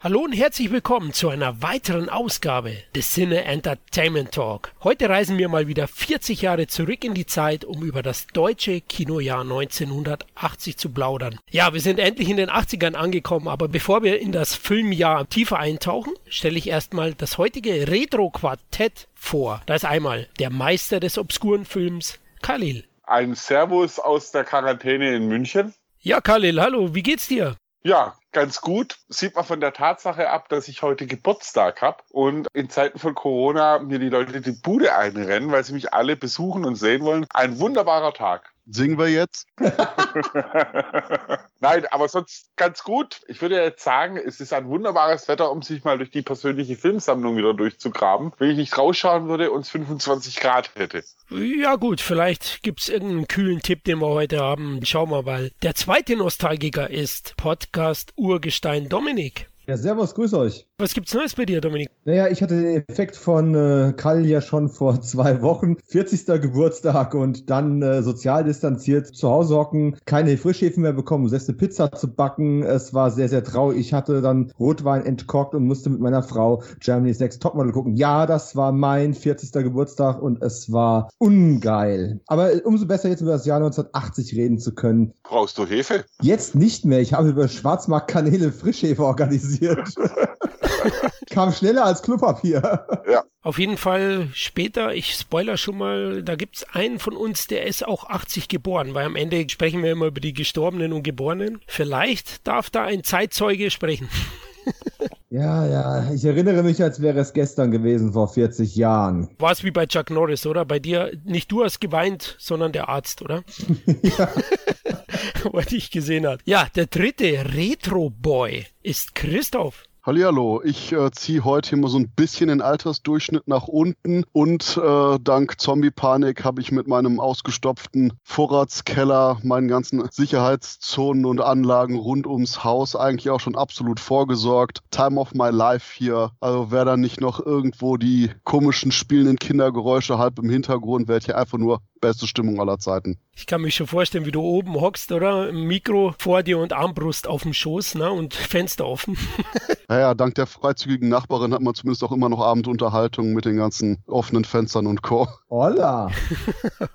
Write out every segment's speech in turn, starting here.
Hallo und herzlich willkommen zu einer weiteren Ausgabe des Sinne Entertainment Talk. Heute reisen wir mal wieder 40 Jahre zurück in die Zeit, um über das deutsche Kinojahr 1980 zu plaudern. Ja, wir sind endlich in den 80ern angekommen, aber bevor wir in das Filmjahr tiefer eintauchen, stelle ich erstmal das heutige Retro-Quartett vor. Da ist einmal der Meister des obskuren Films, Khalil. Ein Servus aus der Quarantäne in München. Ja, Khalil, hallo, wie geht's dir? Ja, ganz gut. Sieht man von der Tatsache ab, dass ich heute Geburtstag habe und in Zeiten von Corona mir die Leute die Bude einrennen, weil sie mich alle besuchen und sehen wollen. Ein wunderbarer Tag. Singen wir jetzt? Nein, aber sonst ganz gut. Ich würde jetzt sagen, es ist ein wunderbares Wetter, um sich mal durch die persönliche Filmsammlung wieder durchzugraben. Wenn ich nicht rausschauen würde und es 25 Grad hätte. Ja gut, vielleicht gibt's irgendeinen kühlen Tipp, den wir heute haben. Schauen wir mal. Der zweite Nostalgiker ist Podcast Urgestein Dominik. Ja, servus, grüß euch. Was gibt's Neues bei dir, Dominik? Naja, ich hatte den Effekt von äh, Kall ja schon vor zwei Wochen. 40. Geburtstag und dann äh, sozial distanziert zu Hause hocken, keine Frischhefen mehr bekommen, selbst eine Pizza zu backen. Es war sehr, sehr traurig. Ich hatte dann Rotwein entkorkt und musste mit meiner Frau Germany's Next Topmodel gucken. Ja, das war mein 40. Geburtstag und es war ungeil. Aber umso besser jetzt über das Jahr 1980 reden zu können. Brauchst du Hefe? Jetzt nicht mehr. Ich habe über Schwarzmarktkanäle Frischhefe organisiert. Kam schneller als Klopapier. Ja. Auf jeden Fall später, ich spoiler schon mal, da gibt's einen von uns, der ist auch 80 geboren, weil am Ende sprechen wir immer über die Gestorbenen und Geborenen. Vielleicht darf da ein Zeitzeuge sprechen. Ja, ja, ich erinnere mich, als wäre es gestern gewesen, vor 40 Jahren. War es wie bei Chuck Norris, oder? Bei dir, nicht du hast geweint, sondern der Arzt, oder? ja. Weil dich gesehen hat. Ja, der dritte Retro-Boy ist Christoph. Hallihallo, ich äh, ziehe heute immer so ein bisschen den Altersdurchschnitt nach unten und äh, dank Zombie-Panik habe ich mit meinem ausgestopften Vorratskeller, meinen ganzen Sicherheitszonen und Anlagen rund ums Haus eigentlich auch schon absolut vorgesorgt. Time of my life hier. Also wer da nicht noch irgendwo die komischen spielenden Kindergeräusche halb im Hintergrund, werde hier einfach nur beste Stimmung aller Zeiten. Ich kann mich schon vorstellen, wie du oben hockst, oder? Mikro vor dir und Armbrust auf dem Schoß, ne? Und Fenster offen. naja, dank der freizügigen Nachbarin hat man zumindest auch immer noch Abendunterhaltung mit den ganzen offenen Fenstern und Co. Holla!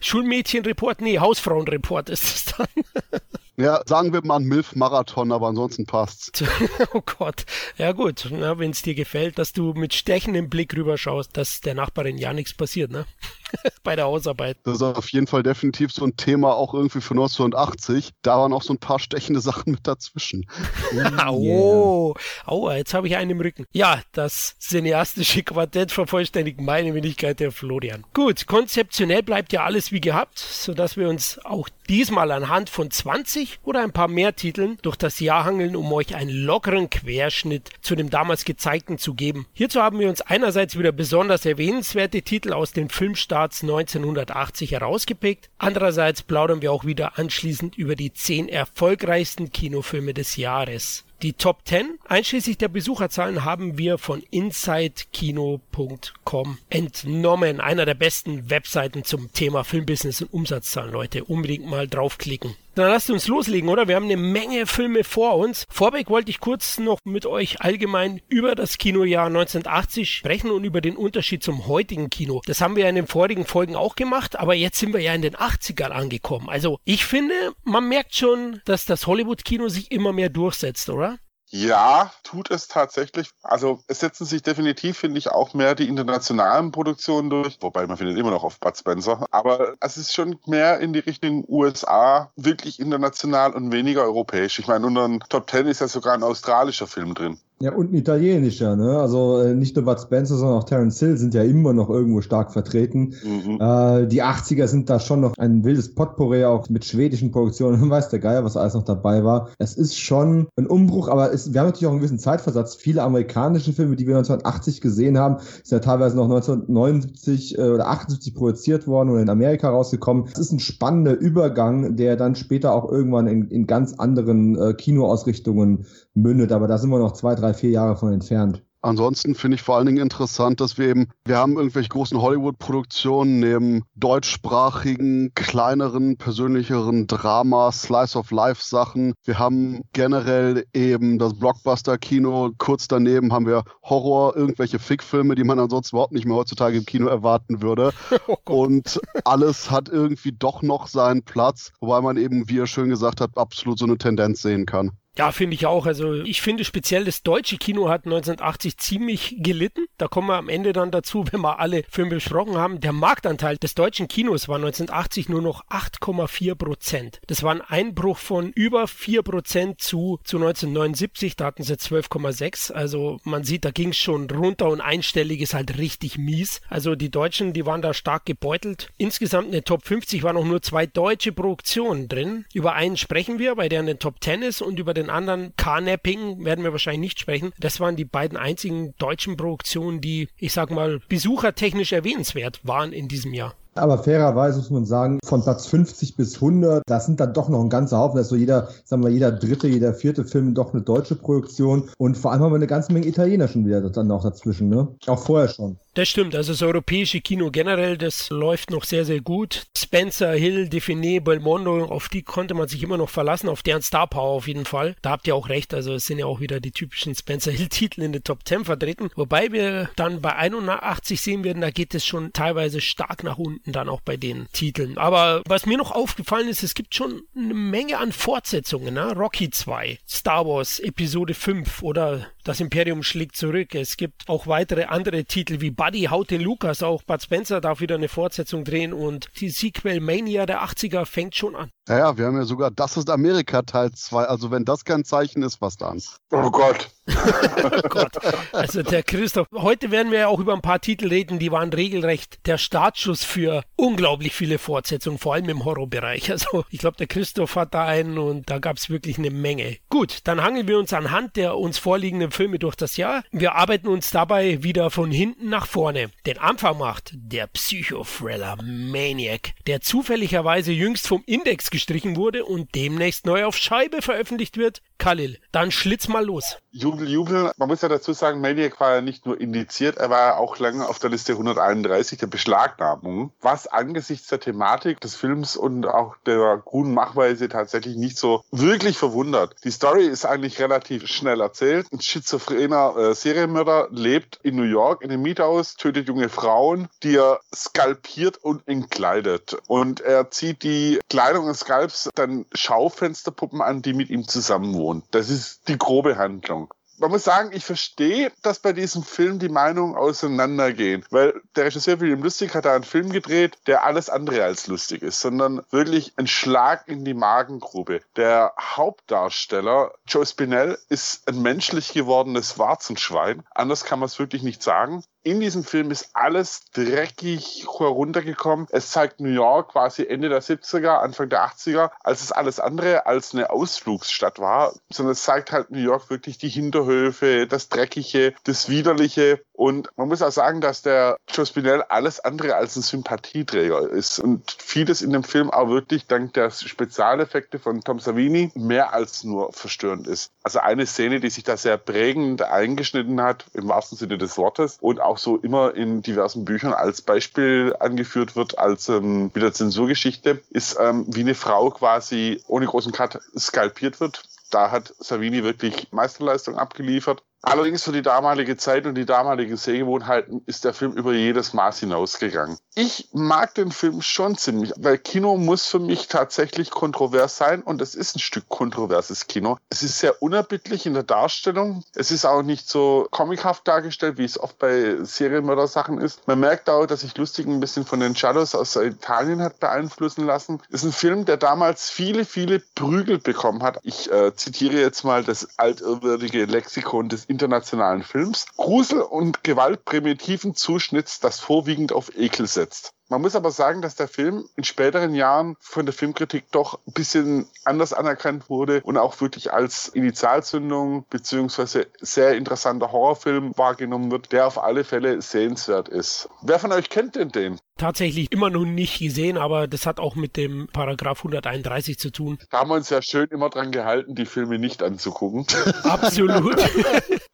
Schulmädchenreport, nee, Hausfrauenreport ist es dann. Ja, sagen wir mal ein Milf-Marathon, aber ansonsten passt's. oh Gott. Ja gut, wenn es dir gefällt, dass du mit stechendem Blick rüberschaust, dass der Nachbarin ja nichts passiert, ne? Bei der Hausarbeit. Das ist auf jeden Fall definitiv so ein Thema auch irgendwie für 1980. Da waren auch so ein paar stechende Sachen mit dazwischen. oh, oh, jetzt habe ich einen im Rücken. Ja, das cineastische Quartett vervollständigt meine Wenigkeit der Florian. Gut, konzeptionell bleibt ja alles wie gehabt, sodass wir uns auch diesmal anhand von 20 oder ein paar mehr Titeln durch das Jahr hangeln, um euch einen lockeren Querschnitt zu dem damals gezeigten zu geben. Hierzu haben wir uns einerseits wieder besonders erwähnenswerte Titel aus den Filmstarts 1980 herausgepickt. Andererseits plaudern wir auch wieder anschließend über die zehn erfolgreichsten Kinofilme des Jahres. Die Top 10 einschließlich der Besucherzahlen haben wir von insidekino.com entnommen. Einer der besten Webseiten zum Thema Filmbusiness und Umsatzzahlen, Leute. Unbedingt mal draufklicken. Dann lasst uns loslegen, oder? Wir haben eine Menge Filme vor uns. Vorweg wollte ich kurz noch mit euch allgemein über das Kinojahr 1980 sprechen und über den Unterschied zum heutigen Kino. Das haben wir ja in den vorigen Folgen auch gemacht, aber jetzt sind wir ja in den 80ern angekommen. Also ich finde, man merkt schon, dass das Hollywood-Kino sich immer mehr durchsetzt, oder? Ja, tut es tatsächlich. Also es setzen sich definitiv, finde ich, auch mehr die internationalen Produktionen durch, wobei man findet immer noch auf Bud Spencer. Aber es ist schon mehr in die Richtung USA, wirklich international und weniger europäisch. Ich meine, unter den Top Ten ist ja sogar ein australischer Film drin. Ja, und ein italienischer, ne? Also äh, nicht nur Bud Spencer, sondern auch Terence Hill sind ja immer noch irgendwo stark vertreten. Mhm. Äh, die 80er sind da schon noch ein wildes Potpourri, auch mit schwedischen Produktionen. Weiß der Geier, was alles noch dabei war. Es ist schon ein Umbruch, aber es, wir haben natürlich auch einen gewissen Zeitversatz. Viele amerikanische Filme, die wir 1980 gesehen haben, sind ja teilweise noch 1979 äh, oder 78 produziert worden und in Amerika rausgekommen. Es ist ein spannender Übergang, der dann später auch irgendwann in, in ganz anderen äh, Kinoausrichtungen mündet. Aber da sind wir noch zwei, drei vier Jahre von entfernt. Ansonsten finde ich vor allen Dingen interessant, dass wir eben, wir haben irgendwelche großen Hollywood-Produktionen neben deutschsprachigen, kleineren, persönlicheren Drama, Slice-of-Life-Sachen. Wir haben generell eben das Blockbuster-Kino. Kurz daneben haben wir Horror, irgendwelche Fick-Filme, die man ansonsten überhaupt nicht mehr heutzutage im Kino erwarten würde. Oh Und alles hat irgendwie doch noch seinen Platz, wobei man eben, wie er schön gesagt hat, absolut so eine Tendenz sehen kann. Ja, finde ich auch. Also ich finde speziell das deutsche Kino hat 1980 ziemlich gelitten. Da kommen wir am Ende dann dazu, wenn wir alle Filme besprochen haben. Der Marktanteil des deutschen Kinos war 1980 nur noch 8,4 Prozent. Das war ein Einbruch von über 4 Prozent zu, zu 1979. Da hatten sie 12,6. Also man sieht, da ging es schon runter und einstellig ist halt richtig mies. Also die Deutschen, die waren da stark gebeutelt. Insgesamt in der Top 50 waren auch nur zwei deutsche Produktionen drin. Über einen sprechen wir, weil der in den Top 10 ist und über den den anderen Carnapping werden wir wahrscheinlich nicht sprechen. Das waren die beiden einzigen deutschen Produktionen, die, ich sag mal, besuchertechnisch erwähnenswert waren in diesem Jahr. Aber fairerweise muss man sagen, von Platz 50 bis 100, das sind dann doch noch ein ganzer Haufen. Das ist so jeder, sagen wir, jeder dritte, jeder vierte Film doch eine deutsche Produktion. Und vor allem haben wir eine ganze Menge Italiener schon wieder dann noch dazwischen, ne? Auch vorher schon. Das stimmt, also das europäische Kino generell, das läuft noch sehr, sehr gut. Spencer, Hill, Define, Belmondo, auf die konnte man sich immer noch verlassen, auf deren Star Power auf jeden Fall. Da habt ihr auch recht, also es sind ja auch wieder die typischen Spencer Hill-Titel in der Top 10 vertreten. Wobei wir dann bei 81 sehen werden, da geht es schon teilweise stark nach unten dann auch bei den Titeln. Aber was mir noch aufgefallen ist, es gibt schon eine Menge an Fortsetzungen, ne? Rocky 2, Star Wars Episode 5 oder Das Imperium schlägt zurück. Es gibt auch weitere andere Titel wie Buddy haut den Lukas, auch Bud Spencer darf wieder eine Fortsetzung drehen und die Sequel Mania der 80er fängt schon an. Ja, ja, wir haben ja sogar Das ist Amerika Teil 2. Also wenn das kein Zeichen ist, was dann? Oh Gott. oh Gott. Also der Christoph, heute werden wir ja auch über ein paar Titel reden, die waren regelrecht der Startschuss für unglaublich viele Fortsetzungen, vor allem im Horrorbereich. Also ich glaube, der Christoph hat da einen und da gab es wirklich eine Menge. Gut, dann hangeln wir uns anhand der uns vorliegenden Filme durch das Jahr. Wir arbeiten uns dabei wieder von hinten nach vorne. Den Anfang macht der Psychothriller Maniac, der zufälligerweise jüngst vom Index gestrichen wurde und demnächst neu auf Scheibe veröffentlicht wird. Khalil, dann schlitz mal los. Jubel, Jubel. Man muss ja dazu sagen, Maniac war ja nicht nur indiziert, er war ja auch lange auf der Liste 131 der Beschlagnahmung, was angesichts der Thematik des Films und auch der guten Machweise tatsächlich nicht so wirklich verwundert. Die Story ist eigentlich relativ schnell erzählt. Ein schizophrener äh, Serienmörder lebt in New York in einem Miethaus, tötet junge Frauen, die er skalpiert und entkleidet. Und er zieht die Kleidung des Skalps dann Schaufensterpuppen an, die mit ihm zusammen wohnen. Das ist die grobe Handlung man muss sagen, ich verstehe, dass bei diesem Film die Meinungen auseinandergehen, weil der Regisseur William Lustig hat da einen Film gedreht, der alles andere als lustig ist, sondern wirklich ein Schlag in die Magengrube. Der Hauptdarsteller Joe Spinell ist ein menschlich gewordenes Warzenschwein. Anders kann man es wirklich nicht sagen in diesem Film ist alles dreckig heruntergekommen. Es zeigt New York quasi Ende der 70er, Anfang der 80er, als es alles andere als eine Ausflugsstadt war, sondern es zeigt halt New York wirklich die Hinterhöfe, das Dreckige, das Widerliche. Und man muss auch sagen, dass der Joe Spinell alles andere als ein Sympathieträger ist. Und vieles in dem Film auch wirklich dank der Spezialeffekte von Tom Savini mehr als nur verstörend ist. Also eine Szene, die sich da sehr prägend eingeschnitten hat, im wahrsten Sinne des Wortes, und so immer in diversen Büchern als Beispiel angeführt wird, als ähm, wieder Zensurgeschichte, ist, ähm, wie eine Frau quasi ohne großen Cut skalpiert wird. Da hat Savini wirklich Meisterleistung abgeliefert. Allerdings für die damalige Zeit und die damaligen Sehgewohnheiten ist der Film über jedes Maß hinausgegangen. Ich mag den Film schon ziemlich, weil Kino muss für mich tatsächlich kontrovers sein und es ist ein Stück kontroverses Kino. Es ist sehr unerbittlich in der Darstellung. Es ist auch nicht so comichaft dargestellt, wie es oft bei Serienmörder-Sachen ist. Man merkt auch, dass sich Lustig ein bisschen von den Shadows aus Italien hat beeinflussen lassen. Es ist ein Film, der damals viele, viele Prügel bekommen hat. Ich äh, zitiere jetzt mal das altirrwürdige Lexikon des internationalen Films. Grusel und Gewalt primitiven Zuschnitts, das vorwiegend auf Ekel setzt. Man muss aber sagen, dass der Film in späteren Jahren von der Filmkritik doch ein bisschen anders anerkannt wurde und auch wirklich als Initialzündung beziehungsweise sehr interessanter Horrorfilm wahrgenommen wird, der auf alle Fälle sehenswert ist. Wer von euch kennt denn den? tatsächlich immer noch nicht gesehen, aber das hat auch mit dem Paragraph 131 zu tun. Da haben wir uns ja schön immer dran gehalten, die Filme nicht anzugucken. Absolut.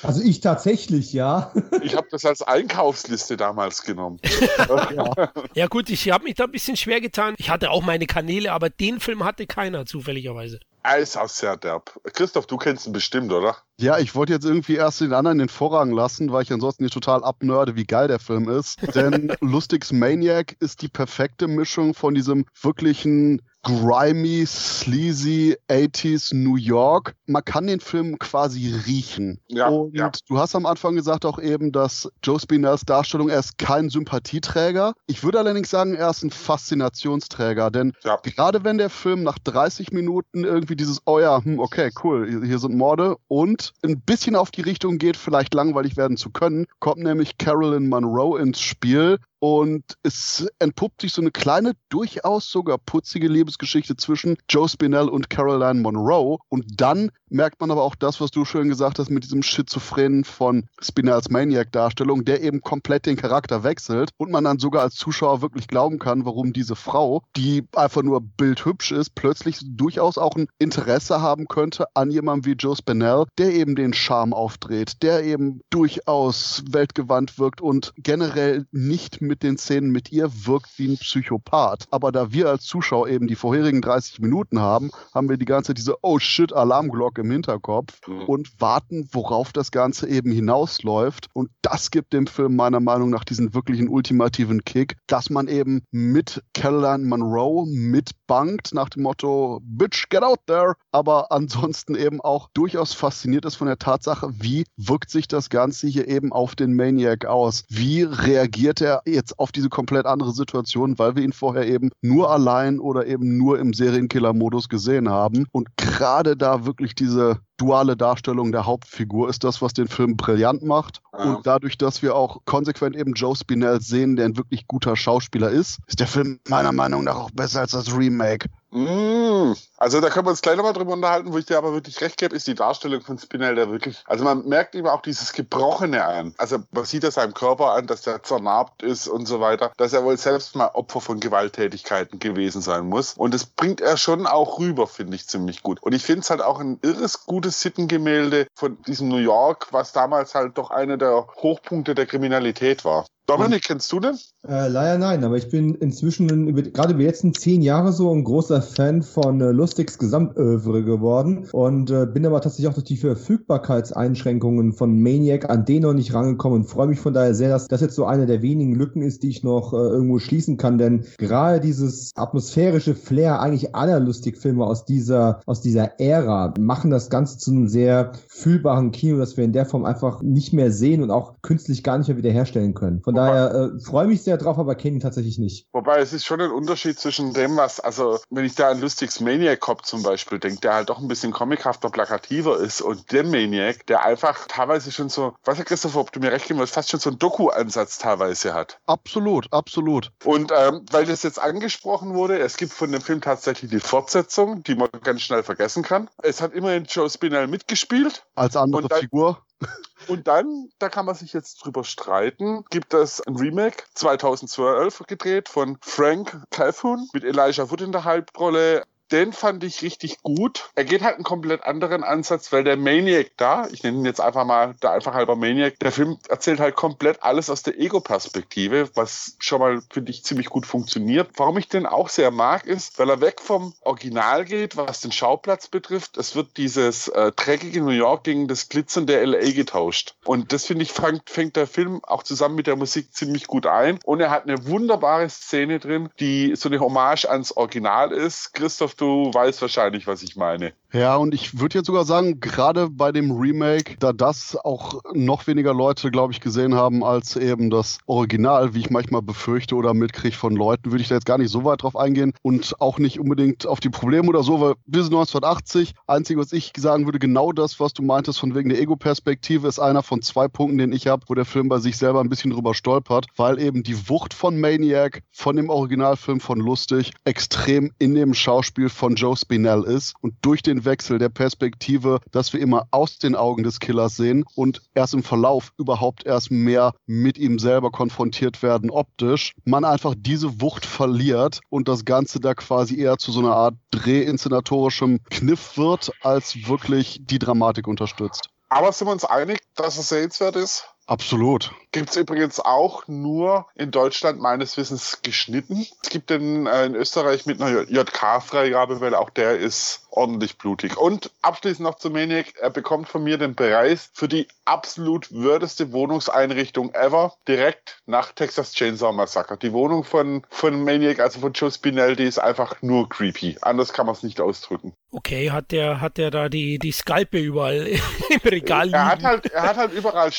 Also ich tatsächlich, ja. Ich habe das als Einkaufsliste damals genommen. ja. ja gut, ich habe mich da ein bisschen schwer getan. Ich hatte auch meine Kanäle, aber den Film hatte keiner zufälligerweise. Er ist auch sehr derb. Christoph, du kennst ihn bestimmt, oder? Ja, ich wollte jetzt irgendwie erst den anderen den Vorrang lassen, weil ich ansonsten nicht total abnörde, wie geil der Film ist. Denn Lustigs Maniac ist die perfekte Mischung von diesem wirklichen grimy, sleazy 80s New York. Man kann den Film quasi riechen. Ja, und ja. du hast am Anfang gesagt auch eben, dass Joe Spinells Darstellung, er ist kein Sympathieträger. Ich würde allerdings sagen, er ist ein Faszinationsträger. Denn ja. gerade wenn der Film nach 30 Minuten irgendwie dieses, oh ja, hm, okay, cool, hier sind Morde und ein bisschen auf die Richtung geht, vielleicht langweilig werden zu können, kommt nämlich Carolyn Monroe ins Spiel, und es entpuppt sich so eine kleine, durchaus sogar putzige Liebesgeschichte zwischen Joe Spinell und Caroline Monroe. Und dann merkt man aber auch das, was du schön gesagt hast mit diesem Schizophrenen von Spinells Maniac-Darstellung, der eben komplett den Charakter wechselt und man dann sogar als Zuschauer wirklich glauben kann, warum diese Frau, die einfach nur bildhübsch ist, plötzlich durchaus auch ein Interesse haben könnte an jemandem wie Joe Spinell, der eben den Charme aufdreht, der eben durchaus weltgewandt wirkt und generell nicht mit den Szenen mit ihr wirkt wie ein Psychopath. Aber da wir als Zuschauer eben die vorherigen 30 Minuten haben, haben wir die ganze diese Oh shit Alarmglocke im Hinterkopf mhm. und warten, worauf das Ganze eben hinausläuft. Und das gibt dem Film meiner Meinung nach diesen wirklichen ultimativen Kick, dass man eben mit Caroline Monroe mitbankt nach dem Motto Bitch, get out there, aber ansonsten eben auch durchaus fasziniert ist von der Tatsache, wie wirkt sich das Ganze hier eben auf den Maniac aus? Wie reagiert er jetzt auf diese komplett andere Situation, weil wir ihn vorher eben nur allein oder eben nur im Serienkiller-Modus gesehen haben. Und gerade da wirklich diese duale Darstellung der Hauptfigur ist das, was den Film brillant macht. Ja. Und dadurch, dass wir auch konsequent eben Joe Spinell sehen, der ein wirklich guter Schauspieler ist, ist der Film meiner Meinung nach auch besser als das Remake. Mm. Also da können wir uns gleich nochmal drüber unterhalten, wo ich dir aber wirklich recht gebe, ist die Darstellung von Spinell der wirklich, also man merkt ihm auch dieses Gebrochene an. Also man sieht das seinem Körper an, dass er zernarbt ist und so weiter, dass er wohl selbst mal Opfer von Gewalttätigkeiten gewesen sein muss. Und das bringt er schon auch rüber, finde ich ziemlich gut. Und ich finde es halt auch ein irres gutes Sittengemälde von diesem New York, was damals halt doch einer der Hochpunkte der Kriminalität war. Dominik, kennst du den? Äh, leider nein, aber ich bin inzwischen gerade über die letzten zehn Jahre so ein großer Fan von äh, Lustigs Gesamtövre geworden und äh, bin aber tatsächlich auch durch die Verfügbarkeitseinschränkungen von Maniac an den noch nicht rangekommen und freue mich von daher sehr, dass das jetzt so eine der wenigen Lücken ist, die ich noch äh, irgendwo schließen kann, denn gerade dieses atmosphärische Flair eigentlich aller Lustigfilme aus dieser, aus dieser Ära machen das Ganze zu einem sehr fühlbaren Kino, das wir in der Form einfach nicht mehr sehen und auch künstlich gar nicht mehr wiederherstellen können. Von daher äh, freue mich sehr drauf, aber kenne ihn tatsächlich nicht. Wobei es ist schon ein Unterschied zwischen dem, was, also wenn ich da an Lustigs Maniac Cop zum Beispiel denke, der halt doch ein bisschen comichafter, plakativer ist und dem Maniac, der einfach teilweise schon so, was Herr Christopher, ob du mir recht geben willst, fast schon so einen Doku-Ansatz teilweise hat. Absolut, absolut. Und ähm, weil das jetzt angesprochen wurde, es gibt von dem Film tatsächlich die Fortsetzung, die man ganz schnell vergessen kann. Es hat immerhin Joe Spinell mitgespielt. Als andere Figur. Und dann, da kann man sich jetzt drüber streiten, gibt es ein Remake 2012 gedreht von Frank Calhoun mit Elijah Wood in der Hauptrolle, den fand ich richtig gut. Er geht halt einen komplett anderen Ansatz, weil der Maniac da, ich nenne ihn jetzt einfach mal der einfach halber Maniac, der Film erzählt halt komplett alles aus der Ego-Perspektive, was schon mal, finde ich, ziemlich gut funktioniert. Warum ich den auch sehr mag, ist, weil er weg vom Original geht, was den Schauplatz betrifft. Es wird dieses äh, dreckige New York gegen das glitzernde LA getauscht. Und das, finde ich, fängt, fängt der Film auch zusammen mit der Musik ziemlich gut ein. Und er hat eine wunderbare Szene drin, die so eine Hommage ans Original ist. Christoph du weißt wahrscheinlich, was ich meine. Ja, und ich würde jetzt sogar sagen, gerade bei dem Remake, da das auch noch weniger Leute, glaube ich, gesehen haben als eben das Original, wie ich manchmal befürchte oder mitkriege von Leuten, würde ich da jetzt gar nicht so weit drauf eingehen und auch nicht unbedingt auf die Probleme oder so, weil bis 1980, einzige, was ich sagen würde, genau das, was du meintest, von wegen der Ego-Perspektive, ist einer von zwei Punkten, den ich habe, wo der Film bei sich selber ein bisschen drüber stolpert, weil eben die Wucht von Maniac, von dem Originalfilm von Lustig, extrem in dem Schauspiel von Joe Spinell ist und durch den Wechsel der Perspektive, dass wir immer aus den Augen des Killers sehen und erst im Verlauf überhaupt erst mehr mit ihm selber konfrontiert werden optisch, man einfach diese Wucht verliert und das Ganze da quasi eher zu so einer Art drehinszenatorischem Kniff wird, als wirklich die Dramatik unterstützt. Aber sind wir uns einig, dass es sehenswert ist? Absolut. Gibt es übrigens auch nur in Deutschland meines Wissens geschnitten. Es gibt den äh, in Österreich mit einer JK-Freigabe, weil auch der ist ordentlich blutig. Und abschließend noch zu Maniac. Er bekommt von mir den Preis für die absolut würdeste Wohnungseinrichtung ever. Direkt nach Texas Chainsaw Massacre. Die Wohnung von, von Maniac, also von Joe Spinell, die ist einfach nur creepy. Anders kann man es nicht ausdrücken. Okay, hat der, hat der da die, die Skalpe überall im Regal liegen? Er hat halt, er hat halt überall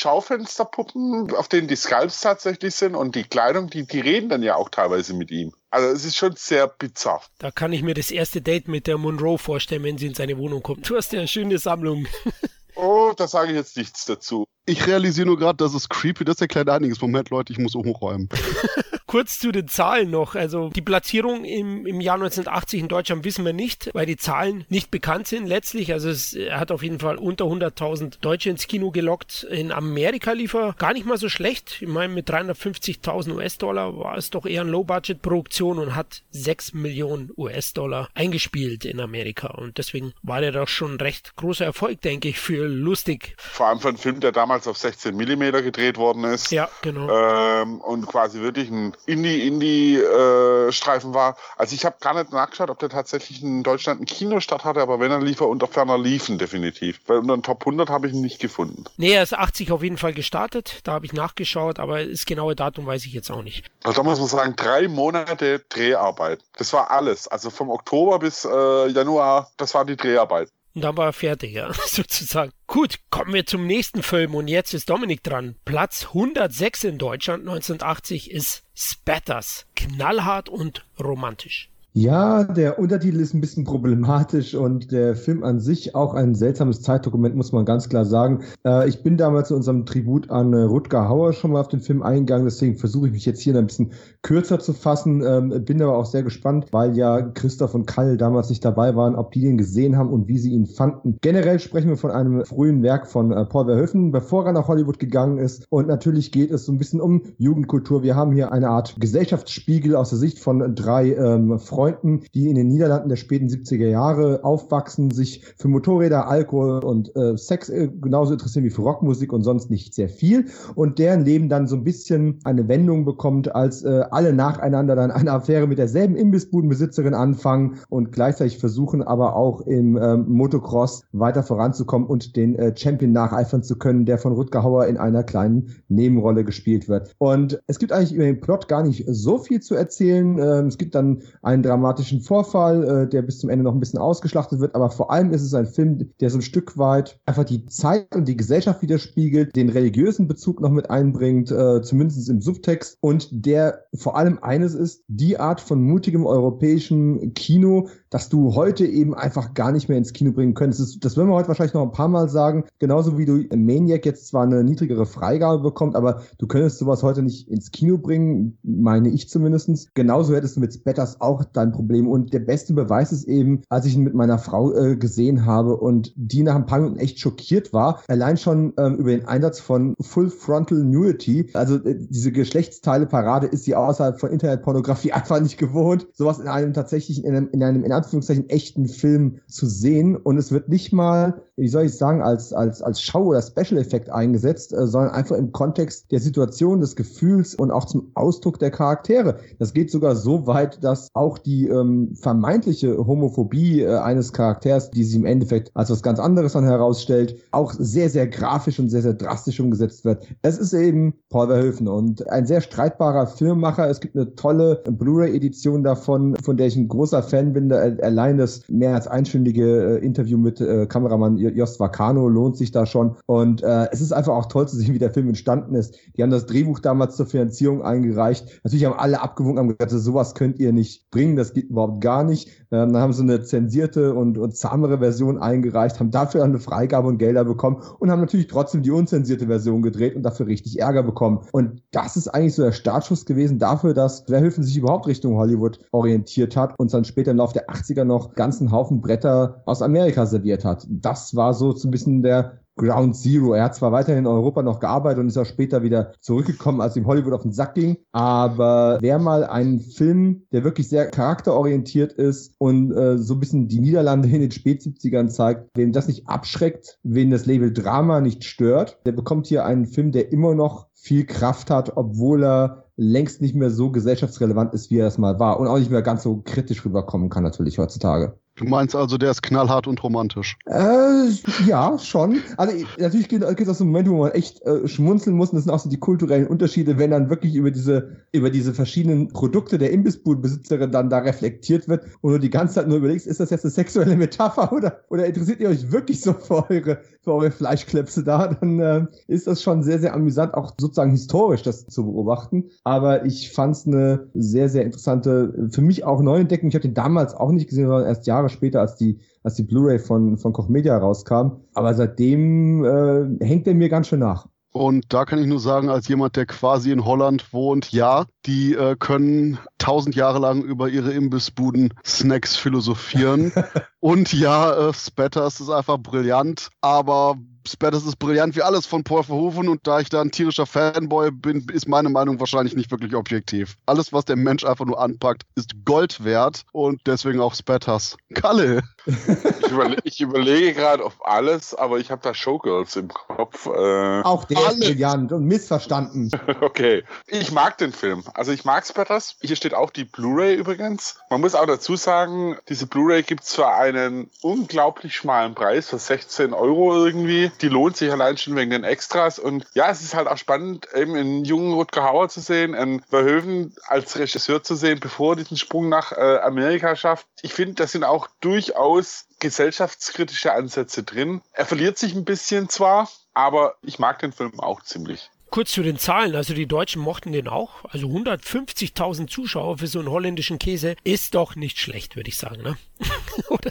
Schaufensterpuppen, auf denen die Skalps tatsächlich sind und die Kleidung, die, die reden dann ja auch teilweise mit ihm. Also es ist schon sehr bizarr. Da kann ich mir das erste Date mit der Monroe vorstellen, wenn sie in seine Wohnung kommt. Du hast ja eine schöne Sammlung. oh, da sage ich jetzt nichts dazu. Ich realisiere nur gerade, dass es creepy. Das ist der kleine einiges. Moment, Leute, ich muss umräumen. Kurz zu den Zahlen noch. Also die Platzierung im, im Jahr 1980 in Deutschland wissen wir nicht, weil die Zahlen nicht bekannt sind letztlich. Also es hat auf jeden Fall unter 100.000 Deutsche ins Kino gelockt. In Amerika lief er gar nicht mal so schlecht. Ich meine, mit 350.000 US-Dollar war es doch eher eine Low-Budget-Produktion und hat 6 Millionen US-Dollar eingespielt in Amerika. Und deswegen war der doch schon ein recht großer Erfolg, denke ich, für lustig. Vor allem für einen Film, der damals auf 16 Millimeter gedreht worden ist. Ja, genau. Ähm, und quasi wirklich ein Indie-Indie-Streifen äh, war. Also ich habe gar nicht nachgeschaut, ob der tatsächlich in Deutschland einen Kinostart hatte, aber wenn er lief, er unter ferner liefen, definitiv. Weil unter den Top 100 habe ich ihn nicht gefunden. Nee, er ist 80 auf jeden Fall gestartet. Da habe ich nachgeschaut, aber das genaue Datum weiß ich jetzt auch nicht. Also da muss man sagen, drei Monate Dreharbeit. Das war alles. Also vom Oktober bis äh, Januar, das war die Dreharbeit. Und dann war er fertig, ja, sozusagen. Gut, kommen wir zum nächsten Film und jetzt ist Dominik dran. Platz 106 in Deutschland 1980 ist Spatters. Knallhart und romantisch. Ja, der Untertitel ist ein bisschen problematisch und der Film an sich auch ein seltsames Zeitdokument, muss man ganz klar sagen. Äh, ich bin damals in unserem Tribut an äh, Rutger Hauer schon mal auf den Film eingegangen, deswegen versuche ich mich jetzt hier ein bisschen kürzer zu fassen. Ähm, bin aber auch sehr gespannt, weil ja Christoph und Kall damals nicht dabei waren, ob die den gesehen haben und wie sie ihn fanden. Generell sprechen wir von einem frühen Werk von äh, Paul Verhoeven, bevor er nach Hollywood gegangen ist. Und natürlich geht es so ein bisschen um Jugendkultur. Wir haben hier eine Art Gesellschaftsspiegel aus der Sicht von drei ähm, Freunden die in den Niederlanden der späten 70er Jahre aufwachsen, sich für Motorräder, Alkohol und äh, Sex äh, genauso interessieren wie für Rockmusik und sonst nicht sehr viel. Und deren Leben dann so ein bisschen eine Wendung bekommt, als äh, alle nacheinander dann eine Affäre mit derselben Imbissbudenbesitzerin anfangen und gleichzeitig versuchen aber auch im ähm, Motocross weiter voranzukommen und den äh, Champion nacheifern zu können, der von Rutger Hauer in einer kleinen Nebenrolle gespielt wird. Und es gibt eigentlich über den Plot gar nicht so viel zu erzählen. Ähm, es gibt dann einen dramatischen Vorfall, äh, der bis zum Ende noch ein bisschen ausgeschlachtet wird, aber vor allem ist es ein Film, der so ein Stück weit einfach die Zeit und die Gesellschaft widerspiegelt, den religiösen Bezug noch mit einbringt, äh, zumindest im Subtext, und der vor allem eines ist, die Art von mutigem europäischen Kino, dass du heute eben einfach gar nicht mehr ins Kino bringen könntest. Das, das werden wir heute wahrscheinlich noch ein paar Mal sagen, genauso wie du Maniac jetzt zwar eine niedrigere Freigabe bekommt, aber du könntest sowas heute nicht ins Kino bringen, meine ich zumindestens. Genauso hättest du mit Spetters auch dein Problem. Und der beste Beweis ist eben, als ich ihn mit meiner Frau äh, gesehen habe und die nach ein paar Minuten echt schockiert war, allein schon ähm, über den Einsatz von Full Frontal Nudity, also äh, diese Geschlechtsteile-Parade ist sie außerhalb von Internetpornografie einfach nicht gewohnt, sowas in einem tatsächlich, in einem, in einem in Anführungszeichen echten Film zu sehen. Und es wird nicht mal, wie soll ich sagen, als, als, als Schau- oder Special-Effekt eingesetzt, äh, sondern einfach im Kontext der Situation, des Gefühls und auch zum Ausdruck der Charaktere. Das geht sogar so weit, dass auch die ähm, vermeintliche Homophobie äh, eines Charakters, die sich im Endeffekt als was ganz anderes dann herausstellt, auch sehr, sehr grafisch und sehr, sehr drastisch umgesetzt wird. Es ist eben Paul Verhoeven und ein sehr streitbarer Filmmacher. Es gibt eine tolle Blu-ray-Edition davon, von der ich ein großer Fan bin. Allein das mehr als einstündige äh, Interview mit äh, Kameramann Jost Vacano lohnt sich da schon. Und äh, es ist einfach auch toll zu sehen, wie der Film entstanden ist. Die haben das Drehbuch damals zur Finanzierung eingereicht. Natürlich haben alle abgewunken, haben gesagt, sowas könnt ihr nicht bringen, das geht überhaupt gar nicht. Ähm, dann haben sie eine zensierte und, und zahmere Version eingereicht, haben dafür eine Freigabe und Gelder bekommen und haben natürlich trotzdem die unzensierte Version gedreht und dafür richtig Ärger bekommen. Und das ist eigentlich so der Startschuss gewesen dafür, dass Verhöfen sich überhaupt Richtung Hollywood orientiert hat und dann später im Laufe der 80er noch ganzen Haufen Bretter aus Amerika serviert hat. Das war so ein bisschen der Ground Zero. Er hat zwar weiterhin in Europa noch gearbeitet und ist auch später wieder zurückgekommen, als ihm Hollywood auf den Sack ging. Aber wer mal einen Film, der wirklich sehr charakterorientiert ist und äh, so ein bisschen die Niederlande in den Spät-70ern zeigt, wem das nicht abschreckt, wen das Label Drama nicht stört, der bekommt hier einen Film, der immer noch viel Kraft hat, obwohl er längst nicht mehr so gesellschaftsrelevant ist, wie er es mal war und auch nicht mehr ganz so kritisch rüberkommen kann natürlich heutzutage. Du meinst also, der ist knallhart und romantisch? Äh, ja, schon. Also natürlich gibt es auch so Momente, wo man echt äh, schmunzeln muss. Und das sind auch so die kulturellen Unterschiede, wenn dann wirklich über diese, über diese verschiedenen Produkte der Imbissbudenbesitzerin dann da reflektiert wird und du die ganze Zeit nur überlegst, ist das jetzt eine sexuelle Metapher oder, oder interessiert ihr euch wirklich so für eure, für eure Fleischklepse da? Dann äh, ist das schon sehr, sehr amüsant, auch sozusagen historisch das zu beobachten. Aber ich fand es eine sehr, sehr interessante, für mich auch Neuentdeckung. Ich habe den damals auch nicht gesehen, sondern erst Jahre später, als die, als die Blu-ray von, von Koch Media rauskam. Aber seitdem äh, hängt er mir ganz schön nach. Und da kann ich nur sagen, als jemand, der quasi in Holland wohnt, ja, die äh, können tausend Jahre lang über ihre Imbissbuden Snacks philosophieren. Und ja, äh, Spatters ist einfach brillant, aber Spatters ist brillant wie alles von Paul Verhoeven und da ich da ein tierischer Fanboy bin, ist meine Meinung wahrscheinlich nicht wirklich objektiv. Alles, was der Mensch einfach nur anpackt, ist Gold wert und deswegen auch Spatters. Kalle! Ich, überle ich überlege gerade auf alles, aber ich habe da Showgirls im Kopf. Äh, auch der alles. ist brillant und missverstanden. okay. Ich mag den Film. Also ich mag Spatters. Hier steht auch die Blu-ray übrigens. Man muss auch dazu sagen, diese Blu-ray gibt es für einen unglaublich schmalen Preis, für 16 Euro irgendwie die lohnt sich allein schon wegen den Extras. Und ja, es ist halt auch spannend, eben einen jungen Rutger Hauer zu sehen, einen Verhoeven als Regisseur zu sehen, bevor er diesen Sprung nach äh, Amerika schafft. Ich finde, da sind auch durchaus gesellschaftskritische Ansätze drin. Er verliert sich ein bisschen zwar, aber ich mag den Film auch ziemlich. Kurz zu den Zahlen, also die Deutschen mochten den auch. Also 150.000 Zuschauer für so einen holländischen Käse ist doch nicht schlecht, würde ich sagen, ne?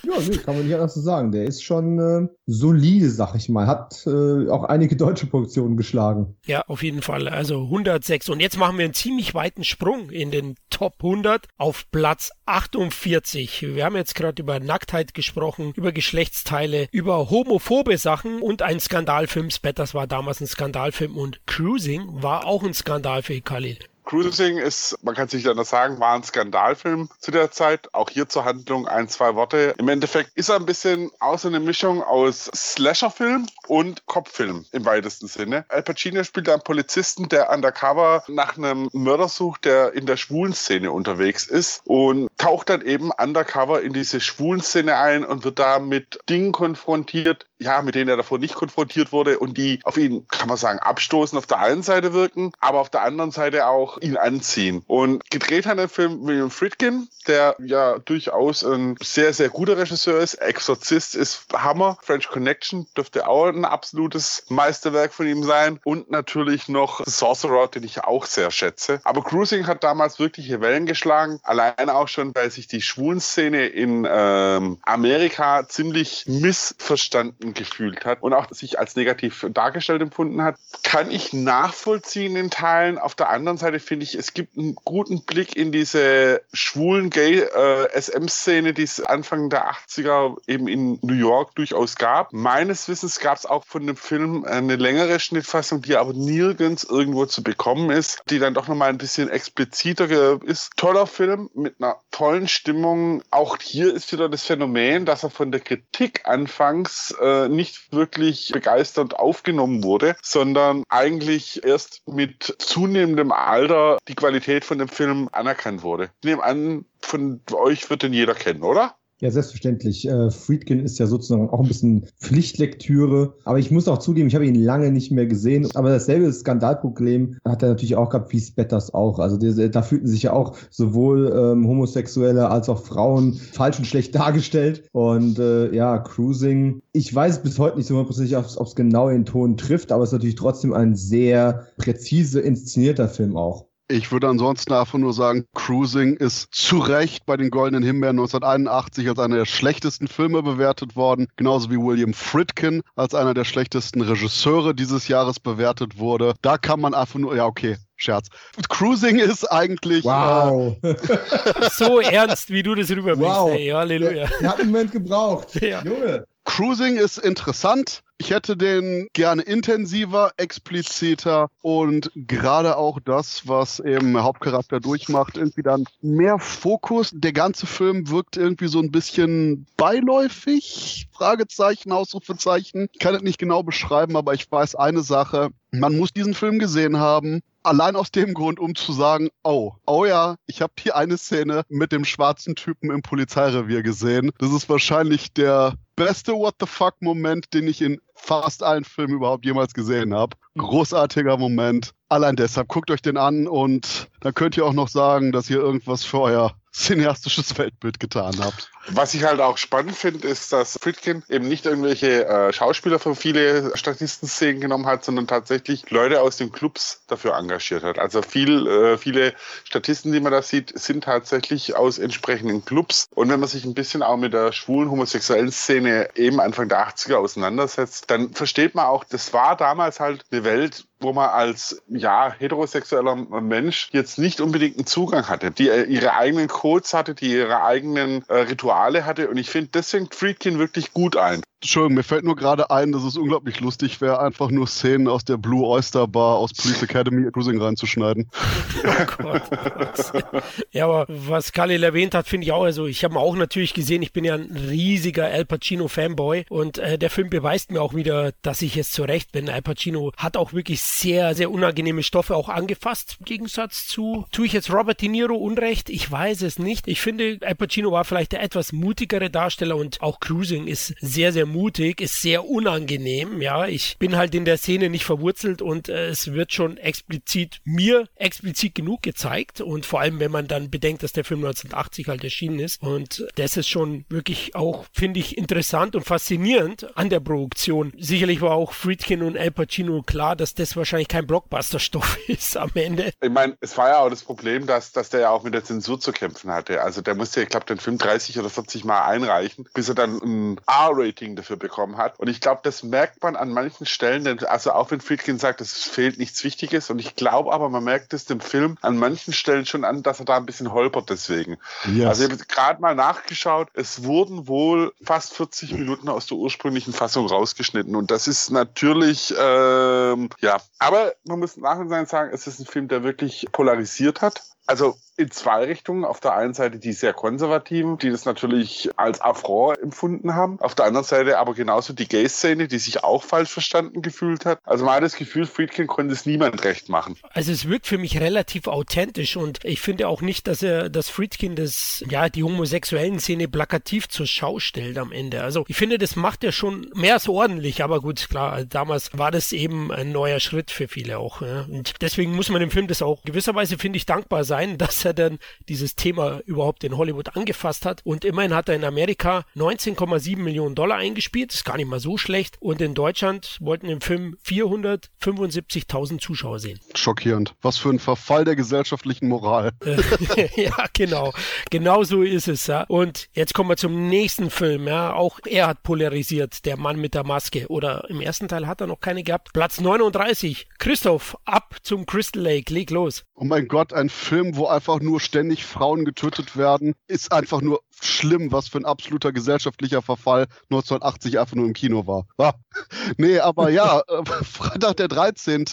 ja, nee, kann man nicht anders so sagen. Der ist schon äh, solide, sag ich mal. Hat äh, auch einige deutsche Produktionen geschlagen. Ja, auf jeden Fall. Also 106. Und jetzt machen wir einen ziemlich weiten Sprung in den Top 100 auf Platz 48. Wir haben jetzt gerade über Nacktheit gesprochen, über Geschlechtsteile, über homophobe Sachen und ein Skandalfilm. Spetters war damals ein Skandalfilm und Cruising war auch ein Skandal für Khalil. Cruising ist, man kann sich nicht anders sagen, war ein Skandalfilm zu der Zeit. Auch hier zur Handlung ein, zwei Worte. Im Endeffekt ist er ein bisschen auch so eine Mischung aus Slasherfilm und Kopffilm im weitesten Sinne. Al Pacino spielt einen Polizisten, der undercover nach einem Mörder sucht, der in der schwulen Szene unterwegs ist und taucht dann eben undercover in diese schwulen Szene ein und wird da mit Dingen konfrontiert, ja, mit denen er davor nicht konfrontiert wurde und die auf ihn, kann man sagen, abstoßen auf der einen Seite wirken, aber auf der anderen Seite auch ihn anziehen. Und gedreht hat der Film William Friedkin, der ja durchaus ein sehr, sehr guter Regisseur ist. Exorzist ist Hammer. French Connection dürfte auch ein absolutes Meisterwerk von ihm sein. Und natürlich noch Sorcerer, den ich auch sehr schätze. Aber Cruising hat damals wirkliche Wellen geschlagen. Allein auch schon, weil sich die Schwulenszene in ähm, Amerika ziemlich missverstanden gefühlt hat und auch sich als negativ dargestellt empfunden hat, kann ich nachvollziehen in Teilen. Auf der anderen Seite finde ich, es gibt einen guten Blick in diese schwulen Gay-SM-Szene, äh, die es Anfang der 80er eben in New York durchaus gab. Meines Wissens gab es auch von dem Film eine längere Schnittfassung, die aber nirgends irgendwo zu bekommen ist, die dann doch nochmal ein bisschen expliziter ist. Toller Film mit einer tollen Stimmung. Auch hier ist wieder das Phänomen, dass er von der Kritik anfangs äh, nicht wirklich begeisternd aufgenommen wurde, sondern eigentlich erst mit zunehmendem Alter die Qualität von dem Film anerkannt wurde. Ich nehme an, von euch wird den jeder kennen, oder? Ja, selbstverständlich. Äh, Friedkin ist ja sozusagen auch ein bisschen Pflichtlektüre. Aber ich muss auch zugeben, ich habe ihn lange nicht mehr gesehen. Aber dasselbe Skandalproblem hat er natürlich auch gehabt, wie Spetters auch. Also die, da fühlten sich ja auch sowohl ähm, Homosexuelle als auch Frauen falsch und schlecht dargestellt. Und äh, ja, Cruising. Ich weiß bis heute nicht so hundertprozentig, ob es genau den Ton trifft, aber es ist natürlich trotzdem ein sehr präzise inszenierter Film auch. Ich würde ansonsten einfach nur sagen, Cruising ist zu Recht bei den Goldenen Himbeeren 1981 als einer der schlechtesten Filme bewertet worden, genauso wie William Friedkin als einer der schlechtesten Regisseure dieses Jahres bewertet wurde. Da kann man einfach nur, ja okay, Scherz. Cruising ist eigentlich. Wow. Äh, so ernst, wie du das rüberbringst. Wow. Ey, Halleluja. Er hat einen Moment gebraucht. Ja. Junge. Cruising ist interessant. Ich hätte den gerne intensiver, expliziter und gerade auch das, was eben Hauptcharakter durchmacht, irgendwie dann mehr Fokus. Der ganze Film wirkt irgendwie so ein bisschen beiläufig. Fragezeichen, Ausrufezeichen. Ich kann es nicht genau beschreiben, aber ich weiß eine Sache. Man muss diesen Film gesehen haben. Allein aus dem Grund, um zu sagen, oh, oh ja, ich habe hier eine Szene mit dem schwarzen Typen im Polizeirevier gesehen. Das ist wahrscheinlich der beste What the fuck Moment, den ich in fast allen Filmen überhaupt jemals gesehen habe. Großartiger Moment. Allein deshalb guckt euch den an und dann könnt ihr auch noch sagen, dass ihr irgendwas für euer cineastisches Weltbild getan habt. Was ich halt auch spannend finde, ist, dass Friedkin eben nicht irgendwelche äh, Schauspieler für viele Statistenszenen genommen hat, sondern tatsächlich Leute aus den Clubs dafür engagiert hat. Also viel, äh, viele Statisten, die man da sieht, sind tatsächlich aus entsprechenden Clubs. Und wenn man sich ein bisschen auch mit der schwulen homosexuellen Szene eben Anfang der 80er auseinandersetzt, dann versteht man auch, das war damals halt eine Welt, wo man als ja heterosexueller Mensch jetzt nicht unbedingt einen Zugang hatte, die äh, ihre eigenen Codes hatte, die ihre eigenen äh, Rituale hatte und ich finde, das fängt Friedkin wirklich gut ein. Entschuldigung, mir fällt nur gerade ein, dass es unglaublich lustig wäre, einfach nur Szenen aus der Blue Oyster Bar aus Police Academy Cruising reinzuschneiden. Oh Gott, oh Gott. Ja, aber was Khalil erwähnt hat, finde ich auch, also ich habe ihn auch natürlich gesehen, ich bin ja ein riesiger Al Pacino Fanboy und äh, der Film beweist mir auch wieder, dass ich es zurecht bin. Al Pacino hat auch wirklich sehr, sehr unangenehme Stoffe auch angefasst, im Gegensatz zu, tue ich jetzt Robert De Niro Unrecht? Ich weiß es nicht. Ich finde, Al Pacino war vielleicht der etwas mutigere Darsteller und auch Cruising ist sehr, sehr mutig, ist sehr unangenehm. Ja, ich bin halt in der Szene nicht verwurzelt und äh, es wird schon explizit mir explizit genug gezeigt und vor allem, wenn man dann bedenkt, dass der Film 1980 halt erschienen ist und das ist schon wirklich auch, finde ich, interessant und faszinierend an der Produktion. Sicherlich war auch Friedkin und Al Pacino klar, dass das wahrscheinlich kein Blockbuster-Stoff ist am Ende. Ich meine, es war ja auch das Problem, dass, dass der ja auch mit der Zensur zu kämpfen hatte. Also der musste, ich glaube, den Film 30 oder 40 Mal einreichen, bis er dann ein R-Rating dafür bekommen hat. Und ich glaube, das merkt man an manchen Stellen, denn, also auch wenn Friedkin sagt, es fehlt nichts Wichtiges. Und ich glaube aber, man merkt es dem Film an manchen Stellen schon an, dass er da ein bisschen holpert deswegen. Yes. Also ich habe gerade mal nachgeschaut, es wurden wohl fast 40 Minuten aus der ursprünglichen Fassung rausgeschnitten. Und das ist natürlich, ähm, ja, aber man muss nachher sagen, es ist ein Film, der wirklich polarisiert hat. Also in zwei Richtungen. Auf der einen Seite die sehr konservativen, die das natürlich als Affront empfunden haben. Auf der anderen Seite aber genauso die Gay-Szene, die sich auch falsch verstanden gefühlt hat. Also man hat das Gefühl, Friedkin konnte es niemand recht machen. Also es wirkt für mich relativ authentisch und ich finde auch nicht, dass er das Friedkin das, ja, die homosexuellen Szene plakativ zur Schau stellt am Ende. Also ich finde, das macht er schon mehr als ordentlich, aber gut, klar, damals war das eben ein neuer Schritt für viele auch. Ja. Und deswegen muss man dem Film das auch gewisserweise, finde ich, dankbar sein, dass er dann dieses Thema überhaupt in Hollywood angefasst hat. Und immerhin hat er in Amerika 19,7 Millionen Dollar eingespielt. Das ist gar nicht mal so schlecht. Und in Deutschland wollten im Film 475.000 Zuschauer sehen. Schockierend. Was für ein Verfall der gesellschaftlichen Moral. ja, genau. Genau so ist es. Ja. Und jetzt kommen wir zum nächsten Film. Ja. Auch er hat polarisiert, der Mann mit der Maske. Oder im ersten Teil hat er noch keine gehabt. Platz 39. Christoph, ab zum Crystal Lake. Leg los. Oh mein Gott, ein Film Film, wo einfach nur ständig Frauen getötet werden, ist einfach nur schlimm, was für ein absoluter gesellschaftlicher Verfall 1980 einfach nur im Kino war. Ah. Nee, aber ja, äh, Freitag der 13.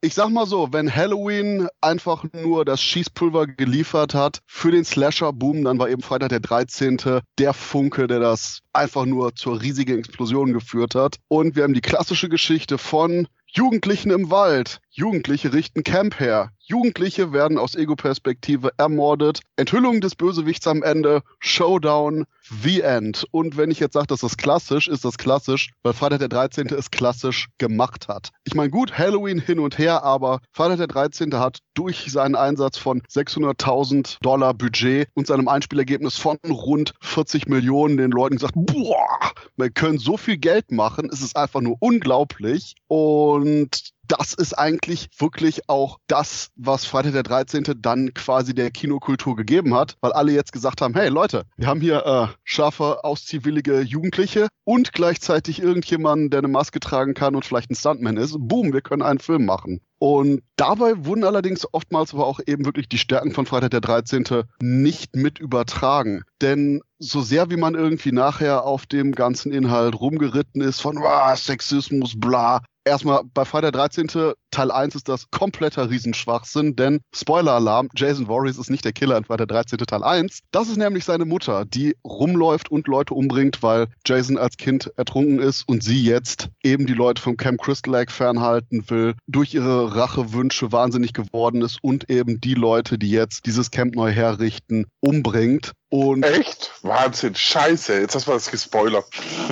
Ich sag mal so, wenn Halloween einfach nur das Schießpulver geliefert hat für den Slasher-Boom, dann war eben Freitag der 13. der Funke, der das einfach nur zur riesigen Explosion geführt hat. Und wir haben die klassische Geschichte von Jugendlichen im Wald. Jugendliche richten Camp her. Jugendliche werden aus Ego-Perspektive ermordet. Enthüllung des Bösewichts am Ende. Showdown. The End. Und wenn ich jetzt sage, das ist klassisch, ist das klassisch, weil Freitag der 13. es klassisch gemacht hat. Ich meine, gut, Halloween hin und her, aber Freitag der 13. hat durch seinen Einsatz von 600.000 Dollar Budget und seinem Einspielergebnis von rund 40 Millionen den Leuten gesagt, boah, wir können so viel Geld machen, es ist einfach nur unglaublich. Und das ist eigentlich wirklich auch das, was Freitag der 13. dann quasi der Kinokultur gegeben hat, weil alle jetzt gesagt haben, hey Leute, wir haben hier äh, scharfe, ausziehwillige Jugendliche und gleichzeitig irgendjemanden, der eine Maske tragen kann und vielleicht ein Stuntman ist. Boom, wir können einen Film machen. Und dabei wurden allerdings oftmals aber auch eben wirklich die Stärken von Freitag der 13. nicht mit übertragen. Denn so sehr wie man irgendwie nachher auf dem ganzen Inhalt rumgeritten ist von Sexismus, bla, Erstmal bei Freitag 13. Teil 1 ist das kompletter Riesenschwachsinn, denn Spoiler-Alarm, Jason Voorhees ist nicht der Killer in Freitag 13. Teil 1. Das ist nämlich seine Mutter, die rumläuft und Leute umbringt, weil Jason als Kind ertrunken ist und sie jetzt eben die Leute vom Camp Crystal Lake fernhalten will, durch ihre Rachewünsche wahnsinnig geworden ist und eben die Leute, die jetzt dieses Camp neu herrichten, umbringt. Und Echt? Wahnsinn, scheiße, jetzt hast du das gespoilert.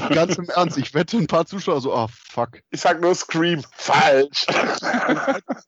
Ganz im Ernst, ich wette ein paar Zuschauer so, ah, oh, fuck. Ich sag nur Scream, falsch. Wenn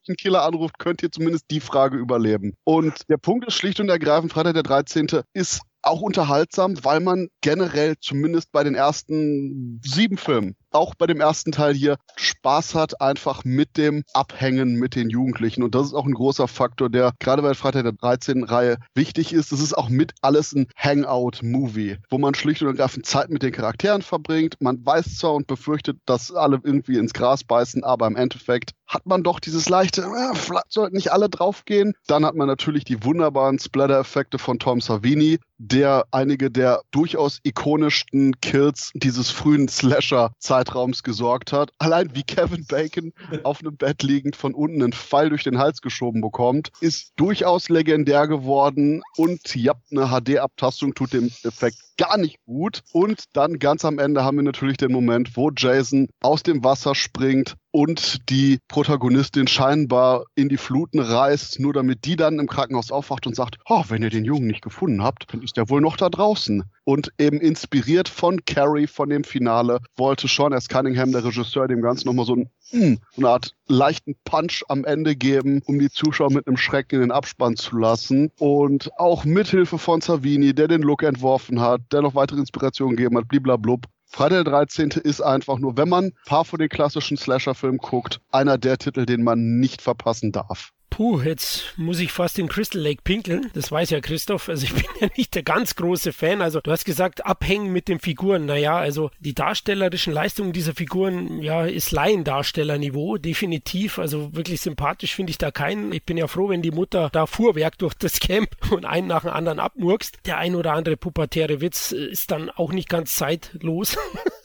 ein Killer anruft, könnt ihr zumindest die Frage überleben. Und der Punkt ist schlicht und ergreifend, Freitag der 13. ist auch unterhaltsam, weil man generell zumindest bei den ersten sieben Filmen auch bei dem ersten Teil hier Spaß hat, einfach mit dem Abhängen mit den Jugendlichen. Und das ist auch ein großer Faktor, der gerade bei Freitag der 13. Reihe wichtig ist. Das ist auch mit alles ein Hangout-Movie, wo man schlicht und ergreifend Zeit mit den Charakteren verbringt. Man weiß zwar und befürchtet, dass alle irgendwie ins Gras beißen, aber im Endeffekt hat man doch dieses leichte, äh, vielleicht sollten nicht alle draufgehen. Dann hat man natürlich die wunderbaren Splatter-Effekte von Tom Savini, der einige der durchaus ikonischsten Kills dieses frühen Slasher-Zeit Zeitraums gesorgt hat. Allein wie Kevin Bacon auf einem Bett liegend von unten einen Pfeil durch den Hals geschoben bekommt, ist durchaus legendär geworden und ja, eine HD-Abtastung tut dem Effekt gar nicht gut. Und dann ganz am Ende haben wir natürlich den Moment, wo Jason aus dem Wasser springt und die Protagonistin scheinbar in die Fluten reißt, nur damit die dann im Krankenhaus aufwacht und sagt, oh, wenn ihr den Jungen nicht gefunden habt, dann ist er wohl noch da draußen. Und eben inspiriert von Carrie, von dem Finale, wollte Sean S. Cunningham, der Regisseur, dem Ganzen nochmal so ein hm, eine Art leichten Punch am Ende geben, um die Zuschauer mit einem Schrecken in den Abspann zu lassen. Und auch mithilfe von Savini, der den Look entworfen hat, der noch weitere Inspirationen gegeben hat, bliblablub. Freitag der 13. ist einfach nur, wenn man ein paar von den klassischen Slasher-Filmen guckt, einer der Titel, den man nicht verpassen darf. Puh, jetzt muss ich fast in Crystal Lake pinkeln. Das weiß ja Christoph. Also ich bin ja nicht der ganz große Fan. Also du hast gesagt, abhängen mit den Figuren. Naja, also die darstellerischen Leistungen dieser Figuren, ja, ist Laiendarstellerniveau, definitiv. Also wirklich sympathisch finde ich da keinen. Ich bin ja froh, wenn die Mutter da Fuhrwerk durch das Camp und einen nach dem anderen abmurkst. Der ein oder andere pubertäre Witz ist dann auch nicht ganz zeitlos.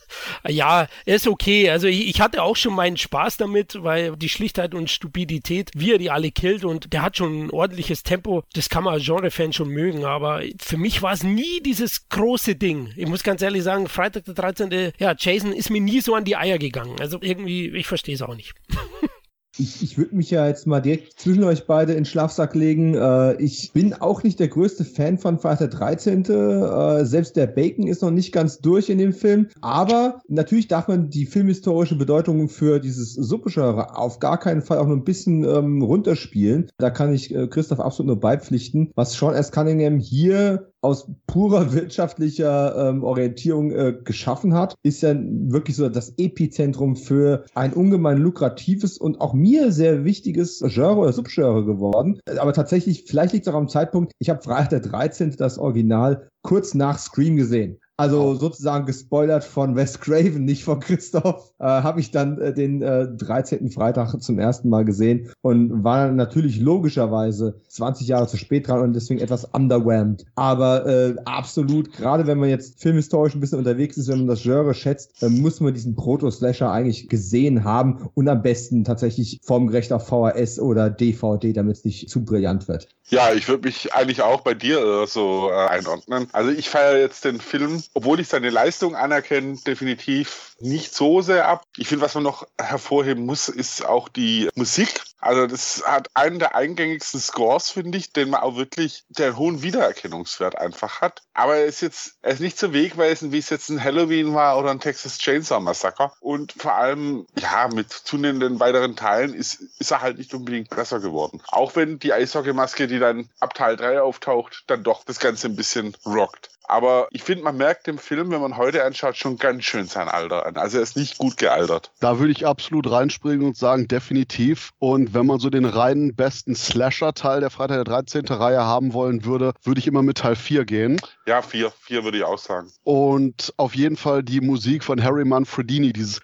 Ja, ist okay. Also ich, ich, hatte auch schon meinen Spaß damit, weil die Schlichtheit und Stupidität, wie er die alle killt und der hat schon ein ordentliches Tempo. Das kann man Genre-Fan schon mögen, aber für mich war es nie dieses große Ding. Ich muss ganz ehrlich sagen, Freitag der 13. Ja, Jason ist mir nie so an die Eier gegangen. Also irgendwie, ich verstehe es auch nicht. Ich, ich würde mich ja jetzt mal direkt zwischen euch beide in Schlafsack legen. Äh, ich bin auch nicht der größte Fan von Freitag 13. Äh, selbst der Bacon ist noch nicht ganz durch in dem Film. Aber natürlich darf man die filmhistorische Bedeutung für dieses Suppengenre auf gar keinen Fall auch nur ein bisschen ähm, runterspielen. Da kann ich äh, Christoph absolut nur beipflichten. Was Sean S. Cunningham hier aus purer wirtschaftlicher ähm, Orientierung äh, geschaffen hat, ist ja wirklich so das Epizentrum für ein ungemein lukratives und auch mir sehr wichtiges Genre oder Subgenre geworden. Aber tatsächlich, vielleicht liegt es auch am Zeitpunkt, ich habe Freitag der 13. das Original kurz nach Scream gesehen. Also sozusagen gespoilert von Wes Craven, nicht von Christoph, äh, habe ich dann äh, den äh, 13. Freitag zum ersten Mal gesehen und war natürlich logischerweise 20 Jahre zu spät dran und deswegen etwas underwhelmed. Aber äh, absolut, gerade wenn man jetzt filmhistorisch ein bisschen unterwegs ist, wenn man das Genre schätzt, äh, muss man diesen Proto-Slasher eigentlich gesehen haben und am besten tatsächlich formgerecht auf VHS oder DVD, damit es nicht zu brillant wird. Ja, ich würde mich eigentlich auch bei dir äh, so äh, einordnen. Also ich feiere jetzt den Film, obwohl ich seine Leistung anerkenne, definitiv nicht so sehr ab. Ich finde, was man noch hervorheben muss, ist auch die Musik. Also das hat einen der eingängigsten Scores, finde ich, den man auch wirklich der hohen Wiedererkennungswert einfach hat. Aber er ist jetzt, er ist nicht so wegweisend, wie es jetzt ein Halloween war oder ein Texas Chainsaw Massacre. Und vor allem, ja, mit zunehmenden weiteren Teilen ist, ist er halt nicht unbedingt besser geworden. Auch wenn die Eishockeymaske, die dann ab Teil 3 auftaucht, dann doch das Ganze ein bisschen rockt. Aber ich finde, man merkt dem Film, wenn man heute anschaut, schon ganz schön sein Alter an. Also er ist nicht gut gealtert. Da würde ich absolut reinspringen und sagen, definitiv. Und wenn man so den reinen besten Slasher-Teil der Freitag der 13. Reihe haben wollen würde, würde ich immer mit Teil 4 gehen. Ja, 4. 4 würde ich auch sagen. Und auf jeden Fall die Musik von Harry Manfredini, dieses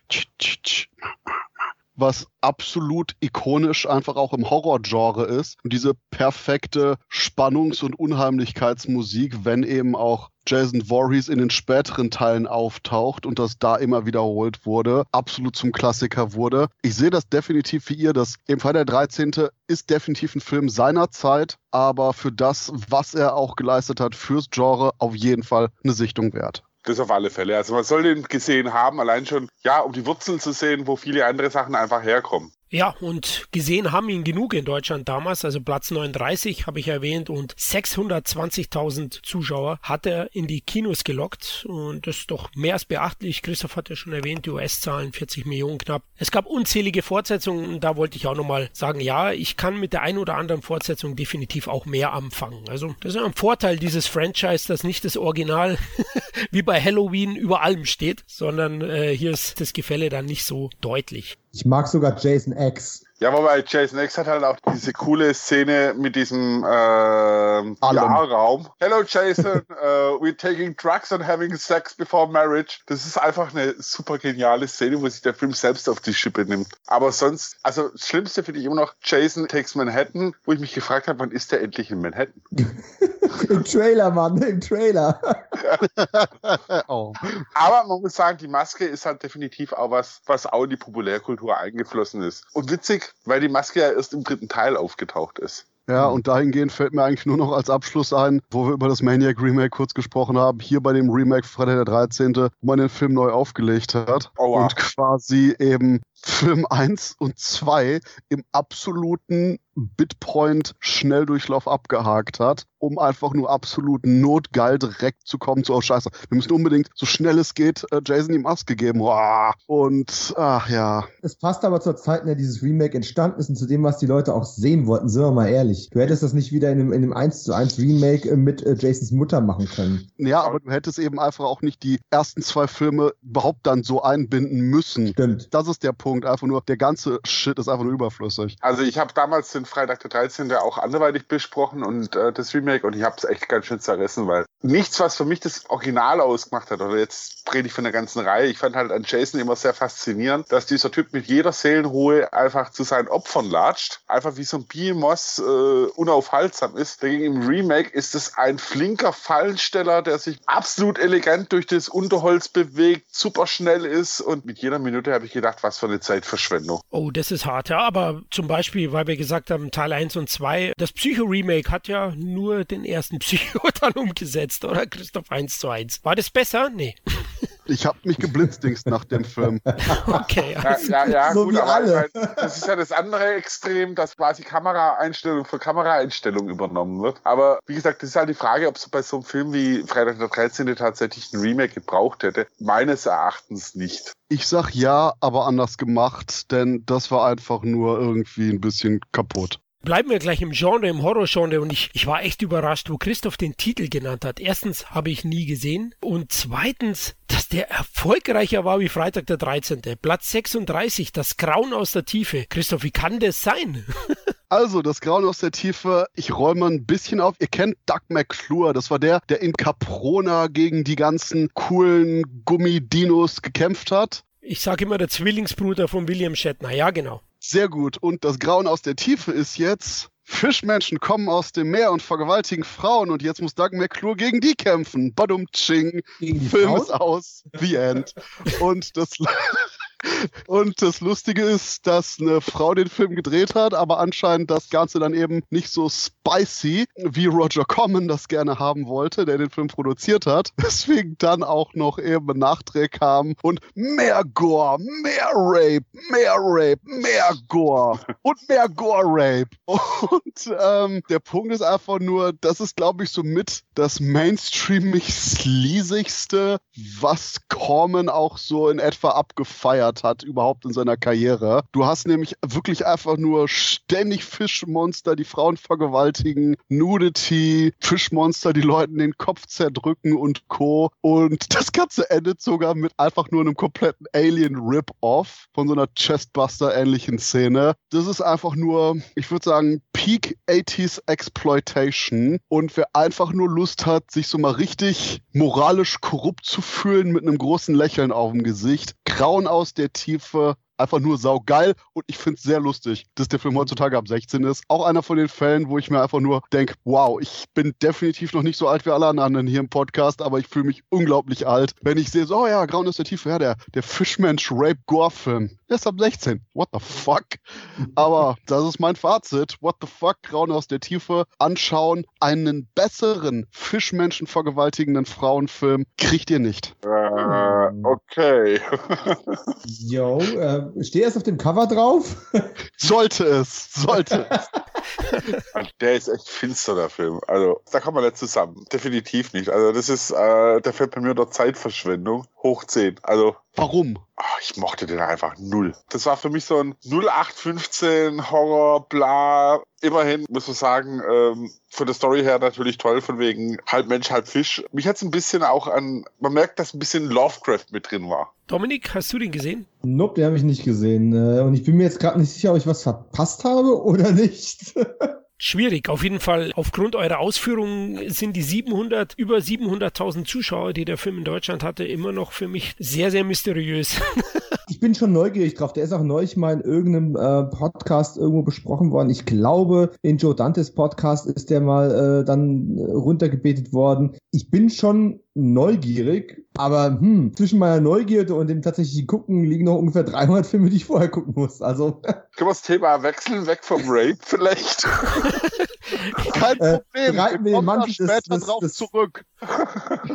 was absolut ikonisch einfach auch im Horrorgenre ist. Und diese perfekte Spannungs- und Unheimlichkeitsmusik, wenn eben auch Jason Voorhees in den späteren Teilen auftaucht und das da immer wiederholt wurde, absolut zum Klassiker wurde. Ich sehe das definitiv wie ihr, dass eben Freitag der 13. ist definitiv ein Film seiner Zeit, aber für das, was er auch geleistet hat fürs Genre, auf jeden Fall eine Sichtung wert. Das auf alle Fälle. Also man soll den gesehen haben, allein schon, ja, um die Wurzeln zu sehen, wo viele andere Sachen einfach herkommen. Ja, und gesehen haben ihn genug in Deutschland damals, also Platz 39 habe ich erwähnt und 620.000 Zuschauer hat er in die Kinos gelockt und das ist doch mehr als beachtlich. Christoph hat ja schon erwähnt, die US-Zahlen 40 Millionen knapp. Es gab unzählige Fortsetzungen und da wollte ich auch nochmal sagen, ja, ich kann mit der einen oder anderen Fortsetzung definitiv auch mehr anfangen. Also das ist ein Vorteil dieses Franchise, dass nicht das Original wie bei Halloween über allem steht, sondern äh, hier ist das Gefälle dann nicht so deutlich. Ich mag sogar Jason X. Ja, wobei Jason X hat halt auch diese coole Szene mit diesem äh, Raum. Hello Jason, uh, we're taking drugs and having sex before marriage. Das ist einfach eine super geniale Szene, wo sich der Film selbst auf die Schippe nimmt. Aber sonst, also das Schlimmste finde ich immer noch Jason Takes Manhattan, wo ich mich gefragt habe, wann ist der endlich in Manhattan? Im Trailer, Mann, im Trailer. oh. Aber man muss sagen, die Maske ist halt definitiv auch was, was auch in die Populärkultur eingeflossen ist. Und witzig, weil die Maske ja erst im dritten Teil aufgetaucht ist. Ja, und dahingehend fällt mir eigentlich nur noch als Abschluss ein, wo wir über das Maniac Remake kurz gesprochen haben, hier bei dem Remake Freitag der 13., wo man den Film neu aufgelegt hat Aua. und quasi eben Film 1 und 2 im absoluten Bitpoint-Schnelldurchlauf abgehakt hat, um einfach nur absolut notgeil direkt zu kommen zu, oh scheiße, wir müssen unbedingt, so schnell es geht, äh, Jason die Maske geben. Und, ach ja. Es passt aber zur Zeit, in der dieses Remake entstanden ist und zu dem, was die Leute auch sehen wollten, sind wir mal ehrlich. Du hättest das nicht wieder in einem, in einem 1 zu 1 Remake äh, mit äh, Jasons Mutter machen können. Ja, aber du hättest eben einfach auch nicht die ersten zwei Filme überhaupt dann so einbinden müssen. Stimmt. Das ist der Punkt. Einfach nur, der ganze Shit ist einfach nur überflüssig. Also ich habe damals den Freitag der 13. auch anderweitig besprochen und äh, das Remake und ich habe es echt ganz schön zerrissen, weil nichts, was für mich das Original ausgemacht hat, oder jetzt rede ich von der ganzen Reihe, ich fand halt an Jason immer sehr faszinierend, dass dieser Typ mit jeder Seelenruhe einfach zu seinen Opfern latscht, einfach wie so ein Behemoth äh, unaufhaltsam ist. Dagegen im Remake ist es ein flinker Fallensteller, der sich absolut elegant durch das Unterholz bewegt, super schnell ist und mit jeder Minute habe ich gedacht, was für eine Zeitverschwendung. Oh, das ist hart, ja, aber zum Beispiel, weil wir gesagt haben, Teil 1 und 2, das Psycho-Remake hat ja nur den ersten Psycho dann umgesetzt oder? Christoph 1 zu 1. War das besser? Nee. Ich habe mich geblitzdingst nach dem Film. Okay. Ja, ja, ja so gut, aber alle. Das ist ja das andere Extrem, dass quasi Kameraeinstellung für Kameraeinstellung übernommen wird. Aber wie gesagt, das ist halt die Frage, ob es bei so einem Film wie Freitag der 13. tatsächlich ein Remake gebraucht hätte. Meines Erachtens nicht. Ich sag ja, aber anders gemacht, denn das war einfach nur irgendwie ein bisschen kaputt. Bleiben wir gleich im Genre, im Horror-Genre und ich, ich war echt überrascht, wo Christoph den Titel genannt hat. Erstens habe ich nie gesehen und zweitens, dass der erfolgreicher war wie Freitag der 13. Platz 36, das Grauen aus der Tiefe. Christoph, wie kann das sein? Also, das Grauen aus der Tiefe, ich räume ein bisschen auf. Ihr kennt Doug McClure, das war der, der in Caprona gegen die ganzen coolen Gummidinos gekämpft hat. Ich sage immer der Zwillingsbruder von William Shatner, ja genau. Sehr gut. Und das Grauen aus der Tiefe ist jetzt, Fischmenschen kommen aus dem Meer und vergewaltigen Frauen und jetzt muss Doug McClure gegen die kämpfen. Badum Ching. Film Frauen? ist aus. The End. Und das Und das Lustige ist, dass eine Frau den Film gedreht hat, aber anscheinend das Ganze dann eben nicht so spicy, wie Roger Corman das gerne haben wollte, der den Film produziert hat. Deswegen dann auch noch eben Nachdreh kam und mehr Gore, mehr Rape, mehr Rape, mehr Gore und mehr Gore-Rape. Und ähm, der Punkt ist einfach nur, das ist, glaube ich, so mit das mainstreamig sleasigste, was Corman auch so in etwa abgefeiert geliefert hat überhaupt in seiner Karriere. Du hast nämlich wirklich einfach nur ständig Fischmonster, die Frauen vergewaltigen, Nudity, Fischmonster, die Leuten den Kopf zerdrücken und Co. Und das Ganze endet sogar mit einfach nur einem kompletten Alien-Rip-Off von so einer Chestbuster-ähnlichen Szene. Das ist einfach nur, ich würde sagen, Peak 80s Exploitation. Und wer einfach nur Lust hat, sich so mal richtig moralisch korrupt zu fühlen mit einem großen Lächeln auf dem Gesicht, Grauen aus der Tiefe einfach nur saugeil und ich finde es sehr lustig, dass der Film heutzutage ab 16 ist. Auch einer von den Fällen, wo ich mir einfach nur denke, wow, ich bin definitiv noch nicht so alt wie alle anderen hier im Podcast, aber ich fühle mich unglaublich alt, wenn ich sehe, so, oh ja, Grauen ist der Tiefe, ja, der, der Fischmensch-Rape-Gore-Film. Der ist ab 16. What the fuck? Aber das ist mein Fazit. What the fuck? Grauen aus der Tiefe anschauen. Einen besseren Fischmenschen vergewaltigenden Frauenfilm kriegt ihr nicht. Äh, okay. Yo, äh, steht erst auf dem Cover drauf? sollte es, sollte es. der ist echt finster, der Film. Also, da kommen wir nicht zusammen. Definitiv nicht. Also, das ist, äh, der fällt bei mir unter Zeitverschwendung. Hoch 10. Also. Warum? Oh, ich mochte den einfach null. Das war für mich so ein 0815 Horror, bla. Immerhin, muss man sagen, ähm, von der Story her natürlich toll, von wegen halb Mensch, halb Fisch. Mich hat es ein bisschen auch an, man merkt, dass ein bisschen Lovecraft mit drin war. Dominik, hast du den gesehen? Nope, den habe ich nicht gesehen. Äh, und ich bin mir jetzt gerade nicht sicher, ob ich was verpasst habe oder nicht. Schwierig. Auf jeden Fall, aufgrund eurer Ausführungen sind die 700, über 700.000 Zuschauer, die der Film in Deutschland hatte, immer noch für mich sehr, sehr mysteriös. ich bin schon neugierig drauf. Der ist auch neulich mal in irgendeinem äh, Podcast irgendwo besprochen worden. Ich glaube, in Joe Dantes Podcast ist der mal äh, dann runtergebetet worden. Ich bin schon neugierig, aber hm, zwischen meiner Neugierde und dem tatsächlichen Gucken liegen noch ungefähr 300 Filme, die ich vorher gucken muss. Also können wir das Thema wechseln, weg vom Rape vielleicht? Kein äh, Problem. Äh, wir kommen später das, drauf das, zurück.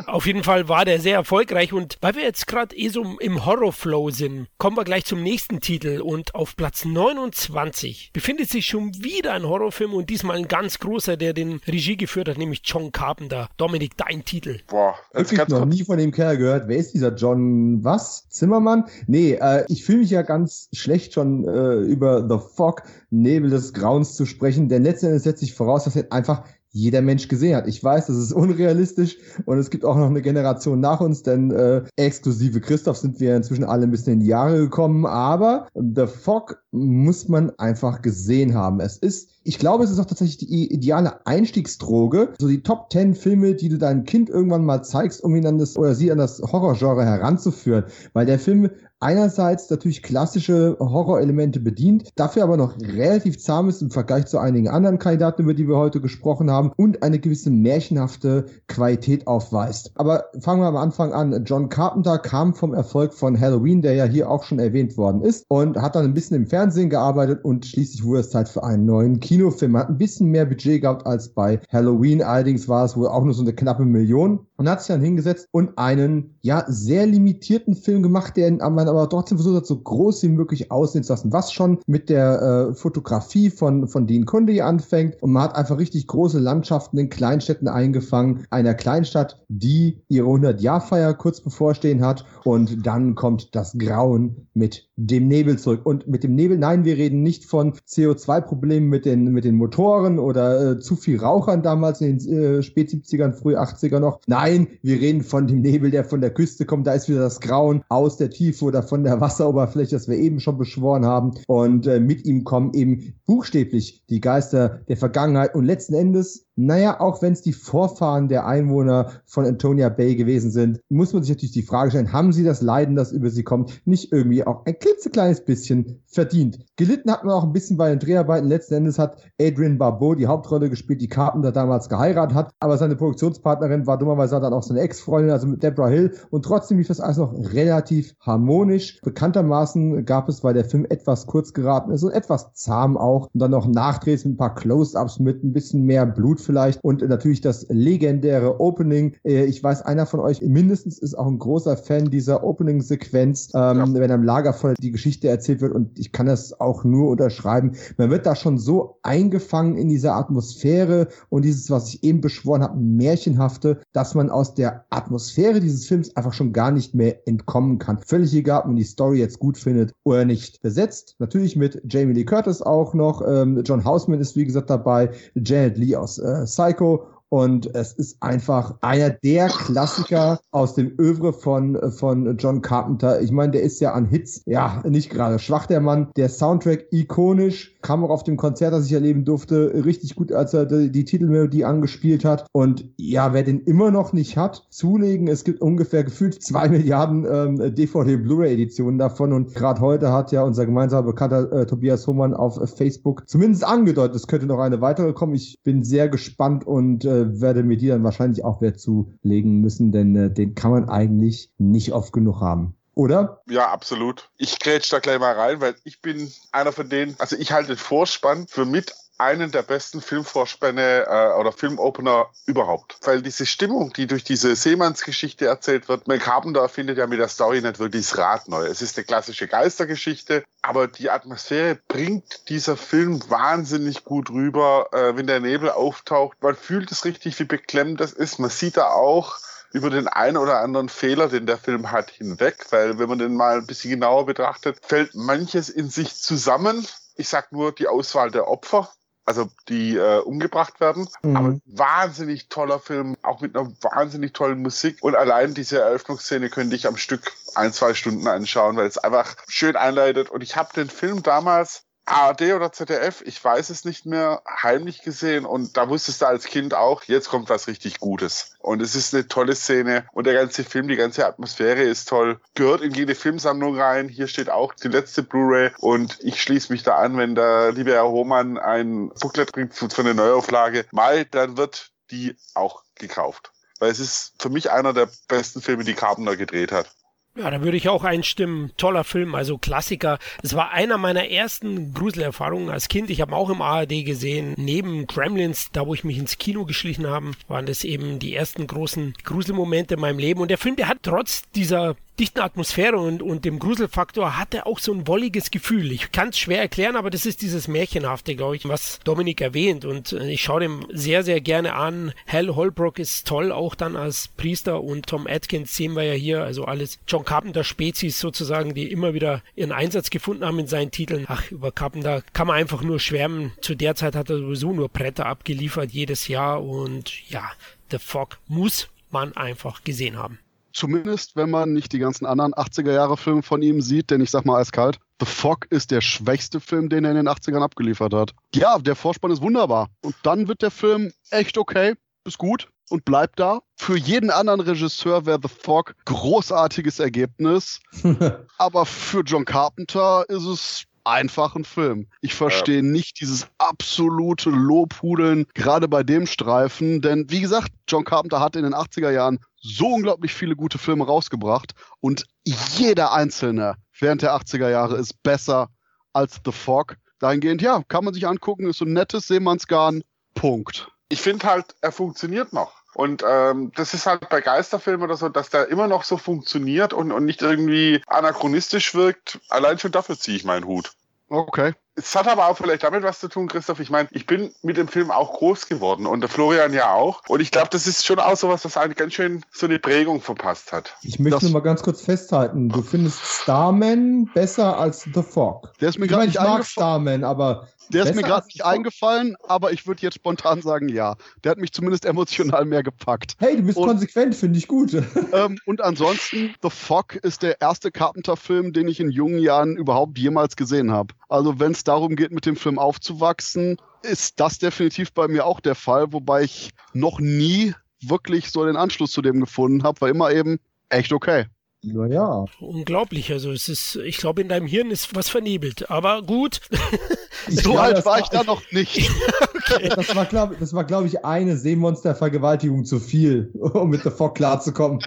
Auf jeden Fall war der sehr erfolgreich und weil wir jetzt gerade eh so im Horrorflow sind, kommen wir gleich zum nächsten Titel und auf Platz 29 befindet sich schon wieder ein Horrorfilm und diesmal ein ganz großer, der den Regie geführt hat, nämlich John Carpenter. Dominik, dein Titel. Boah, Wirklich noch nie von dem Kerl gehört. Wer ist dieser John was? Zimmermann? Nee, äh, ich fühle mich ja ganz schlecht schon äh, über The Fog, Nebel des Grauens zu sprechen, denn letztendlich setzt sich voraus, dass er einfach jeder Mensch gesehen hat. Ich weiß, das ist unrealistisch und es gibt auch noch eine Generation nach uns, denn äh, exklusive Christoph sind wir inzwischen alle ein bisschen in die Jahre gekommen, aber The Fog muss man einfach gesehen haben. Es ist, ich glaube, es ist auch tatsächlich die ideale Einstiegsdroge. So die Top 10 Filme, die du deinem Kind irgendwann mal zeigst, um ihn an das oder sie an das Horrorgenre heranzuführen, weil der Film einerseits natürlich klassische Horrorelemente bedient, dafür aber noch relativ zahm ist im Vergleich zu einigen anderen Kandidaten, über die wir heute gesprochen haben, und eine gewisse märchenhafte Qualität aufweist. Aber fangen wir am Anfang an. John Carpenter kam vom Erfolg von Halloween, der ja hier auch schon erwähnt worden ist, und hat dann ein bisschen im Fernsehen gearbeitet und schließlich wurde es Zeit für einen neuen Kinofilm. Hat ein bisschen mehr Budget gehabt als bei Halloween, allerdings war es wohl auch nur so eine knappe Million und hat sich dann hingesetzt und einen, ja, sehr limitierten Film gemacht, der in, aber trotzdem versucht hat, so groß wie möglich aussehen zu lassen, was schon mit der äh, Fotografie von, von Dean Kunde anfängt. Und man hat einfach richtig große Landschaften in Kleinstädten eingefangen, einer Kleinstadt, die ihre 100-Jahr-Feier kurz bevorstehen hat. Und dann kommt das Grauen mit dem Nebel zurück. Und mit dem Nebel, nein, wir reden nicht von CO2-Problemen mit den, mit den Motoren oder äh, zu viel Rauchern damals in den äh, spät 70ern, früh 80er noch. Nein, Nein, wir reden von dem Nebel, der von der Küste kommt. Da ist wieder das Grauen aus der Tiefe oder von der Wasseroberfläche, das wir eben schon beschworen haben. Und äh, mit ihm kommen eben buchstäblich die Geister der Vergangenheit. Und letzten Endes naja, auch wenn es die Vorfahren der Einwohner von Antonia Bay gewesen sind, muss man sich natürlich die Frage stellen, haben sie das Leiden, das über sie kommt, nicht irgendwie auch ein klitzekleines bisschen verdient? Gelitten hat man auch ein bisschen bei den Dreharbeiten. Letzten Endes hat Adrian Barbeau die Hauptrolle gespielt, die Carpenter damals geheiratet hat, aber seine Produktionspartnerin war dummerweise dann auch seine Ex-Freundin, also mit Deborah Hill. Und trotzdem lief das alles noch relativ harmonisch. Bekanntermaßen gab es, weil der Film etwas kurz geraten ist und etwas zahm auch, und dann noch Nachdrehs mit ein paar Close-Ups mit ein bisschen mehr Blut vielleicht und natürlich das legendäre Opening. Äh, ich weiß, einer von euch mindestens ist auch ein großer Fan dieser Opening-Sequenz, ähm, ja. wenn am Lagerfeuer die Geschichte erzählt wird und ich kann das auch nur unterschreiben. Man wird da schon so eingefangen in dieser Atmosphäre und dieses, was ich eben beschworen habe, märchenhafte, dass man aus der Atmosphäre dieses Films einfach schon gar nicht mehr entkommen kann. Völlig egal, ob man die Story jetzt gut findet oder nicht. Besetzt natürlich mit Jamie Lee Curtis auch noch. Ähm, John Houseman ist wie gesagt dabei. Janet Lee aus äh, Psycho und es ist einfach einer der Klassiker aus dem Övre von, von John Carpenter. Ich meine, der ist ja an Hits, ja, nicht gerade schwach, der Mann. Der Soundtrack ikonisch, kam auch auf dem Konzert, das ich erleben durfte, richtig gut, als er die, die Titelmelodie angespielt hat. Und ja, wer den immer noch nicht hat, zulegen. Es gibt ungefähr gefühlt zwei Milliarden ähm, DVD-Blu-ray-Editionen davon. Und gerade heute hat ja unser gemeinsamer Bekannter äh, Tobias Hohmann auf Facebook zumindest angedeutet, es könnte noch eine weitere kommen. Ich bin sehr gespannt und äh, werde mir die dann wahrscheinlich auch wieder zulegen müssen, denn äh, den kann man eigentlich nicht oft genug haben. Oder? Ja, absolut. Ich grätsch da gleich mal rein, weil ich bin einer von denen, also ich halte den Vorspann für mit einen der besten Filmvorspänne äh, oder Filmopener überhaupt. Weil diese Stimmung, die durch diese Seemannsgeschichte erzählt wird, Mel Carpenter findet ja mit der Story nicht wirklich das Rad neu. Es ist eine klassische Geistergeschichte, aber die Atmosphäre bringt dieser Film wahnsinnig gut rüber, äh, wenn der Nebel auftaucht. Man fühlt es richtig, wie beklemmt das ist. Man sieht da auch, über den einen oder anderen Fehler, den der Film hat, hinweg, weil wenn man den mal ein bisschen genauer betrachtet, fällt manches in sich zusammen. Ich sag nur die Auswahl der Opfer also die äh, umgebracht werden. Mhm. Aber wahnsinnig toller Film, auch mit einer wahnsinnig tollen Musik. Und allein diese Eröffnungsszene könnte ich am Stück ein, zwei Stunden anschauen, weil es einfach schön einleitet. Und ich habe den Film damals ARD oder ZDF, ich weiß es nicht mehr, heimlich gesehen und da wusstest du als Kind auch, jetzt kommt was richtig Gutes. Und es ist eine tolle Szene und der ganze Film, die ganze Atmosphäre ist toll. Gehört in jede Filmsammlung rein. Hier steht auch die letzte Blu-ray und ich schließe mich da an, wenn der liebe Herr Hohmann ein Booklet bringt für eine Neuauflage, mal, dann wird die auch gekauft. Weil es ist für mich einer der besten Filme, die Carpenter gedreht hat. Ja, da würde ich auch einstimmen. Toller Film, also Klassiker. Es war einer meiner ersten Gruselerfahrungen als Kind. Ich habe auch im ARD gesehen. Neben Gremlins, da wo ich mich ins Kino geschlichen habe, waren das eben die ersten großen Gruselmomente in meinem Leben. Und der Film, der hat trotz dieser dichten Atmosphäre und, und dem Gruselfaktor hat er auch so ein wolliges Gefühl. Ich kann es schwer erklären, aber das ist dieses Märchenhafte, glaube ich, was Dominik erwähnt. Und äh, ich schaue dem sehr, sehr gerne an. Hal Holbrook ist toll, auch dann als Priester und Tom Atkins sehen wir ja hier, also alles John Carpenter Spezies sozusagen, die immer wieder ihren Einsatz gefunden haben in seinen Titeln. Ach, über Carpenter kann man einfach nur schwärmen. Zu der Zeit hat er sowieso nur Bretter abgeliefert jedes Jahr und ja, The Fog muss man einfach gesehen haben. Zumindest, wenn man nicht die ganzen anderen 80er-Jahre-Filme von ihm sieht, denn ich sag mal eiskalt, The Fog ist der schwächste Film, den er in den 80ern abgeliefert hat. Ja, der Vorspann ist wunderbar. Und dann wird der Film echt okay, ist gut und bleibt da. Für jeden anderen Regisseur wäre The Fog großartiges Ergebnis. Aber für John Carpenter ist es einfach ein Film. Ich verstehe ja. nicht dieses absolute Lobhudeln, gerade bei dem Streifen, denn wie gesagt, John Carpenter hat in den 80er Jahren so unglaublich viele gute Filme rausgebracht und jeder einzelne während der 80er Jahre ist besser als The Fog. Dahingehend, ja, kann man sich angucken, ist so ein nettes Seemannsgarn. Punkt. Ich finde halt, er funktioniert noch. Und ähm, das ist halt bei Geisterfilmen oder so, dass der immer noch so funktioniert und, und nicht irgendwie anachronistisch wirkt. Allein schon dafür ziehe ich meinen Hut. Okay. Es hat aber auch vielleicht damit was zu tun, Christoph. Ich meine, ich bin mit dem Film auch groß geworden und der Florian ja auch. Und ich glaube, das ist schon auch sowas, was einen ganz schön so eine Prägung verpasst hat. Ich möchte nur mal ganz kurz festhalten. Du findest Starman besser als The Fog. Der ist mir gerade nicht ich mag Starman, aber der ist mir gerade nicht eingefallen, aber ich würde jetzt spontan sagen, ja. Der hat mich zumindest emotional mehr gepackt. Hey, du bist und, konsequent, finde ich gut. Ähm, und ansonsten, The Fog ist der erste Carpenter-Film, den ich in jungen Jahren überhaupt jemals gesehen habe. Also wenn es darum geht, mit dem Film aufzuwachsen, ist das definitiv bei mir auch der Fall, wobei ich noch nie wirklich so den Anschluss zu dem gefunden habe, war immer eben echt okay. Naja. Unglaublich. Also es ist, ich glaube, in deinem Hirn ist was vernebelt. Aber gut. so ja, alt war ich da noch nicht. okay. Das war, glaube glaub ich, eine Seemonster-Vergewaltigung zu viel, um mit The Fog klarzukommen.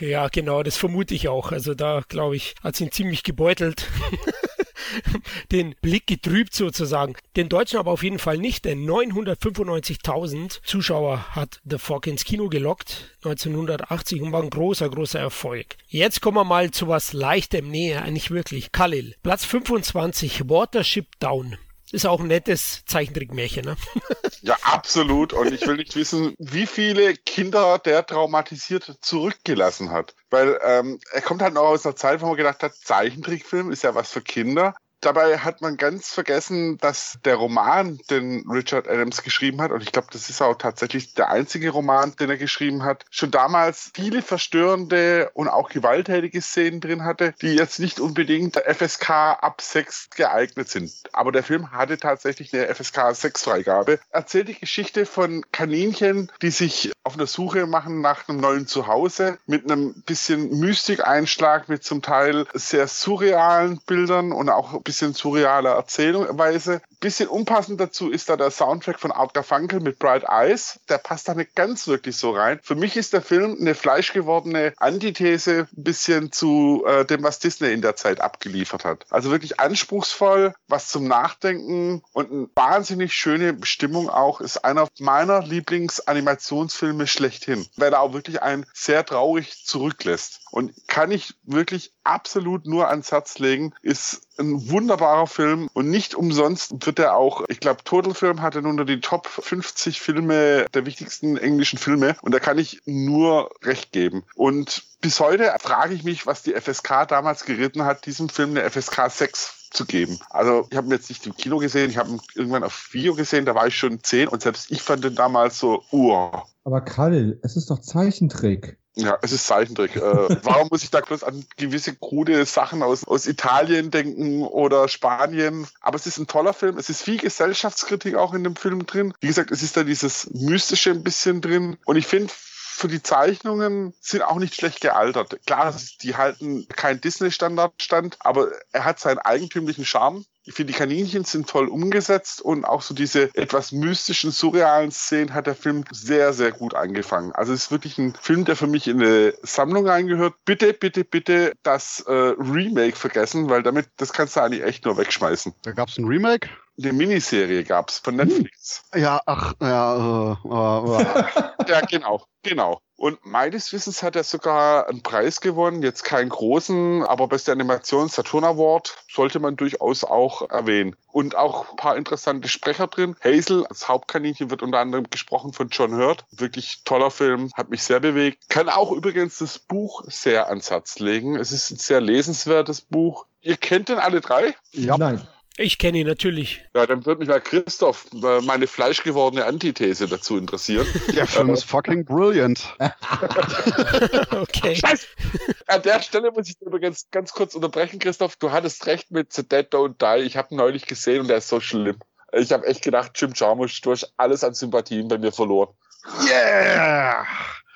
Ja, genau, das vermute ich auch. Also da, glaube ich, hat sie ihn ziemlich gebeutelt. den Blick getrübt sozusagen. Den Deutschen aber auf jeden Fall nicht, denn 995.000 Zuschauer hat The Fog ins Kino gelockt 1980 und war ein großer, großer Erfolg. Jetzt kommen wir mal zu was leichtem näher, eigentlich wirklich. Khalil, Platz 25, Watership Down. Ist auch ein nettes Zeichentrickmärchen, ne? ja, absolut. Und ich will nicht wissen, wie viele Kinder der traumatisiert zurückgelassen hat. Weil ähm, er kommt halt noch aus einer Zeit, wo man gedacht hat, Zeichentrickfilm ist ja was für Kinder. Dabei hat man ganz vergessen, dass der Roman, den Richard Adams geschrieben hat, und ich glaube, das ist auch tatsächlich der einzige Roman, den er geschrieben hat, schon damals viele verstörende und auch gewalttätige Szenen drin hatte, die jetzt nicht unbedingt der FSK ab 6 geeignet sind. Aber der Film hatte tatsächlich eine FSK 6 Freigabe. Erzählt die Geschichte von Kaninchen, die sich auf eine Suche machen nach einem neuen Zuhause mit einem bisschen Mystikeinschlag, mit zum Teil sehr surrealen Bildern und auch ein bisschen surrealer Erzählungsweise. Bisschen unpassend dazu ist da der Soundtrack von Art Garfunkel mit Bright Eyes. Der passt da nicht ganz wirklich so rein. Für mich ist der Film eine fleischgewordene Antithese ein bisschen zu äh, dem, was Disney in der Zeit abgeliefert hat. Also wirklich anspruchsvoll, was zum Nachdenken und eine wahnsinnig schöne Stimmung auch. Ist einer meiner Lieblingsanimationsfilme schlechthin, weil er auch wirklich einen sehr traurig zurücklässt. Und kann ich wirklich absolut nur ans Herz legen, ist ein wunderbarer Film und nicht umsonst wird er auch, ich glaube, Total Film hat er unter die Top 50 Filme der wichtigsten englischen Filme und da kann ich nur recht geben. Und bis heute frage ich mich, was die FSK damals geritten hat, diesem Film eine FSK 6 zu geben. Also ich habe ihn jetzt nicht im Kino gesehen, ich habe ihn irgendwann auf Video gesehen, da war ich schon zehn und selbst ich fand den damals so, uh. Aber Karl, es ist doch Zeichentrick. Ja, es ist Zeichentrick. äh, warum muss ich da bloß an gewisse krude Sachen aus, aus Italien denken oder Spanien? Aber es ist ein toller Film. Es ist viel Gesellschaftskritik auch in dem Film drin. Wie gesagt, es ist da dieses Mystische ein bisschen drin. Und ich finde, für die Zeichnungen sind auch nicht schlecht gealtert. Klar, die halten kein Disney-Standard stand, aber er hat seinen eigentümlichen Charme. Ich finde, die Kaninchen sind toll umgesetzt und auch so diese etwas mystischen, surrealen Szenen hat der Film sehr, sehr gut angefangen. Also es ist wirklich ein Film, der für mich in eine Sammlung reingehört. Bitte, bitte, bitte das äh, Remake vergessen, weil damit, das kannst du eigentlich echt nur wegschmeißen. Da gab es ein Remake? Eine Miniserie gab es von Netflix. Ja, ach, ja, äh, äh, äh. ja, genau, genau. Und meines Wissens hat er sogar einen Preis gewonnen, jetzt keinen großen, aber beste Animation Saturn Award sollte man durchaus auch erwähnen. Und auch ein paar interessante Sprecher drin. Hazel als Hauptkaninchen wird unter anderem gesprochen von John Hurt. Wirklich toller Film, hat mich sehr bewegt. Kann auch übrigens das Buch sehr ans Herz legen. Es ist ein sehr lesenswertes Buch. Ihr kennt den alle drei? Ja. Nein. Ich kenne ihn natürlich. Ja, dann würde mich mal Christoph äh, meine fleischgewordene Antithese dazu interessieren. Der Film ist fucking brilliant. okay. Scheiße. An der Stelle muss ich übrigens ganz kurz unterbrechen, Christoph. Du hattest recht mit The Dead Don't Die. Ich habe ihn neulich gesehen und der ist so schlimm. Ich habe echt gedacht, Jim Jarmusch, du hast alles an Sympathien bei mir verloren. Yeah!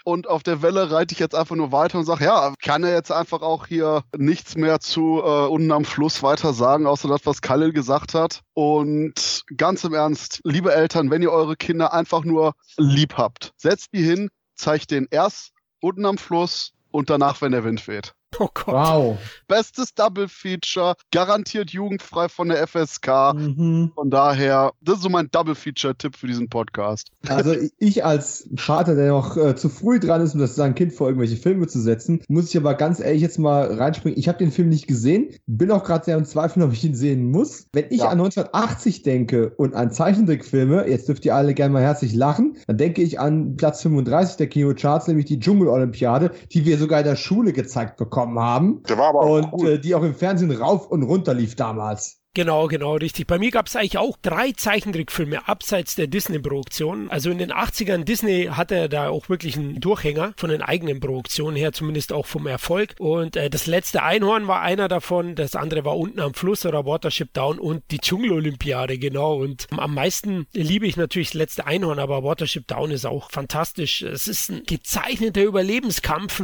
Und auf der Welle reite ich jetzt einfach nur weiter und sage, ja, kann er jetzt einfach auch hier nichts mehr zu äh, unten am Fluss weiter sagen, außer das, was Khalil gesagt hat. Und ganz im Ernst, liebe Eltern, wenn ihr eure Kinder einfach nur lieb habt, setzt die hin, zeigt den erst unten am Fluss und danach, wenn der Wind weht. Oh Gott. Wow. Bestes Double Feature, garantiert jugendfrei von der FSK. Mhm. Von daher, das ist so mein Double Feature-Tipp für diesen Podcast. Also ich als Vater, der noch äh, zu früh dran ist, um das sein Kind vor irgendwelche Filme zu setzen, muss ich aber ganz ehrlich jetzt mal reinspringen. Ich habe den Film nicht gesehen, bin auch gerade sehr im Zweifel, ob ich ihn sehen muss. Wenn ich ja. an 1980 denke und an Zeichentrickfilme, jetzt dürft ihr alle gerne mal herzlich lachen, dann denke ich an Platz 35 der Kinocharts, nämlich die Dschungel-Olympiade, die wir sogar in der Schule gezeigt bekommen haben. Der war aber auch und cool. äh, die auch im Fernsehen rauf und runter lief damals. Genau, genau, richtig. Bei mir gab es eigentlich auch drei Zeichentrickfilme abseits der Disney-Produktion. Also in den 80ern, Disney hatte da auch wirklich einen Durchhänger von den eigenen Produktionen her, zumindest auch vom Erfolg. Und äh, das letzte Einhorn war einer davon, das andere war unten am Fluss oder Watership Down und die Dschungel-Olympiade, genau. Und am meisten liebe ich natürlich das letzte Einhorn, aber Watership Down ist auch fantastisch. Es ist ein gezeichneter Überlebenskampf.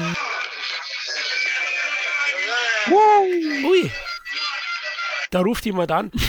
Ui. Da ruft jemand an.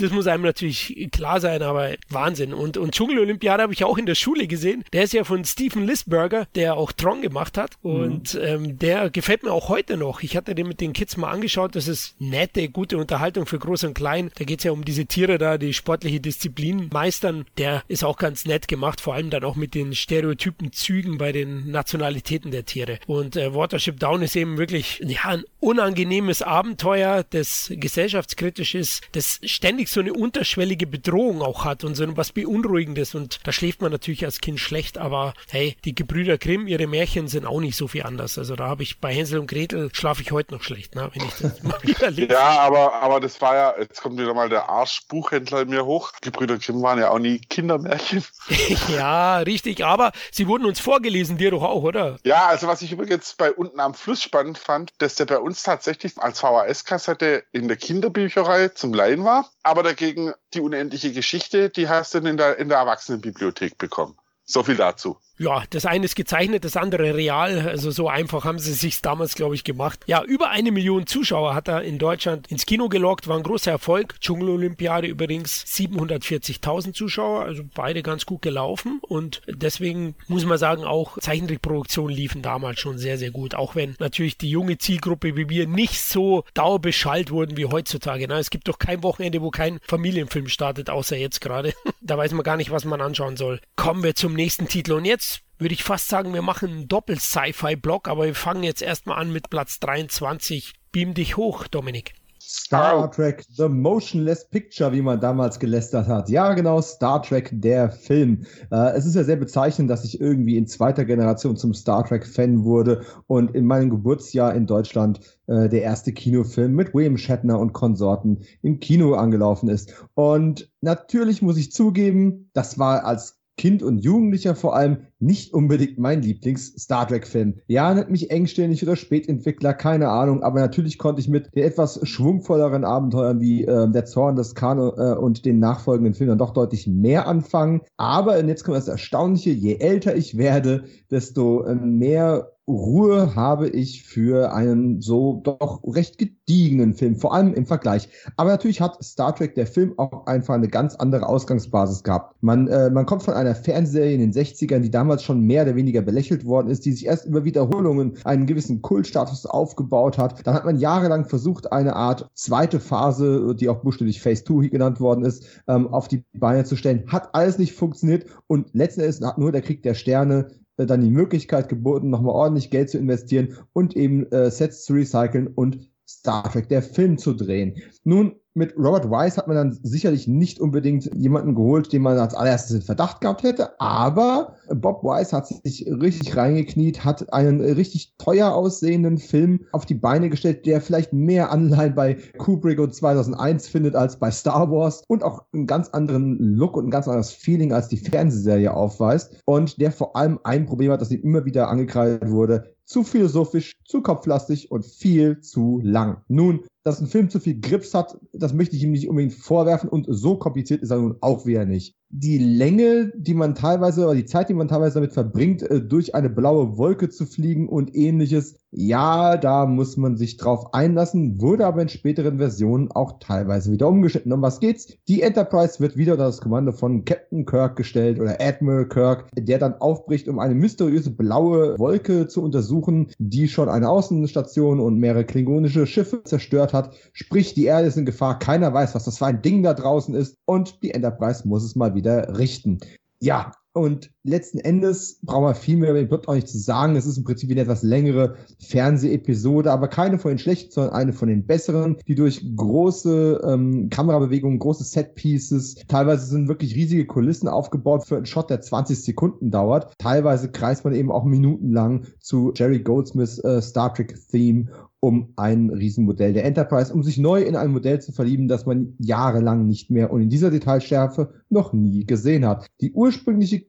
das muss einem natürlich klar sein, aber Wahnsinn. Und, und Dschungel-Olympiade habe ich auch in der Schule gesehen. Der ist ja von Stephen Lisberger, der auch Tron gemacht hat. Und mhm. ähm, der gefällt mir auch heute noch. Ich hatte den mit den Kids mal angeschaut. Das ist nette, gute Unterhaltung für Groß und Klein. Da geht es ja um diese Tiere da, die sportliche Disziplin meistern. Der ist auch ganz nett gemacht, vor allem dann auch mit den stereotypen Zügen bei den Nationalitäten der Tiere. Und äh, Watership Down ist eben wirklich ja, ein unangenehmes Abenteuer, das gesellschaftskritisch ist, das ständig so eine unterschwellige Bedrohung auch hat und so was Beunruhigendes. Und da schläft man natürlich als Kind schlecht, aber hey, die Gebrüder Grimm, ihre Märchen sind auch nicht so viel anders. Also da habe ich bei Hänsel und Gretel schlafe ich heute noch schlecht, ne, wenn ich das mal wieder lese. Ja, aber, aber das war ja, jetzt kommt wieder mal der Arschbuchhändler in mir hoch. Gebrüder Grimm waren ja auch nie Kindermärchen. ja, richtig, aber sie wurden uns vorgelesen, dir doch auch, oder? Ja, also was ich übrigens bei unten am Fluss spannend fand, dass der bei uns tatsächlich als VHS-Kassette in der Kinderbücherei zum Leihen war, aber dagegen die unendliche Geschichte, die hast du in der, in der Erwachsenenbibliothek bekommen. So viel dazu. Ja, das eine ist gezeichnet, das andere real. Also so einfach haben sie sich damals, glaube ich, gemacht. Ja, über eine Million Zuschauer hat er in Deutschland ins Kino gelockt, war ein großer Erfolg. Dschungel-Olympiade übrigens 740.000 Zuschauer, also beide ganz gut gelaufen. Und deswegen muss man sagen, auch Zeichentrickproduktionen liefen damals schon sehr, sehr gut. Auch wenn natürlich die junge Zielgruppe wie wir nicht so dauerbeschallt wurden wie heutzutage. Na, es gibt doch kein Wochenende, wo kein Familienfilm startet, außer jetzt gerade. da weiß man gar nicht, was man anschauen soll. Kommen wir zum nächsten Titel. Und jetzt würde ich fast sagen, wir machen einen Doppel-Sci-Fi-Block, aber wir fangen jetzt erstmal an mit Platz 23. Beam dich hoch, Dominik. Star Trek The Motionless Picture, wie man damals gelästert hat. Ja, genau, Star Trek, der Film. Äh, es ist ja sehr bezeichnend, dass ich irgendwie in zweiter Generation zum Star Trek-Fan wurde und in meinem Geburtsjahr in Deutschland äh, der erste Kinofilm mit William Shatner und Konsorten im Kino angelaufen ist. Und natürlich muss ich zugeben, das war als Kind und Jugendlicher vor allem nicht unbedingt mein Lieblings-Star Trek-Film. Ja, nennt mich engstirnig oder Spätentwickler, keine Ahnung, aber natürlich konnte ich mit den etwas schwungvolleren Abenteuern wie äh, Der Zorn des Kano äh, und den nachfolgenden Filmen doch deutlich mehr anfangen. Aber jetzt kommt das Erstaunliche, je älter ich werde, desto äh, mehr Ruhe habe ich für einen so doch recht gediegenen Film, vor allem im Vergleich. Aber natürlich hat Star Trek, der Film, auch einfach eine ganz andere Ausgangsbasis gehabt. Man, äh, man kommt von einer Fernsehserie in den 60ern, die damals schon mehr oder weniger belächelt worden ist, die sich erst über Wiederholungen einen gewissen Kultstatus aufgebaut hat. Dann hat man jahrelang versucht, eine Art zweite Phase, die auch buchstäblich Phase 2 genannt worden ist, ähm, auf die Beine zu stellen. Hat alles nicht funktioniert und letzten Endes hat nur der Krieg der Sterne äh, dann die Möglichkeit geboten, nochmal ordentlich Geld zu investieren und eben äh, Sets zu recyceln und Star Trek, der Film zu drehen. Nun, mit Robert Wise hat man dann sicherlich nicht unbedingt jemanden geholt, den man als allererstes in Verdacht gehabt hätte, aber Bob Wise hat sich richtig reingekniet, hat einen richtig teuer aussehenden Film auf die Beine gestellt, der vielleicht mehr Anleihen bei Kubrick und 2001 findet als bei Star Wars und auch einen ganz anderen Look und ein ganz anderes Feeling als die Fernsehserie aufweist und der vor allem ein Problem hat, das ihm immer wieder angekreidet wurde, zu philosophisch, zu kopflastig und viel zu lang. Nun, dass ein Film zu viel Grips hat, das möchte ich ihm nicht unbedingt vorwerfen und so kompliziert ist er nun auch wieder nicht die Länge, die man teilweise, oder die Zeit, die man teilweise damit verbringt, äh, durch eine blaue Wolke zu fliegen und ähnliches, ja, da muss man sich drauf einlassen, wurde aber in späteren Versionen auch teilweise wieder umgeschnitten. Um was geht's? Die Enterprise wird wieder unter das Kommando von Captain Kirk gestellt oder Admiral Kirk, der dann aufbricht, um eine mysteriöse blaue Wolke zu untersuchen, die schon eine Außenstation und mehrere klingonische Schiffe zerstört hat. Sprich, die Erde ist in Gefahr, keiner weiß, was das für ein Ding da draußen ist. Und die Enterprise muss es mal wieder richten. Ja, und letzten Endes brauchen wir viel mehr über den Plot auch nicht zu sagen. Es ist im Prinzip eine etwas längere Fernseh-Episode, aber keine von den schlechten, sondern eine von den besseren, die durch große ähm, Kamerabewegungen, große Set-Pieces, teilweise sind wirklich riesige Kulissen aufgebaut für einen Shot, der 20 Sekunden dauert. Teilweise kreist man eben auch minutenlang zu Jerry Goldsmiths äh, Star Trek-Theme um ein Riesenmodell der Enterprise, um sich neu in ein Modell zu verlieben, das man jahrelang nicht mehr und in dieser Detailschärfe noch nie gesehen hat. Die ursprüngliche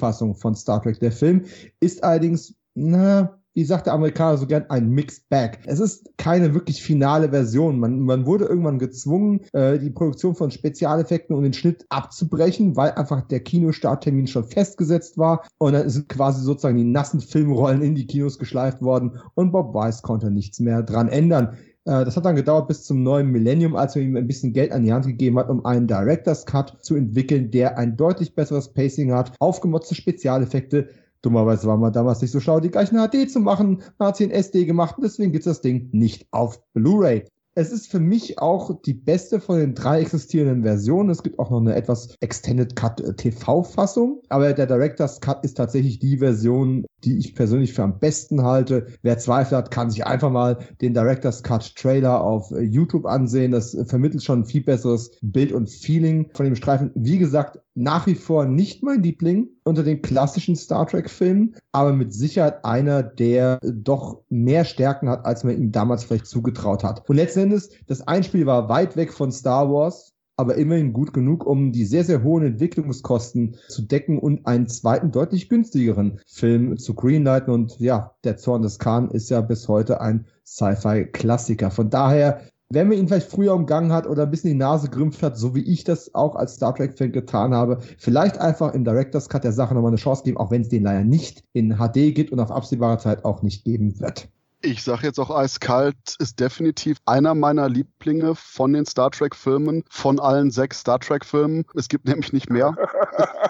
Kinofassung von Star Trek, der Film, ist allerdings, na, wie sagt der Amerikaner so gern, ein Mixed Bag. Es ist keine wirklich finale Version. Man, man wurde irgendwann gezwungen, äh, die Produktion von Spezialeffekten und den Schnitt abzubrechen, weil einfach der Kinostarttermin schon festgesetzt war. Und dann sind quasi sozusagen die nassen Filmrollen in die Kinos geschleift worden und Bob Weiss konnte nichts mehr dran ändern. Äh, das hat dann gedauert bis zum neuen Millennium, als man ihm ein bisschen Geld an die Hand gegeben hat, um einen Director's Cut zu entwickeln, der ein deutlich besseres Pacing hat, aufgemotzte Spezialeffekte, Dummerweise war man damals nicht so schlau, die gleichen HD zu machen. Man hat sie in SD gemacht und deswegen gibt's das Ding nicht auf Blu-ray. Es ist für mich auch die beste von den drei existierenden Versionen. Es gibt auch noch eine etwas Extended Cut äh, TV-Fassung, aber der Director's Cut ist tatsächlich die Version, die ich persönlich für am besten halte. Wer Zweifel hat, kann sich einfach mal den Director's Cut Trailer auf äh, YouTube ansehen. Das vermittelt schon ein viel besseres Bild und Feeling von dem Streifen. Wie gesagt, nach wie vor nicht mein Liebling unter den klassischen Star Trek-Filmen, aber mit Sicherheit einer, der doch mehr Stärken hat, als man ihm damals vielleicht zugetraut hat. Und letzten Endes, das Einspiel war weit weg von Star Wars, aber immerhin gut genug, um die sehr, sehr hohen Entwicklungskosten zu decken und einen zweiten, deutlich günstigeren Film zu greenlighten. Und ja, der Zorn des Khan ist ja bis heute ein Sci-Fi-Klassiker. Von daher wenn man ihn vielleicht früher umgangen hat oder ein bisschen die Nase gerümpft hat, so wie ich das auch als Star Trek-Fan getan habe, vielleicht einfach im Director's Cut der Sache nochmal eine Chance geben, auch wenn es den leider nicht in HD gibt und auf absehbare Zeit auch nicht geben wird. Ich sage jetzt auch eiskalt, ist definitiv einer meiner Lieblinge von den Star Trek-Filmen, von allen sechs Star Trek-Filmen. Es gibt nämlich nicht mehr.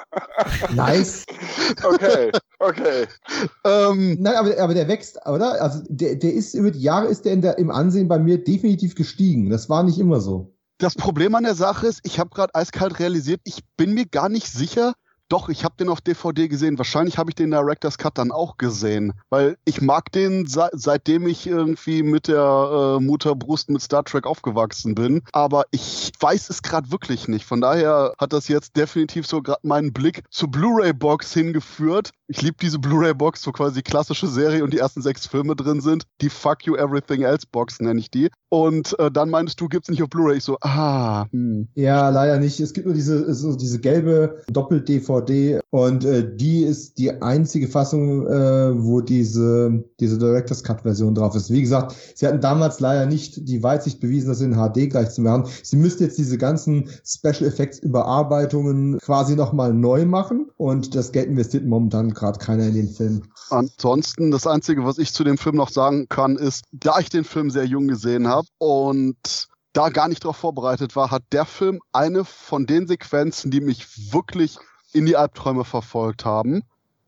nice. Okay, okay. ähm, Nein, aber, aber der wächst, oder? Also der, der ist über die Jahre ist der, in der im Ansehen bei mir definitiv gestiegen. Das war nicht immer so. Das Problem an der Sache ist, ich habe gerade eiskalt realisiert, ich bin mir gar nicht sicher, doch, ich habe den auf DVD gesehen. Wahrscheinlich habe ich den Director's Cut dann auch gesehen. Weil ich mag den, se seitdem ich irgendwie mit der äh, Mutterbrust mit Star Trek aufgewachsen bin. Aber ich weiß es gerade wirklich nicht. Von daher hat das jetzt definitiv so gerade meinen Blick zur Blu-ray-Box hingeführt. Ich liebe diese Blu-ray-Box, wo quasi die klassische Serie und die ersten sechs Filme drin sind. Die Fuck You Everything Else Box nenne ich die. Und äh, dann meintest du, gibt's nicht auf Blu-ray. Ich so, ah, hm. Ja, leider nicht. Es gibt nur diese, so diese gelbe Doppel-DVD und äh, die ist die einzige Fassung, äh, wo diese, diese Director's Cut-Version drauf ist. Wie gesagt, sie hatten damals leider nicht die Weitsicht bewiesen, das in HD gleich zu machen. Sie müssten jetzt diese ganzen Special Effects Überarbeitungen quasi nochmal neu machen und das Geld investiert momentan gerade keiner in den Film. Ansonsten, das Einzige, was ich zu dem Film noch sagen kann, ist, da ich den Film sehr jung gesehen habe und da gar nicht darauf vorbereitet war, hat der Film eine von den Sequenzen, die mich wirklich in die Albträume verfolgt haben.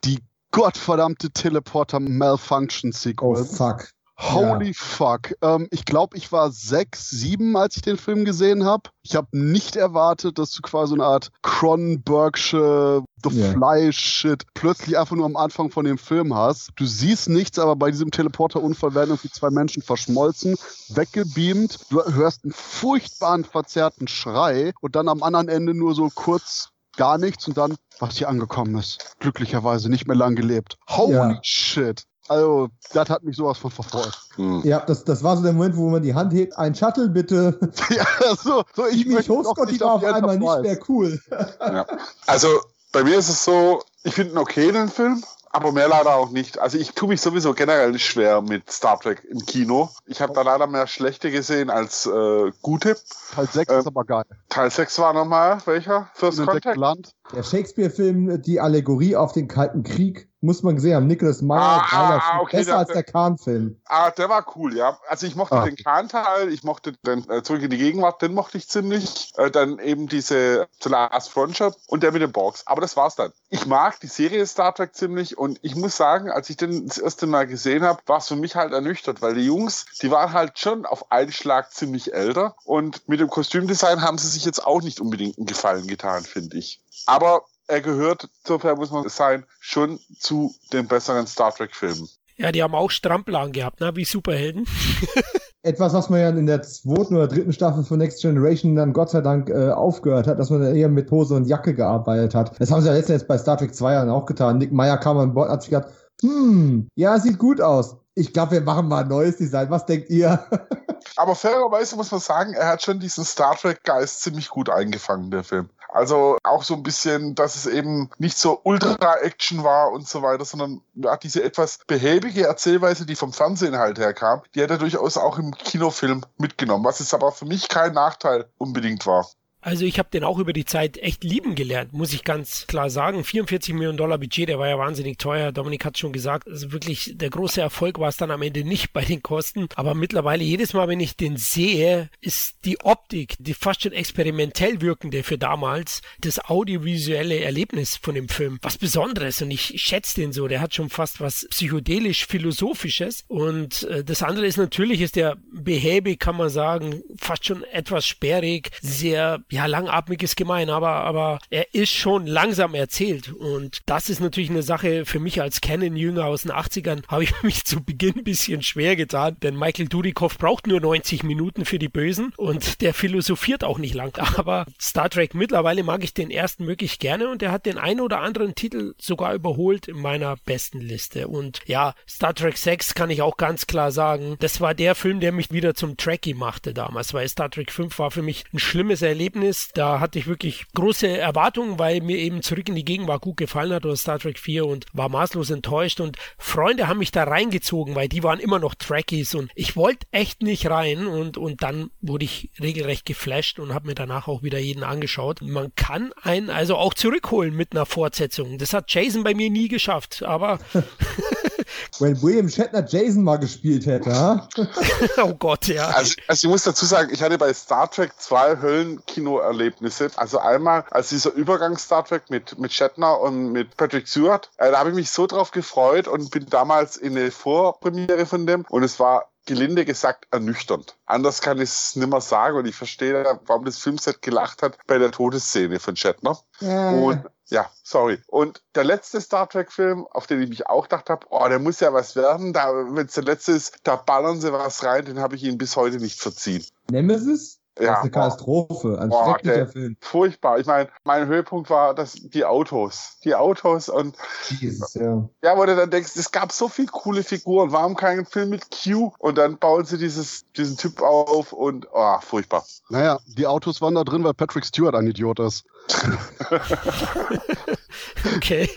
Die gottverdammte Teleporter-Malfunction-Sequence. Oh, fuck. Holy ja. fuck. Ähm, ich glaube, ich war sechs, sieben, als ich den Film gesehen habe. Ich habe nicht erwartet, dass du quasi so eine Art Cronenbergsche The yeah. Fly-Shit plötzlich einfach nur am Anfang von dem Film hast. Du siehst nichts, aber bei diesem Teleporter-Unfall werden irgendwie zwei Menschen verschmolzen, weggebeamt. Du hörst einen furchtbaren, verzerrten Schrei und dann am anderen Ende nur so kurz gar nichts und dann, was hier angekommen ist. Glücklicherweise nicht mehr lang gelebt. Holy ja. shit. Also, das hat mich sowas von verfolgt. Hm. Ja, das, das war so der Moment, wo man die Hand hebt. Ein Shuttle, bitte. ja, so, so ich mich Hochscott, die war auf einmal nicht mehr cool. ja. Also, bei mir ist es so, ich finde ihn okay, den Film. Aber mehr leider auch nicht. Also ich tue mich sowieso generell schwer mit Star Trek im Kino. Ich habe da leider mehr schlechte gesehen als äh, gute. Teil 6 ähm, ist aber geil. Teil 6 war nochmal welcher? First Contact? Land. Der Shakespeare-Film, die Allegorie auf den Kalten Krieg, muss man gesehen haben. Nicholas Meyer, ah, okay, besser der, als der Kahn-Film. Ah, der war cool, ja. Also ich mochte ah. den Kahn-Teil, ich mochte den äh, Zurück in die Gegenwart, den mochte ich ziemlich. Äh, dann eben diese The Last Frontier und der mit den Borgs. Aber das war's dann. Ich mag die Serie Star Trek ziemlich und ich muss sagen, als ich den das erste Mal gesehen habe, war es für mich halt ernüchtert, weil die Jungs, die waren halt schon auf einen Schlag ziemlich älter und mit dem Kostümdesign haben sie sich jetzt auch nicht unbedingt einen Gefallen getan, finde ich. Aber er gehört, sofern muss man sein, schon zu den besseren Star Trek-Filmen. Ja, die haben auch Stramplagen gehabt, ne? wie Superhelden. Etwas, was man ja in der zweiten oder dritten Staffel von Next Generation dann Gott sei Dank äh, aufgehört hat, dass man eher mit Hose und Jacke gearbeitet hat. Das haben sie ja letztens bei Star Trek 2 auch getan. Nick Meyer kam an Bord und hat sich gedacht, hm, ja, sieht gut aus. Ich glaube, wir machen mal ein neues Design. Was denkt ihr? Aber fairerweise muss man sagen, er hat schon diesen Star Trek-Geist ziemlich gut eingefangen, der Film. Also auch so ein bisschen, dass es eben nicht so Ultra-Action war und so weiter, sondern ja, diese etwas behäbige Erzählweise, die vom Fernsehen halt herkam, die hat er durchaus auch im Kinofilm mitgenommen, was jetzt aber für mich kein Nachteil unbedingt war. Also ich habe den auch über die Zeit echt lieben gelernt, muss ich ganz klar sagen. 44 Millionen Dollar Budget, der war ja wahnsinnig teuer. Dominik hat schon gesagt, also wirklich der große Erfolg war es dann am Ende nicht bei den Kosten. Aber mittlerweile jedes Mal, wenn ich den sehe, ist die Optik, die fast schon experimentell wirkende für damals, das audiovisuelle Erlebnis von dem Film was Besonderes. Und ich schätze den so. Der hat schon fast was psychedelisch-philosophisches. Und äh, das andere ist natürlich, ist der behäbig, kann man sagen, fast schon etwas sperrig, sehr ja, langatmig ist gemein, aber, aber er ist schon langsam erzählt. Und das ist natürlich eine Sache für mich als Canon-Jünger aus den 80ern, habe ich mich zu Beginn ein bisschen schwer getan, denn Michael Dudikoff braucht nur 90 Minuten für die Bösen und der philosophiert auch nicht lang. Aber Star Trek mittlerweile mag ich den ersten wirklich gerne und er hat den einen oder anderen Titel sogar überholt in meiner besten Liste. Und ja, Star Trek 6 kann ich auch ganz klar sagen, das war der Film, der mich wieder zum Trekkie machte damals, weil Star Trek 5 war für mich ein schlimmes Erlebnis Ergebnis. Da hatte ich wirklich große Erwartungen, weil mir eben zurück in die Gegenwart gut gefallen hat oder Star Trek 4 und war maßlos enttäuscht. Und Freunde haben mich da reingezogen, weil die waren immer noch Trekkies und ich wollte echt nicht rein. Und, und dann wurde ich regelrecht geflasht und habe mir danach auch wieder jeden angeschaut. Man kann einen also auch zurückholen mit einer Fortsetzung. Das hat Jason bei mir nie geschafft, aber. Wenn William Shatner Jason mal gespielt hätte, ha? oh Gott, ja. Also, also, ich muss dazu sagen, ich hatte bei Star Trek zwei Höllenkino-Erlebnisse. Also einmal als dieser Übergang Star Trek mit, mit Shatner und mit Patrick Stewart. Äh, da habe ich mich so drauf gefreut und bin damals in eine Vorpremiere von dem und es war gelinde gesagt ernüchternd. Anders kann ich es nimmer sagen und ich verstehe, warum das Filmset gelacht hat bei der Todesszene von Shatner. Ja. Und ja, sorry. Und der letzte Star Trek-Film, auf den ich mich auch gedacht habe, oh, der muss ja was werden. Da, wenn es der letzte ist, da ballern sie was rein, den habe ich ihnen bis heute nicht verziehen. Nemesis? Das ja, ist eine Katastrophe, ein boah, schrecklicher der, Film. Furchtbar. Ich meine, mein Höhepunkt war das, die Autos. Die Autos und Jesus, ja. ja, wo du dann denkst, es gab so viele coole Figuren. Warum kein Film mit Q? Und dann bauen sie dieses, diesen Typ auf und oh, furchtbar. Naja, die Autos waren da drin, weil Patrick Stewart ein Idiot ist. okay.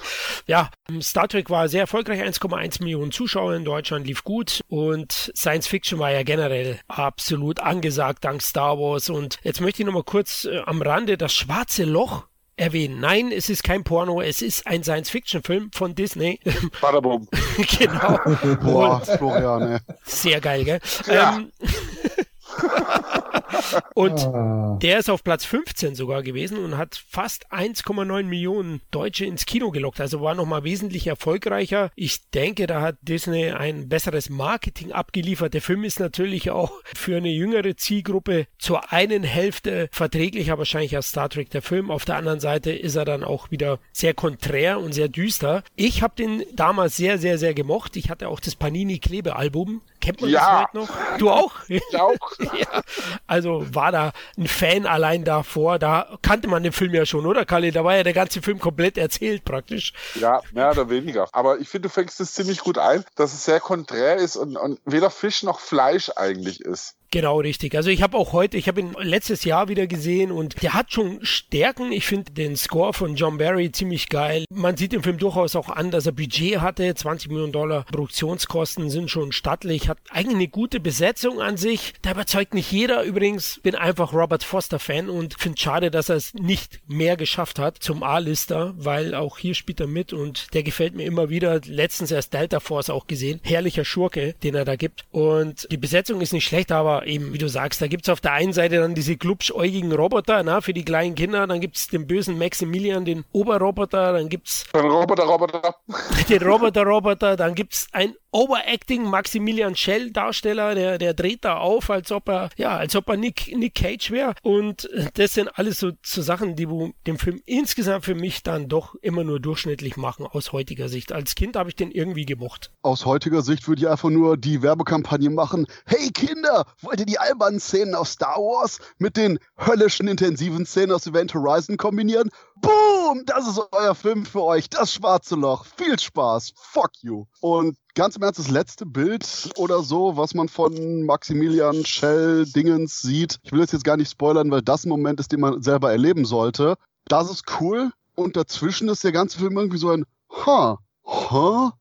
Ja, Star Trek war sehr erfolgreich, 1,1 Millionen Zuschauer in Deutschland, lief gut und Science Fiction war ja generell absolut angesagt dank Star Wars. Und jetzt möchte ich nochmal kurz äh, am Rande das schwarze Loch erwähnen. Nein, es ist kein Porno, es ist ein Science-Fiction-Film von Disney. Badabum. genau. Boah, Florian. Sehr geil, gell? Ja. Ähm, und ah. der ist auf Platz 15 sogar gewesen und hat fast 1,9 Millionen Deutsche ins Kino gelockt. Also war nochmal wesentlich erfolgreicher. Ich denke, da hat Disney ein besseres Marketing abgeliefert. Der Film ist natürlich auch für eine jüngere Zielgruppe zur einen Hälfte verträglicher wahrscheinlich als Star Trek der Film. Auf der anderen Seite ist er dann auch wieder sehr konträr und sehr düster. Ich habe den damals sehr, sehr, sehr gemocht. Ich hatte auch das Panini Klebealbum. Kennt man ja. das heute noch? Du auch? Ich auch. ja. Also war da ein Fan allein davor. Da kannte man den Film ja schon, oder Kalle? Da war ja der ganze Film komplett erzählt praktisch. Ja, mehr oder weniger. Aber ich finde, du fängst es ziemlich gut ein, dass es sehr konträr ist und, und weder Fisch noch Fleisch eigentlich ist. Genau, richtig. Also ich habe auch heute, ich habe ihn letztes Jahr wieder gesehen und der hat schon Stärken. Ich finde den Score von John Barry ziemlich geil. Man sieht im Film durchaus auch an, dass er Budget hatte. 20 Millionen Dollar Produktionskosten sind schon stattlich. Hat eigentlich eine gute Besetzung an sich. Da überzeugt nicht jeder. Übrigens bin einfach Robert Foster Fan und finde schade, dass er es nicht mehr geschafft hat zum A-Lister, weil auch hier spielt er mit und der gefällt mir immer wieder. Letztens erst Delta Force auch gesehen. Herrlicher Schurke, den er da gibt. Und die Besetzung ist nicht schlecht, aber eben, wie du sagst, da gibt's auf der einen Seite dann diese glubschäugigen Roboter, na, für die kleinen Kinder, dann gibt's den bösen Maximilian, den Oberroboter, dann gibt's den Roboter-Roboter. Den Roboter-Roboter, dann gibt's ein Overacting Maximilian Schell Darsteller, der, der dreht da auf, als ob er, ja, als ob er Nick, Nick Cage wäre. Und das sind alles so, so Sachen, die wo den Film insgesamt für mich dann doch immer nur durchschnittlich machen, aus heutiger Sicht. Als Kind habe ich den irgendwie gemocht. Aus heutiger Sicht würde ich einfach nur die Werbekampagne machen. Hey Kinder, wollt ihr die albernen Szenen aus Star Wars mit den höllischen intensiven Szenen aus Event Horizon kombinieren? Boom, das ist euer Film für euch, das schwarze Loch. Viel Spaß. Fuck you. Und ganz im Ernst, das letzte Bild oder so, was man von Maximilian Schell Dingens sieht, ich will das jetzt gar nicht spoilern, weil das ein Moment ist, den man selber erleben sollte. Das ist cool. Und dazwischen ist der ganze Film irgendwie so ein Ha, ha,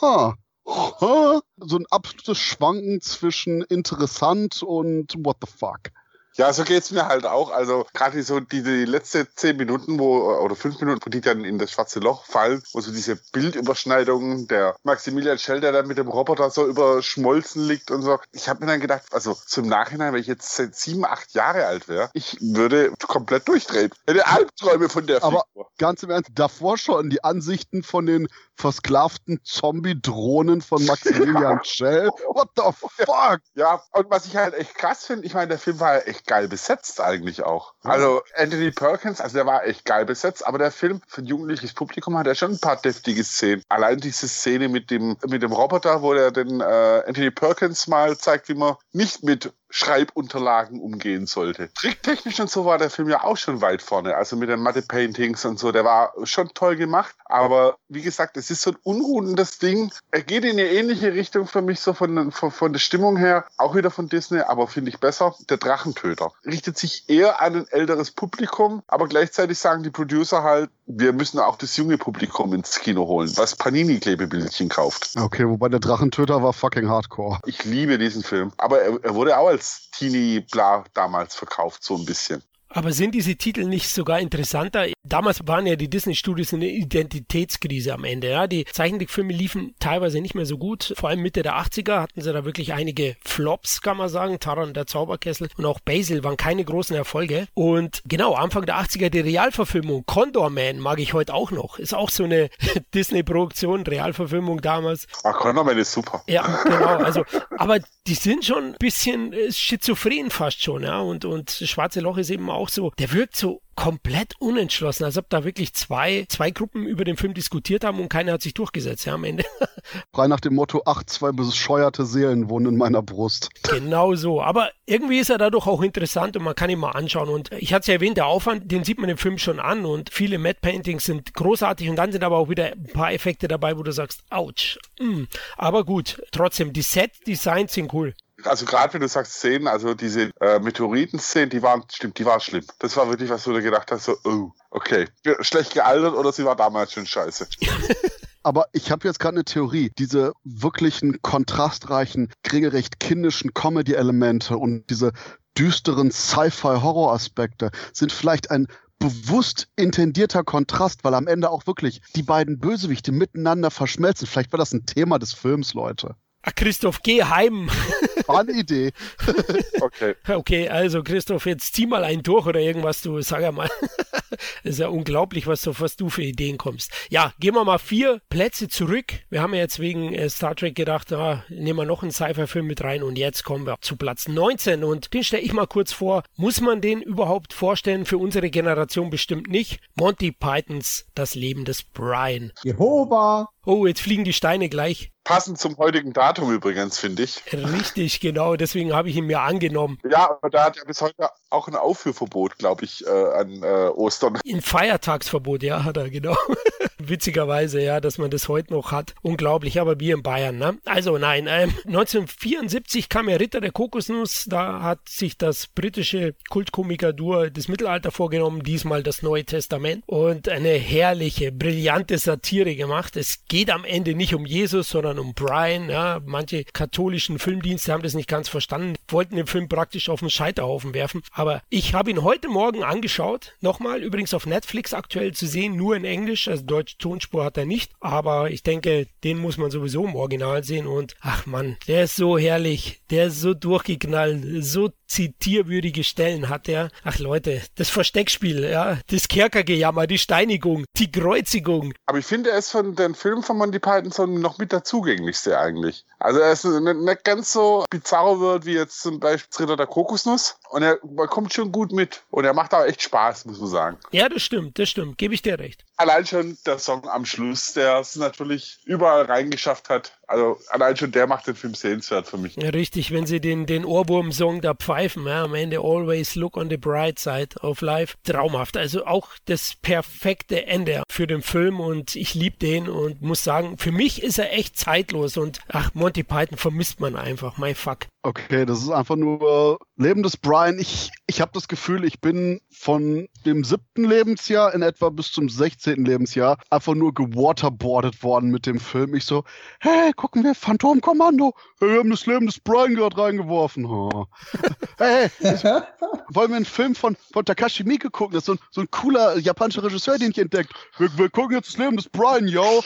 ha, ha. So ein absolutes Schwanken zwischen interessant und what the fuck. Ja, so geht's mir halt auch. Also gerade so die, die letzte zehn Minuten, wo oder fünf Minuten, wo die dann in das schwarze Loch fallen, wo so diese Bildüberschneidung der Maximilian Schell, der dann mit dem Roboter so überschmolzen liegt und so. Ich habe mir dann gedacht, also zum Nachhinein, wenn ich jetzt seit sieben, acht Jahre alt wäre, ich würde komplett durchdrehen. Hätte Albträume von der Aber Figur. ganz im Ernst, davor schon die Ansichten von den versklavten Zombie-Drohnen von Maximilian Schell. What the fuck? Ja, und was ich halt echt krass finde, ich meine, der Film war ja echt geil besetzt eigentlich auch. Also Anthony Perkins, also der war echt geil besetzt, aber der Film für ein jugendliches Publikum hat ja schon ein paar deftige Szenen. Allein diese Szene mit dem, mit dem Roboter, wo der den äh, Anthony Perkins mal zeigt, wie man nicht mit Schreibunterlagen umgehen sollte. Tricktechnisch und so war der Film ja auch schon weit vorne. Also mit den Matte-Paintings und so, der war schon toll gemacht. Aber wie gesagt, es ist so ein unruhendes Ding. Er geht in eine ähnliche Richtung für mich, so von, von, von der Stimmung her. Auch wieder von Disney, aber finde ich besser. Der Drachentöter. Richtet sich eher an ein älteres Publikum, aber gleichzeitig sagen die Producer halt, wir müssen auch das junge Publikum ins Kino holen, was Panini-Klebebildchen kauft. Okay, wobei der Drachentöter war fucking hardcore. Ich liebe diesen Film. Aber er, er wurde auch als Teenie-Bla damals verkauft, so ein bisschen. Aber sind diese Titel nicht sogar interessanter? Damals waren ja die Disney-Studios in der Identitätskrise am Ende. Ja? Die Zeichentrickfilme liefen teilweise nicht mehr so gut. Vor allem Mitte der 80er hatten sie da wirklich einige Flops, kann man sagen. Taran, der Zauberkessel und auch Basil waren keine großen Erfolge. Und genau, Anfang der 80er die Realverfilmung Condor Man mag ich heute auch noch. Ist auch so eine Disney-Produktion, Realverfilmung damals. Ah, Condor Man ist super. Ja, genau. Also, aber die sind schon ein bisschen äh, schizophren fast schon. Ja? Und, und Schwarze Loch ist eben auch so, der wirkt so komplett unentschlossen, als ob da wirklich zwei, zwei Gruppen über den Film diskutiert haben und keiner hat sich durchgesetzt, ja, am Ende. Frei nach dem Motto, ach, zwei bescheuerte Seelen wohnen in meiner Brust. Genau so. Aber irgendwie ist er dadurch auch interessant und man kann ihn mal anschauen. Und ich hatte es ja erwähnt, der Aufwand, den sieht man im Film schon an und viele Matte Paintings sind großartig und dann sind aber auch wieder ein paar Effekte dabei, wo du sagst, ouch. Mm. Aber gut, trotzdem, die Set-Designs sind cool also gerade wenn du sagst Szenen, also diese äh, Meteoriten-Szenen, die waren, stimmt, die waren schlimm. Das war wirklich, was du da gedacht hast, so, oh, okay, schlecht gealtert oder sie war damals schon scheiße. Aber ich habe jetzt gerade eine Theorie. Diese wirklichen kontrastreichen, kriegerecht kindischen Comedy-Elemente und diese düsteren Sci-Fi-Horror-Aspekte sind vielleicht ein bewusst intendierter Kontrast, weil am Ende auch wirklich die beiden Bösewichte miteinander verschmelzen. Vielleicht war das ein Thema des Films, Leute. Ach, Christoph, geh heim. War eine Idee. okay. Okay, also Christoph, jetzt zieh mal einen durch oder irgendwas, du sag ja mal. ist ja unglaublich, was, du, was du für Ideen kommst. Ja, gehen wir mal vier Plätze zurück. Wir haben ja jetzt wegen äh, Star Trek gedacht, ah, nehmen wir noch einen Sci-Fi-Film mit rein und jetzt kommen wir zu Platz 19 und den stelle ich mal kurz vor. Muss man den überhaupt vorstellen? Für unsere Generation bestimmt nicht. Monty Pythons Das Leben des Brian. Jehova! Oh, jetzt fliegen die Steine gleich. Passend zum heutigen Datum übrigens, finde ich. Richtig, genau. Deswegen habe ich ihn mir angenommen. Ja, aber da hat er bis heute auch ein Aufführverbot, glaube ich, äh, an äh, Ostern. Ein Feiertagsverbot, ja, hat er, genau. witzigerweise, ja, dass man das heute noch hat. Unglaublich, aber wir in Bayern, ne? Also nein, ähm, 1974 kam ja Ritter der Kokosnuss, da hat sich das britische Kultkomiker-Dur des Mittelalter vorgenommen, diesmal das Neue Testament und eine herrliche, brillante Satire gemacht. Es geht am Ende nicht um Jesus, sondern um Brian, ja. Manche katholischen Filmdienste haben das nicht ganz verstanden, wollten den Film praktisch auf den Scheiterhaufen werfen, aber ich habe ihn heute Morgen angeschaut, nochmal, übrigens auf Netflix aktuell zu sehen, nur in Englisch, also deutsche Tonspur hat er nicht, aber ich denke, den muss man sowieso im Original sehen und ach man, der ist so herrlich, der ist so durchgeknallt, so zitierwürdige Stellen hat er. Ach Leute, das Versteckspiel, ja, das Kerkergejammer, die Steinigung, die Kreuzigung. Aber ich finde, er ist von den Filmen von Monty Python noch mit der zugänglichste eigentlich. Also er ist nicht, ganz so bizarro wird wie jetzt zum Beispiel Ritter der Kokosnuss. Und er, er kommt schon gut mit. Und er macht auch echt Spaß, muss man sagen. Ja, das stimmt, das stimmt. Gebe ich dir recht. Allein schon der Song am Schluss, der es natürlich überall reingeschafft hat. Also allein schon der macht den Film sehenswert für mich. Ja, richtig, wenn sie den, den Ohrwurm-Song da pfeifen, ja, am Ende Always Look on the Bright Side of Life. Traumhaft. Also auch das perfekte Ende für den Film und ich liebe den und muss sagen, für mich ist er echt zeitlos und ach, Monty Python vermisst man einfach. My fuck. Okay, das ist einfach nur Leben des Brian. Ich, ich habe das Gefühl, ich bin von dem siebten Lebensjahr in etwa bis zum sechzehnten Lebensjahr einfach nur gewaterboardet worden mit dem Film. Ich so, hey, gucken wir Phantomkommando. Hey, wir haben das Leben des Brian gerade reingeworfen. Oh. hey, hey, ich, wollen wir einen Film von, von Takashi Miike gucken? Das ist so ein, so ein cooler japanischer Regisseur, den ich entdeckt. Wir, wir gucken jetzt das Leben des Brian, yo.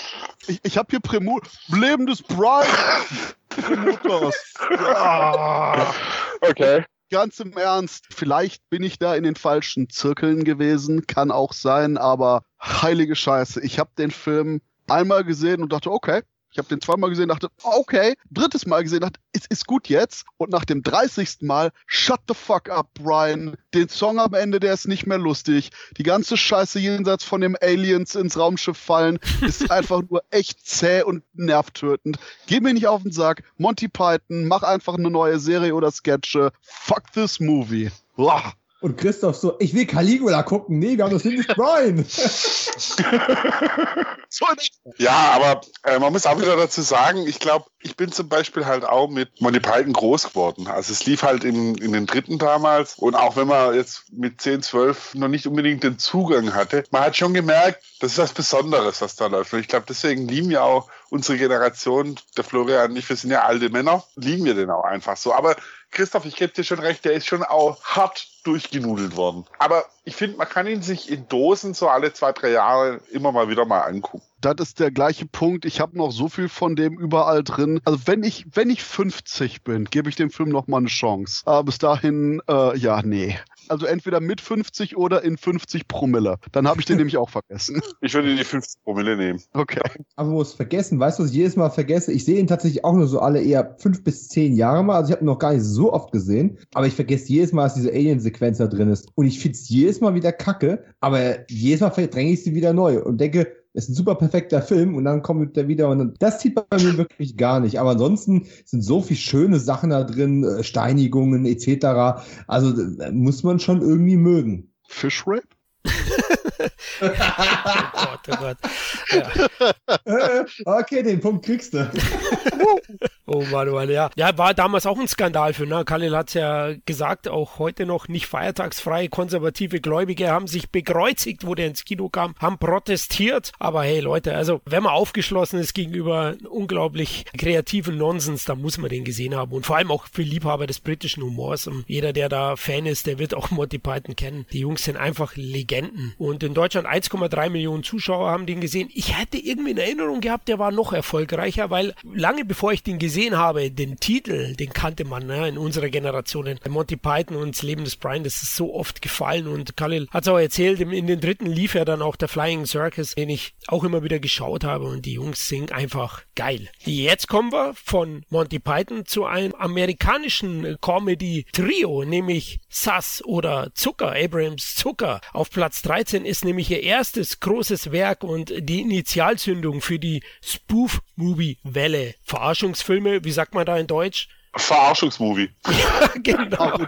Ich, ich habe hier Primo Leben des Brian. Ah. Okay. Ganz im Ernst, vielleicht bin ich da in den falschen Zirkeln gewesen, kann auch sein, aber heilige Scheiße, ich habe den Film einmal gesehen und dachte, okay, ich habe den zweimal gesehen, dachte, okay, drittes Mal gesehen, dachte, es ist gut jetzt. Und nach dem 30. Mal, shut the fuck up, Brian. Den Song am Ende, der ist nicht mehr lustig. Die ganze Scheiße jenseits von dem Aliens ins Raumschiff fallen, ist einfach nur echt zäh und nervtötend. Geh mir nicht auf den Sack. Monty Python, mach einfach eine neue Serie oder Sketche. Fuck this movie. Uah. Und Christoph so, ich will Caligula gucken. Nee, wir haben das Film nicht Brian. ja, aber äh, man muss auch wieder dazu sagen, ich glaube, ich bin zum Beispiel halt auch mit Monty Python groß geworden. Also es lief halt in, in den dritten damals. Und auch wenn man jetzt mit 10, 12 noch nicht unbedingt den Zugang hatte, man hat schon gemerkt, das ist was Besonderes, was da läuft. Und ich glaube, deswegen lieben ja auch unsere Generation, der Florian und ich, wir sind ja alte Männer, lieben wir den auch einfach so. Aber Christoph, ich gebe dir schon recht, der ist schon auch hart durchgenudelt worden. Aber ich finde, man kann ihn sich in Dosen so alle zwei, drei Jahre immer mal wieder mal angucken. Das ist der gleiche Punkt. Ich habe noch so viel von dem überall drin. Also wenn ich, wenn ich 50 bin, gebe ich dem Film noch mal eine Chance. Aber bis dahin, äh, ja, nee. Also entweder mit 50 oder in 50 Promille. Dann habe ich den nämlich auch vergessen. Ich würde die 50 Promille nehmen. Okay. Aber wo es vergessen, weißt du, was ich jedes Mal vergesse? Ich sehe ihn tatsächlich auch nur so alle eher fünf bis zehn Jahre mal. Also ich habe ihn noch gar nicht so oft gesehen. Aber ich vergesse jedes Mal, dass diese Alien-Sequenz da drin ist. Und ich finde es jedes Mal wieder kacke. Aber jedes Mal verdränge ich sie wieder neu und denke, ist ein super perfekter Film und dann kommt der wieder und das zieht bei mir wirklich gar nicht. Aber ansonsten sind so viele schöne Sachen da drin, äh, Steinigungen etc. Also muss man schon irgendwie mögen. Fish Rape? oh Gott, oh Gott. Ja. okay, den Punkt kriegst du. oh Mann, oh Mann, ja. Ja, war damals auch ein Skandal für, ne? Khalil hat es ja gesagt, auch heute noch nicht feiertagsfrei. Konservative Gläubige haben sich bekreuzigt, wo der ins Kino kam, haben protestiert. Aber hey, Leute, also wenn man aufgeschlossen ist gegenüber unglaublich kreativen Nonsens, dann muss man den gesehen haben. Und vor allem auch für Liebhaber des britischen Humors. Und jeder, der da Fan ist, der wird auch Monty Python kennen. Die Jungs sind einfach Legenden. Und in Deutschland 1,3 Millionen Zuschauer haben den gesehen. Ich hätte irgendwie in Erinnerung gehabt, der war noch erfolgreicher, weil lange bevor ich den gesehen habe, den Titel, den kannte man ne, in unserer Generation. Monty Python und das Leben des Brian, das ist so oft gefallen. Und Khalil hat es auch erzählt, in den dritten lief ja dann auch der Flying Circus, den ich auch immer wieder geschaut habe. Und die Jungs singen einfach geil. Jetzt kommen wir von Monty Python zu einem amerikanischen Comedy-Trio, nämlich Sass oder Zucker, Abrams Zucker. Auf Platz 13 ist nämlich ihr erstes großes Werk und die Initialzündung für die Spoof-Movie-Welle. Verarschungsfilme, wie sagt man da in Deutsch? Verarschungsmovie. Ja, genau.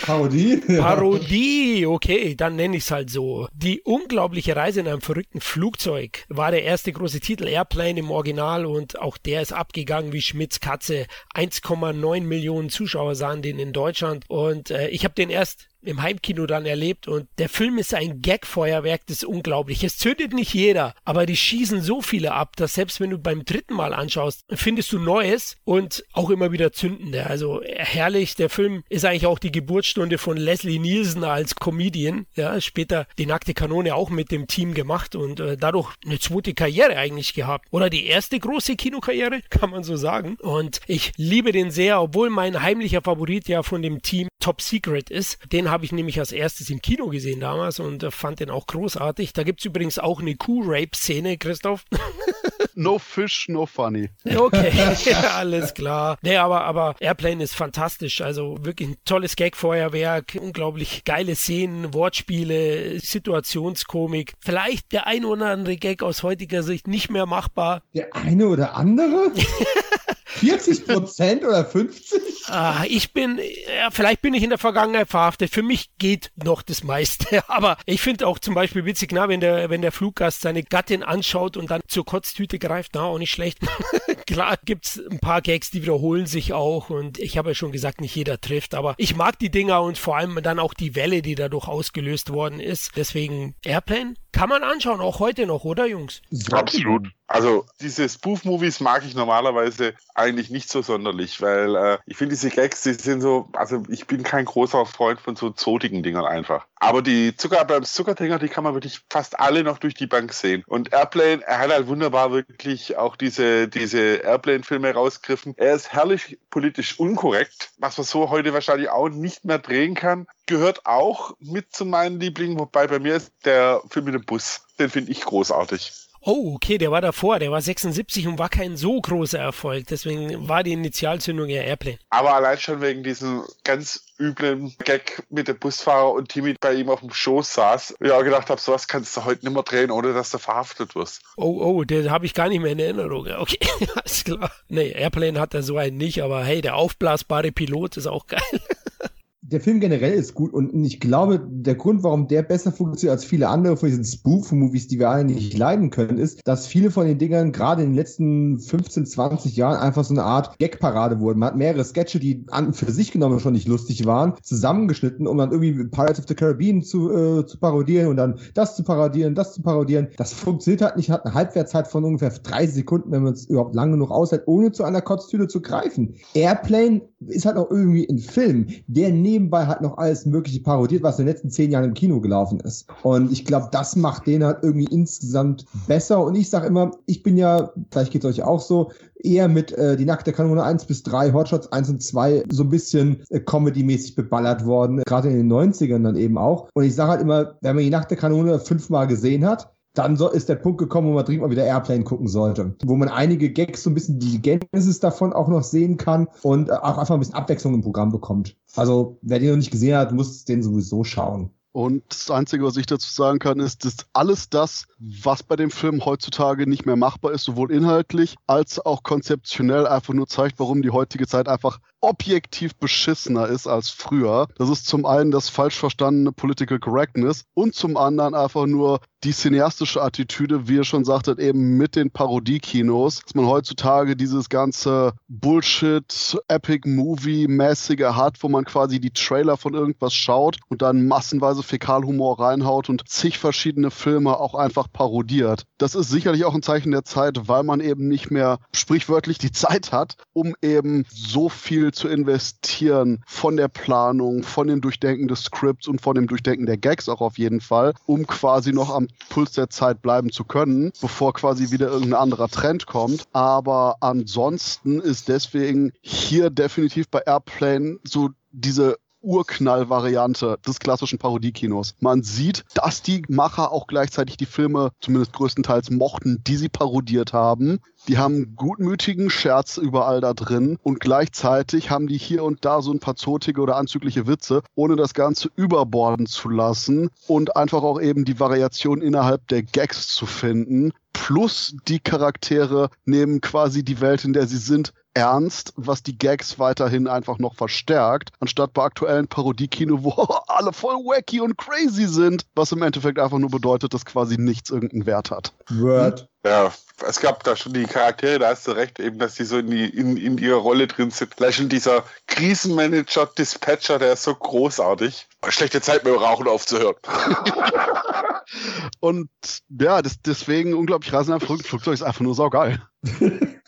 Parodie? Parodie, okay, dann nenne ich es halt so. Die unglaubliche Reise in einem verrückten Flugzeug war der erste große Titel Airplane im Original und auch der ist abgegangen wie Schmitz Katze. 1,9 Millionen Zuschauer sahen den in Deutschland und äh, ich habe den erst im Heimkino dann erlebt und der Film ist ein Gagfeuerwerk, das ist unglaublich. Es zündet nicht jeder, aber die schießen so viele ab, dass selbst wenn du beim dritten Mal anschaust, findest du Neues und auch immer wieder zündende. Also herrlich, der Film ist eigentlich auch die Geburtsstunde von Leslie Nielsen als Comedian. Ja, später die nackte Kanone auch mit dem Team gemacht und äh, dadurch eine zweite Karriere eigentlich gehabt. Oder die erste große Kinokarriere, kann man so sagen. Und ich liebe den sehr, obwohl mein heimlicher Favorit ja von dem Team Top Secret ist. Den habe ich nämlich als erstes im Kino gesehen damals und äh, fand den auch großartig. Da gibt es übrigens auch eine Kuh-Rape-Szene, Christoph. no fish, no funny. Okay, alles klar. Nee, aber, aber Airplane ist fantastisch. Also wirklich ein tolles Gag-Feuerwerk, unglaublich geile Szenen, Wortspiele, Situationskomik. Vielleicht der ein oder andere Gag aus heutiger Sicht nicht mehr machbar. Der eine oder andere? 40 Prozent oder 50? Ah, ich bin, ja, vielleicht bin ich in der Vergangenheit verhaftet. Für mich geht noch das meiste. Aber ich finde auch zum Beispiel witzig, na, wenn der, wenn der Fluggast seine Gattin anschaut und dann zur Kotztüte greift, na, auch nicht schlecht. Klar gibt's ein paar Gags, die wiederholen sich auch und ich habe ja schon gesagt, nicht jeder trifft, aber ich mag die Dinger und vor allem dann auch die Welle, die dadurch ausgelöst worden ist. Deswegen Airplane kann man anschauen, auch heute noch, oder Jungs? Absolut. Also diese Spoof-Movies mag ich normalerweise eigentlich nicht so sonderlich, weil äh, ich finde diese Gags, die sind so, also ich bin kein großer Freund von so zotigen Dingern einfach. Aber die Zucker beim Zuckerdinger, die kann man wirklich fast alle noch durch die Bank sehen. Und Airplane, er hat halt wunderbar wirklich auch diese, diese Airplane-Filme rausgegriffen. Er ist herrlich politisch unkorrekt, was man so heute wahrscheinlich auch nicht mehr drehen kann. Gehört auch mit zu meinen Lieblingen, wobei bei mir ist der Film mit dem Bus. Den finde ich großartig. Oh, okay, der war davor, der war 76 und war kein so großer Erfolg. Deswegen war die Initialzündung ja Airplane. Aber allein schon wegen diesem ganz üblen Gag mit dem Busfahrer und Timmy bei ihm auf dem Schoß saß, ja gedacht habe, sowas kannst du heute nicht mehr drehen, ohne dass du verhaftet wirst. Oh, oh, den habe ich gar nicht mehr in Erinnerung. Okay, alles klar. Nee, Airplane hat er so einen nicht, aber hey, der aufblasbare Pilot ist auch geil. der Film generell ist gut und ich glaube, der Grund, warum der besser funktioniert als viele andere von diesen Spoof-Movies, die wir alle nicht leiden können, ist, dass viele von den Dingern gerade in den letzten 15, 20 Jahren einfach so eine Art Gag-Parade wurden. Man hat mehrere Sketche, die an für sich genommen schon nicht lustig waren, zusammengeschnitten, um dann irgendwie Pirates of the Caribbean zu, äh, zu parodieren und dann das zu parodieren, das zu parodieren. Das funktioniert halt nicht, hat eine Halbwertszeit von ungefähr 30 Sekunden, wenn man es überhaupt lang genug aushält, ohne zu einer Kotztüte zu greifen. Airplane ist halt auch irgendwie ein Film, der neben nebenbei halt noch alles Mögliche parodiert, was in den letzten zehn Jahren im Kino gelaufen ist. Und ich glaube, das macht den halt irgendwie insgesamt besser. Und ich sage immer, ich bin ja, vielleicht geht es euch auch so, eher mit äh, die nackte Kanone 1 bis 3, Hotshots 1 und 2 so ein bisschen äh, Comedy-mäßig beballert worden, gerade in den 90ern dann eben auch. Und ich sage halt immer, wenn man die nackte Kanone fünfmal gesehen hat, dann so ist der Punkt gekommen, wo man dringend mal wieder Airplane gucken sollte. Wo man einige Gags, so ein bisschen die Genesis davon auch noch sehen kann und auch einfach ein bisschen Abwechslung im Programm bekommt. Also, wer den noch nicht gesehen hat, muss den sowieso schauen. Und das Einzige, was ich dazu sagen kann, ist, dass alles das, was bei dem Film heutzutage nicht mehr machbar ist, sowohl inhaltlich als auch konzeptionell einfach nur zeigt, warum die heutige Zeit einfach objektiv beschissener ist als früher. Das ist zum einen das falsch verstandene Political Correctness und zum anderen einfach nur die cineastische Attitüde, wie ihr schon sagtet, eben mit den Parodiekinos, dass man heutzutage dieses ganze Bullshit, Epic Movie-mäßige hat, wo man quasi die Trailer von irgendwas schaut und dann massenweise Fäkalhumor reinhaut und zig verschiedene Filme auch einfach parodiert. Das ist sicherlich auch ein Zeichen der Zeit, weil man eben nicht mehr sprichwörtlich die Zeit hat, um eben so viel zu investieren von der Planung, von dem Durchdenken des Scripts und von dem Durchdenken der Gags auch auf jeden Fall, um quasi noch am Puls der Zeit bleiben zu können, bevor quasi wieder irgendein anderer Trend kommt. Aber ansonsten ist deswegen hier definitiv bei Airplane so diese Urknall-Variante des klassischen Parodiekinos. Man sieht, dass die Macher auch gleichzeitig die Filme zumindest größtenteils mochten, die sie parodiert haben. Die haben gutmütigen Scherz überall da drin und gleichzeitig haben die hier und da so ein paar zotige oder anzügliche Witze, ohne das Ganze überborden zu lassen und einfach auch eben die Variation innerhalb der Gags zu finden. Plus die Charaktere nehmen quasi die Welt, in der sie sind, ernst, was die Gags weiterhin einfach noch verstärkt, anstatt bei aktuellen Parodiekino, wo alle voll wacky und crazy sind, was im Endeffekt einfach nur bedeutet, dass quasi nichts irgendeinen Wert hat. Word. Ja, es gab da schon die Charaktere, da hast du recht, eben, dass die so in, die, in, in ihrer Rolle drin sind. Gleich schon dieser Krisenmanager, Dispatcher, der ist so großartig. Schlechte Zeit mit dem Rauchen aufzuhören. und ja, das, deswegen unglaublich am Flugzeug ist einfach nur saugeil.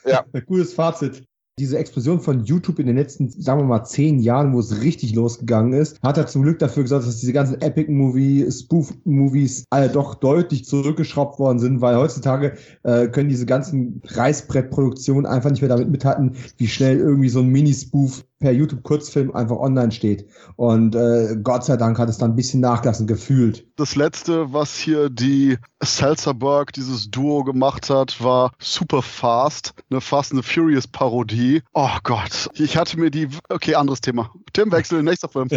ja. Gutes Fazit diese Explosion von YouTube in den letzten, sagen wir mal, zehn Jahren, wo es richtig losgegangen ist, hat er zum Glück dafür gesorgt, dass diese ganzen Epic-Movie, Spoof-Movies alle doch deutlich zurückgeschraubt worden sind, weil heutzutage äh, können diese ganzen Reißbrettproduktionen einfach nicht mehr damit mithalten, wie schnell irgendwie so ein Mini-Spoof per YouTube-Kurzfilm einfach online steht. Und äh, Gott sei Dank hat es dann ein bisschen nachgelassen, gefühlt. Das letzte, was hier die Seltzerberg, dieses Duo gemacht hat, war Super Fast, eine Fast and the Furious Parodie. Oh Gott, ich hatte mir die, okay, anderes Thema. Themenwechsel, nächster Film.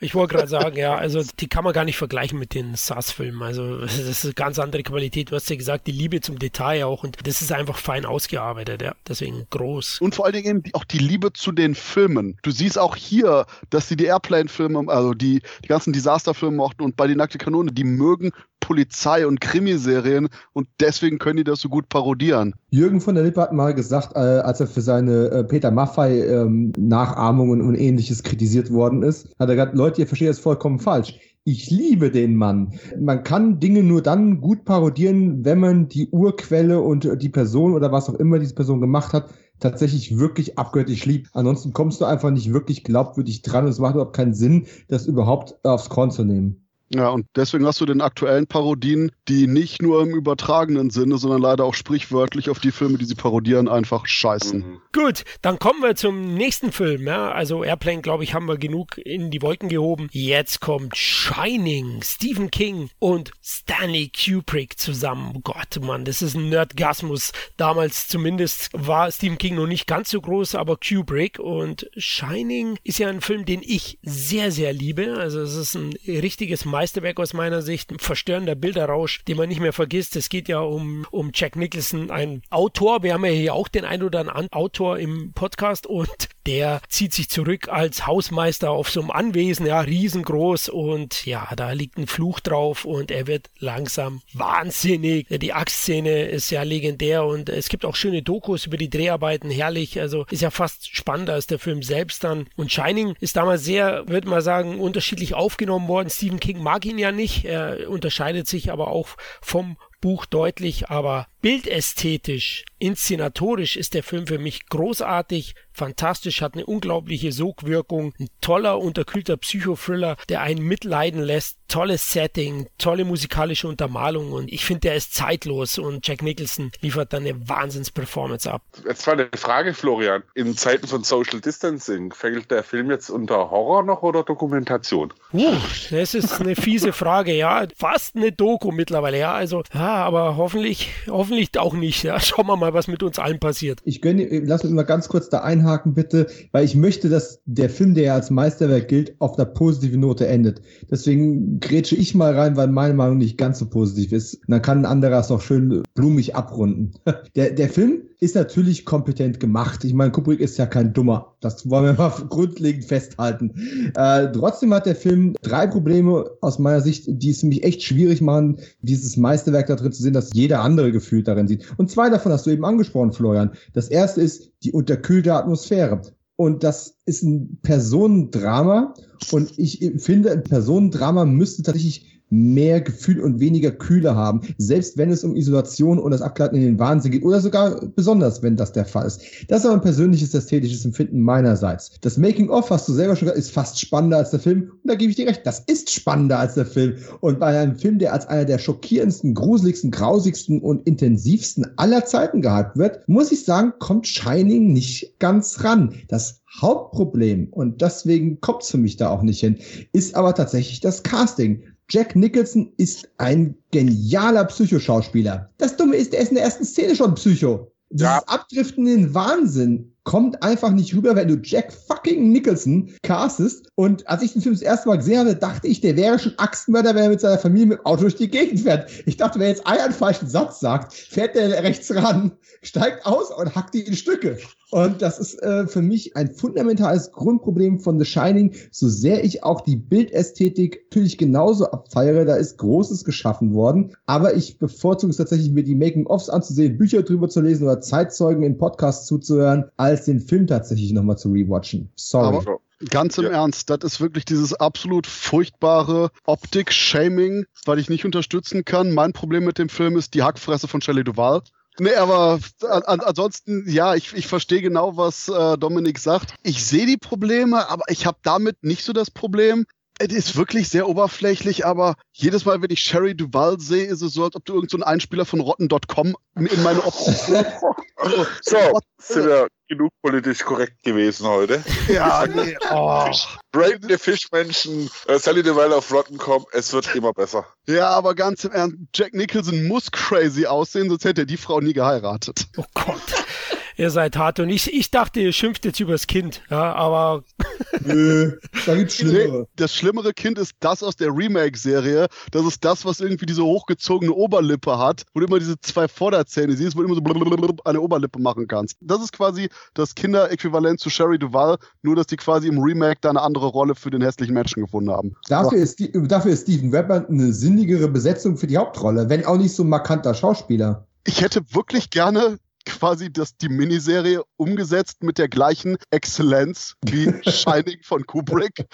ich wollte gerade sagen, ja, also die kann man gar nicht vergleichen mit den SAS-Filmen. Also das ist eine ganz andere Qualität. Du hast ja gesagt, die Liebe zum Detail auch und das ist einfach fein ausgearbeitet, ja. Deswegen groß. Und vor allen Dingen auch die Liebe zu den Filmen. Filmen. Du siehst auch hier, dass sie die Airplane-Filme, also die, die ganzen Disaster-Filme mochten und bei die nackte Kanone, die mögen Polizei- und Krimiserien und deswegen können die das so gut parodieren. Jürgen von der Lippe hat mal gesagt, äh, als er für seine äh, Peter Maffei-Nachahmungen ähm, und ähnliches kritisiert worden ist, hat er gesagt, Leute, ihr versteht das vollkommen falsch. Ich liebe den Mann. Man kann Dinge nur dann gut parodieren, wenn man die Urquelle und die Person oder was auch immer diese Person gemacht hat, tatsächlich wirklich abgöttisch lieb. Ansonsten kommst du einfach nicht wirklich glaubwürdig dran und es macht überhaupt keinen Sinn, das überhaupt aufs Korn zu nehmen. Ja, und deswegen hast du den aktuellen Parodien, die nicht nur im übertragenen Sinne, sondern leider auch sprichwörtlich auf die Filme, die sie parodieren, einfach scheißen. Mhm. Gut, dann kommen wir zum nächsten Film. Ja, also Airplane, glaube ich, haben wir genug in die Wolken gehoben. Jetzt kommt Shining, Stephen King und Stanley Kubrick zusammen. Gott, Mann, das ist ein Nerdgasmus. Damals zumindest war Stephen King noch nicht ganz so groß, aber Kubrick und Shining ist ja ein Film, den ich sehr, sehr liebe. Also es ist ein richtiges Meisterwerk aus meiner Sicht, ein verstörender Bilderrausch, den man nicht mehr vergisst. Es geht ja um, um Jack Nicholson, ein Autor. Wir haben ja hier auch den ein oder anderen Autor im Podcast und der zieht sich zurück als Hausmeister auf so einem Anwesen, ja, riesengroß und ja, da liegt ein Fluch drauf und er wird langsam wahnsinnig. Die Axtszene ist ja legendär und es gibt auch schöne Dokus über die Dreharbeiten, herrlich, also ist ja fast spannender als der Film selbst dann. Und Shining ist damals sehr, würde man sagen, unterschiedlich aufgenommen worden. Stephen King mag ihn ja nicht. Er unterscheidet sich aber auch vom Buch deutlich, aber bildästhetisch, inszenatorisch ist der Film für mich großartig, fantastisch, hat eine unglaubliche Sogwirkung, ein toller, unterkühlter Psychothriller, der einen mitleiden lässt, tolles Setting, tolle musikalische Untermalung und ich finde, der ist zeitlos und Jack Nicholson liefert dann eine Wahnsinns-Performance ab. Jetzt war eine Frage, Florian. In Zeiten von Social Distancing, fällt der Film jetzt unter Horror noch oder Dokumentation? Uh, das ist eine fiese Frage, ja. Fast eine Doku mittlerweile, ja. Also, ja, aber hoffentlich, hoffentlich auch nicht. Ja. Schauen wir mal, was mit uns allen passiert. Ich gönne, lass mich mal ganz kurz da einhaken, bitte, weil ich möchte, dass der Film, der ja als Meisterwerk gilt, auf einer positiven Note endet. Deswegen grätsche ich mal rein, weil meine Meinung nicht ganz so positiv ist. Und dann kann ein anderer es noch schön blumig abrunden. Der, der Film ist natürlich kompetent gemacht. Ich meine, Kubrick ist ja kein Dummer. Das wollen wir mal grundlegend festhalten. Äh, trotzdem hat der Film drei Probleme aus meiner Sicht, die es mich echt schwierig machen, dieses Meisterwerk da drin zu sehen, dass jeder andere gefühlt darin sieht. Und zwei davon hast du eben angesprochen, Florian. Das erste ist die unterkühlte Atmosphäre. Und das ist ein Personendrama. Und ich finde, ein Personendrama müsste tatsächlich mehr Gefühl und weniger Kühle haben, selbst wenn es um Isolation und das Abgleiten in den Wahnsinn geht oder sogar besonders, wenn das der Fall ist. Das ist aber ein persönliches ästhetisches Empfinden meinerseits. Das Making-of, hast du selber schon gesagt, ist fast spannender als der Film und da gebe ich dir recht, das ist spannender als der Film und bei einem Film, der als einer der schockierendsten, gruseligsten, grausigsten und intensivsten aller Zeiten gehypt wird, muss ich sagen, kommt Shining nicht ganz ran. Das Hauptproblem, und deswegen kommt es für mich da auch nicht hin, ist aber tatsächlich das Casting. Jack Nicholson ist ein genialer Psychoschauspieler. Das Dumme ist, er ist in der ersten Szene schon Psycho. Dieses ja. Abdriften in den Wahnsinn kommt einfach nicht rüber, wenn du Jack fucking Nicholson castest. Und als ich den Film das erste Mal gesehen habe, dachte ich, der wäre schon Axtmörder, wenn er mit seiner Familie mit dem Auto durch die Gegend fährt. Ich dachte, wenn er jetzt einen falschen Satz sagt, fährt der rechts ran, steigt aus und hackt die in Stücke. Und das ist äh, für mich ein fundamentales Grundproblem von The Shining, so sehr ich auch die Bildästhetik natürlich genauso abfeiere. Da ist Großes geschaffen worden. Aber ich bevorzuge es tatsächlich, mir die Making-ofs anzusehen, Bücher drüber zu lesen oder Zeitzeugen in Podcasts zuzuhören, als den Film tatsächlich nochmal zu rewatchen. Sorry. Aber Ganz im ja. Ernst, das ist wirklich dieses absolut furchtbare Optik-Shaming, weil ich nicht unterstützen kann. Mein Problem mit dem Film ist die Hackfresse von Shelley Duval. Nee, aber an, ansonsten, ja, ich, ich verstehe genau, was äh, Dominik sagt. Ich sehe die Probleme, aber ich habe damit nicht so das Problem. Es ist wirklich sehr oberflächlich, aber jedes Mal, wenn ich Sherry Duval sehe, ist es so, als ob du irgendeinen so Einspieler von Rotten.com in meine Optik. also, so, sind wir genug politisch korrekt gewesen heute. Ja, nee. Oh. Brave the Fischmenschen, äh, Sally Duval auf Rotten.com, es wird immer besser. Ja, aber ganz im Ernst, Jack Nicholson muss crazy aussehen, sonst hätte er die Frau nie geheiratet. Oh Gott ihr seid hart. Und ich, ich dachte, ihr schimpft jetzt übers Kind. Ja, aber. Nö, da gibt's Schlimmere. Das schlimmere Kind ist das aus der Remake-Serie. Das ist das, was irgendwie diese hochgezogene Oberlippe hat, wo du immer diese zwei Vorderzähne siehst, wo du immer so eine Oberlippe machen kannst. Das ist quasi das Kinderäquivalent zu Sherry Duval, nur dass die quasi im Remake da eine andere Rolle für den hässlichen Menschen gefunden haben. Dafür, ist, dafür ist Steven Webber eine sinnigere Besetzung für die Hauptrolle, wenn auch nicht so ein markanter Schauspieler. Ich hätte wirklich gerne quasi das, die Miniserie umgesetzt mit der gleichen Exzellenz wie Shining von Kubrick.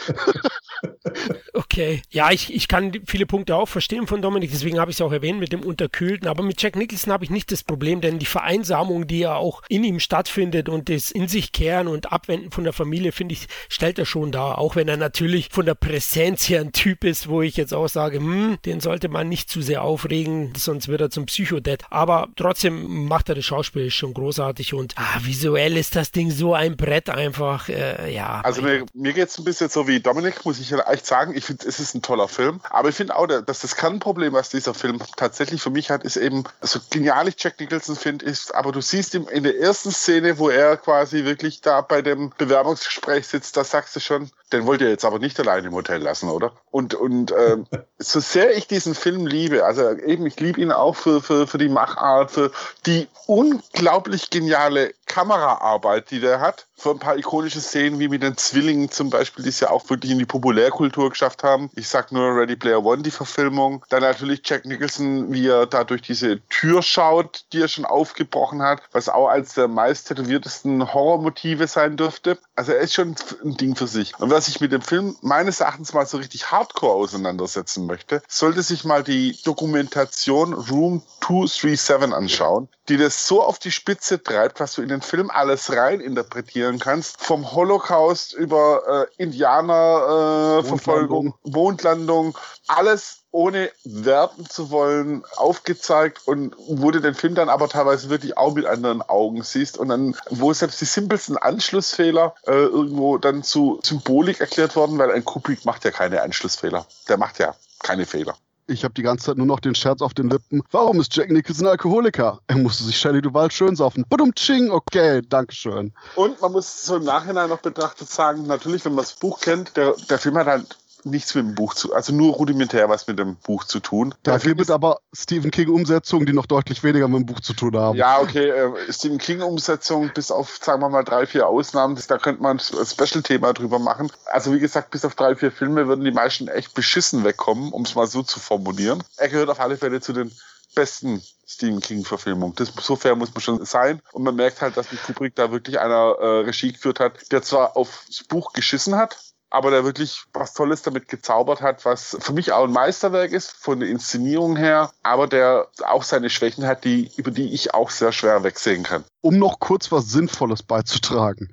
okay, ja, ich, ich kann viele Punkte auch verstehen von Dominik, deswegen habe ich es auch erwähnt mit dem Unterkühlten, aber mit Jack Nicholson habe ich nicht das Problem, denn die Vereinsamung, die ja auch in ihm stattfindet und das in sich kehren und abwenden von der Familie, finde ich, stellt er schon da, auch wenn er natürlich von der Präsenz her ein Typ ist, wo ich jetzt auch sage, hm, den sollte man nicht zu sehr aufregen, sonst wird er zum Psychodead, aber trotzdem macht er das Schauspiel ist schon großartig und ah, visuell ist das Ding so ein Brett einfach, äh, ja. Also mir, mir geht es ein bisschen so wie Dominik, muss ich ja echt sagen. Ich finde, es ist ein toller Film, aber ich finde auch, dass das Kernproblem, was dieser Film tatsächlich für mich hat, ist eben, so genial ich Jack Nicholson finde, ist, aber du siehst ihm in der ersten Szene, wo er quasi wirklich da bei dem Bewerbungsgespräch sitzt, da sagst du schon, den wollt ihr jetzt aber nicht allein im Hotel lassen, oder? Und, und ähm, so sehr ich diesen Film liebe, also eben, ich liebe ihn auch für, für, für die Machart, für die unglaublich geniale Kameraarbeit, die der hat, für ein paar ikonische Szenen wie mit den Zwillingen zum Beispiel, die es ja auch wirklich in die Populärkultur geschafft haben. Ich sag nur Ready Player One, die Verfilmung. Dann natürlich Jack Nicholson, wie er da durch diese Tür schaut, die er schon aufgebrochen hat, was auch als der meist tätowiertesten Horrormotive sein dürfte. Also er ist schon ein Ding für sich. Und wer sich mit dem Film meines Erachtens mal so richtig hardcore auseinandersetzen möchte, sollte sich mal die Dokumentation Room 237 anschauen, die das so auf die Spitze treibt, was du in den Film alles rein interpretieren kannst. Vom Holocaust über äh, Indianerverfolgung, äh, Mondlandung, alles ohne werten zu wollen, aufgezeigt und wo du den Film dann aber teilweise wirklich auch mit anderen Augen siehst und dann, wo selbst die simpelsten Anschlussfehler äh, irgendwo dann zu Symbolik erklärt worden, weil ein Kubrick macht ja keine Anschlussfehler. Der macht ja keine Fehler. Ich habe die ganze Zeit nur noch den Scherz auf den Lippen. Warum ist Jack Nicholson Alkoholiker? Er musste sich Shelley Duval schön saufen. Badum ching, okay, dankeschön. Und man muss so im Nachhinein noch betrachtet sagen, natürlich, wenn man das Buch kennt, der, der Film hat halt nichts mit dem Buch zu, also nur rudimentär was mit dem Buch zu tun. Dafür gibt aber Stephen King Umsetzungen, die noch deutlich weniger mit dem Buch zu tun haben. Ja, okay, äh, Stephen King Umsetzung bis auf, sagen wir mal, drei, vier Ausnahmen, da könnte man ein Special-Thema drüber machen. Also wie gesagt, bis auf drei, vier Filme würden die meisten echt beschissen wegkommen, um es mal so zu formulieren. Er gehört auf alle Fälle zu den besten Stephen King-Verfilmungen. so fair muss man schon sein. Und man merkt halt, dass die Kubrick da wirklich einer äh, Regie geführt hat, der zwar aufs Buch geschissen hat, aber der wirklich was Tolles damit gezaubert hat, was für mich auch ein Meisterwerk ist, von der Inszenierung her, aber der auch seine Schwächen hat, die, über die ich auch sehr schwer wegsehen kann. Um noch kurz was Sinnvolles beizutragen.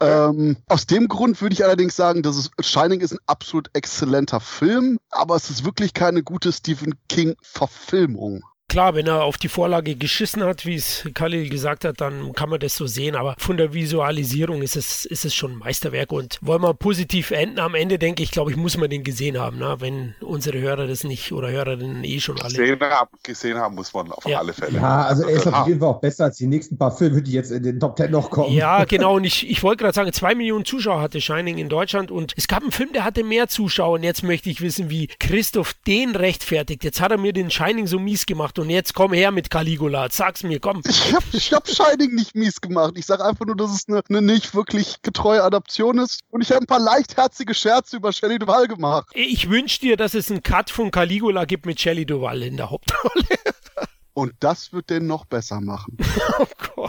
Ähm, aus dem Grund würde ich allerdings sagen, dass es, Shining ist ein absolut exzellenter Film, aber es ist wirklich keine gute Stephen King-Verfilmung. Klar, wenn er auf die Vorlage geschissen hat, wie es Khalil gesagt hat, dann kann man das so sehen. Aber von der Visualisierung ist es, ist es schon ein Meisterwerk. Und wollen wir positiv enden am Ende, denke ich, glaube ich, muss man den gesehen haben, ne? wenn unsere Hörer das nicht oder Hörerinnen eh schon alle. Gesehen haben, gesehen haben muss man auf ja. alle Fälle. Ja, also er ist auf jeden Fall auch besser als die nächsten paar Filme, die jetzt in den Top Ten noch kommen. Ja, genau. Und ich, ich wollte gerade sagen, zwei Millionen Zuschauer hatte Shining in Deutschland und es gab einen Film, der hatte mehr Zuschauer. Und jetzt möchte ich wissen, wie Christoph den rechtfertigt. Jetzt hat er mir den Shining so mies gemacht und jetzt komm her mit Caligula. Sag's mir, komm. Ich hab, ich hab Shining nicht mies gemacht. Ich sag einfach nur, dass es eine, eine nicht wirklich getreue Adaption ist. Und ich habe ein paar leichtherzige Scherze über Shelley Duval gemacht. Ich wünsche dir, dass es einen Cut von Caligula gibt mit Shelley Duval in der Hauptrolle. Und das wird den noch besser machen. oh Gott.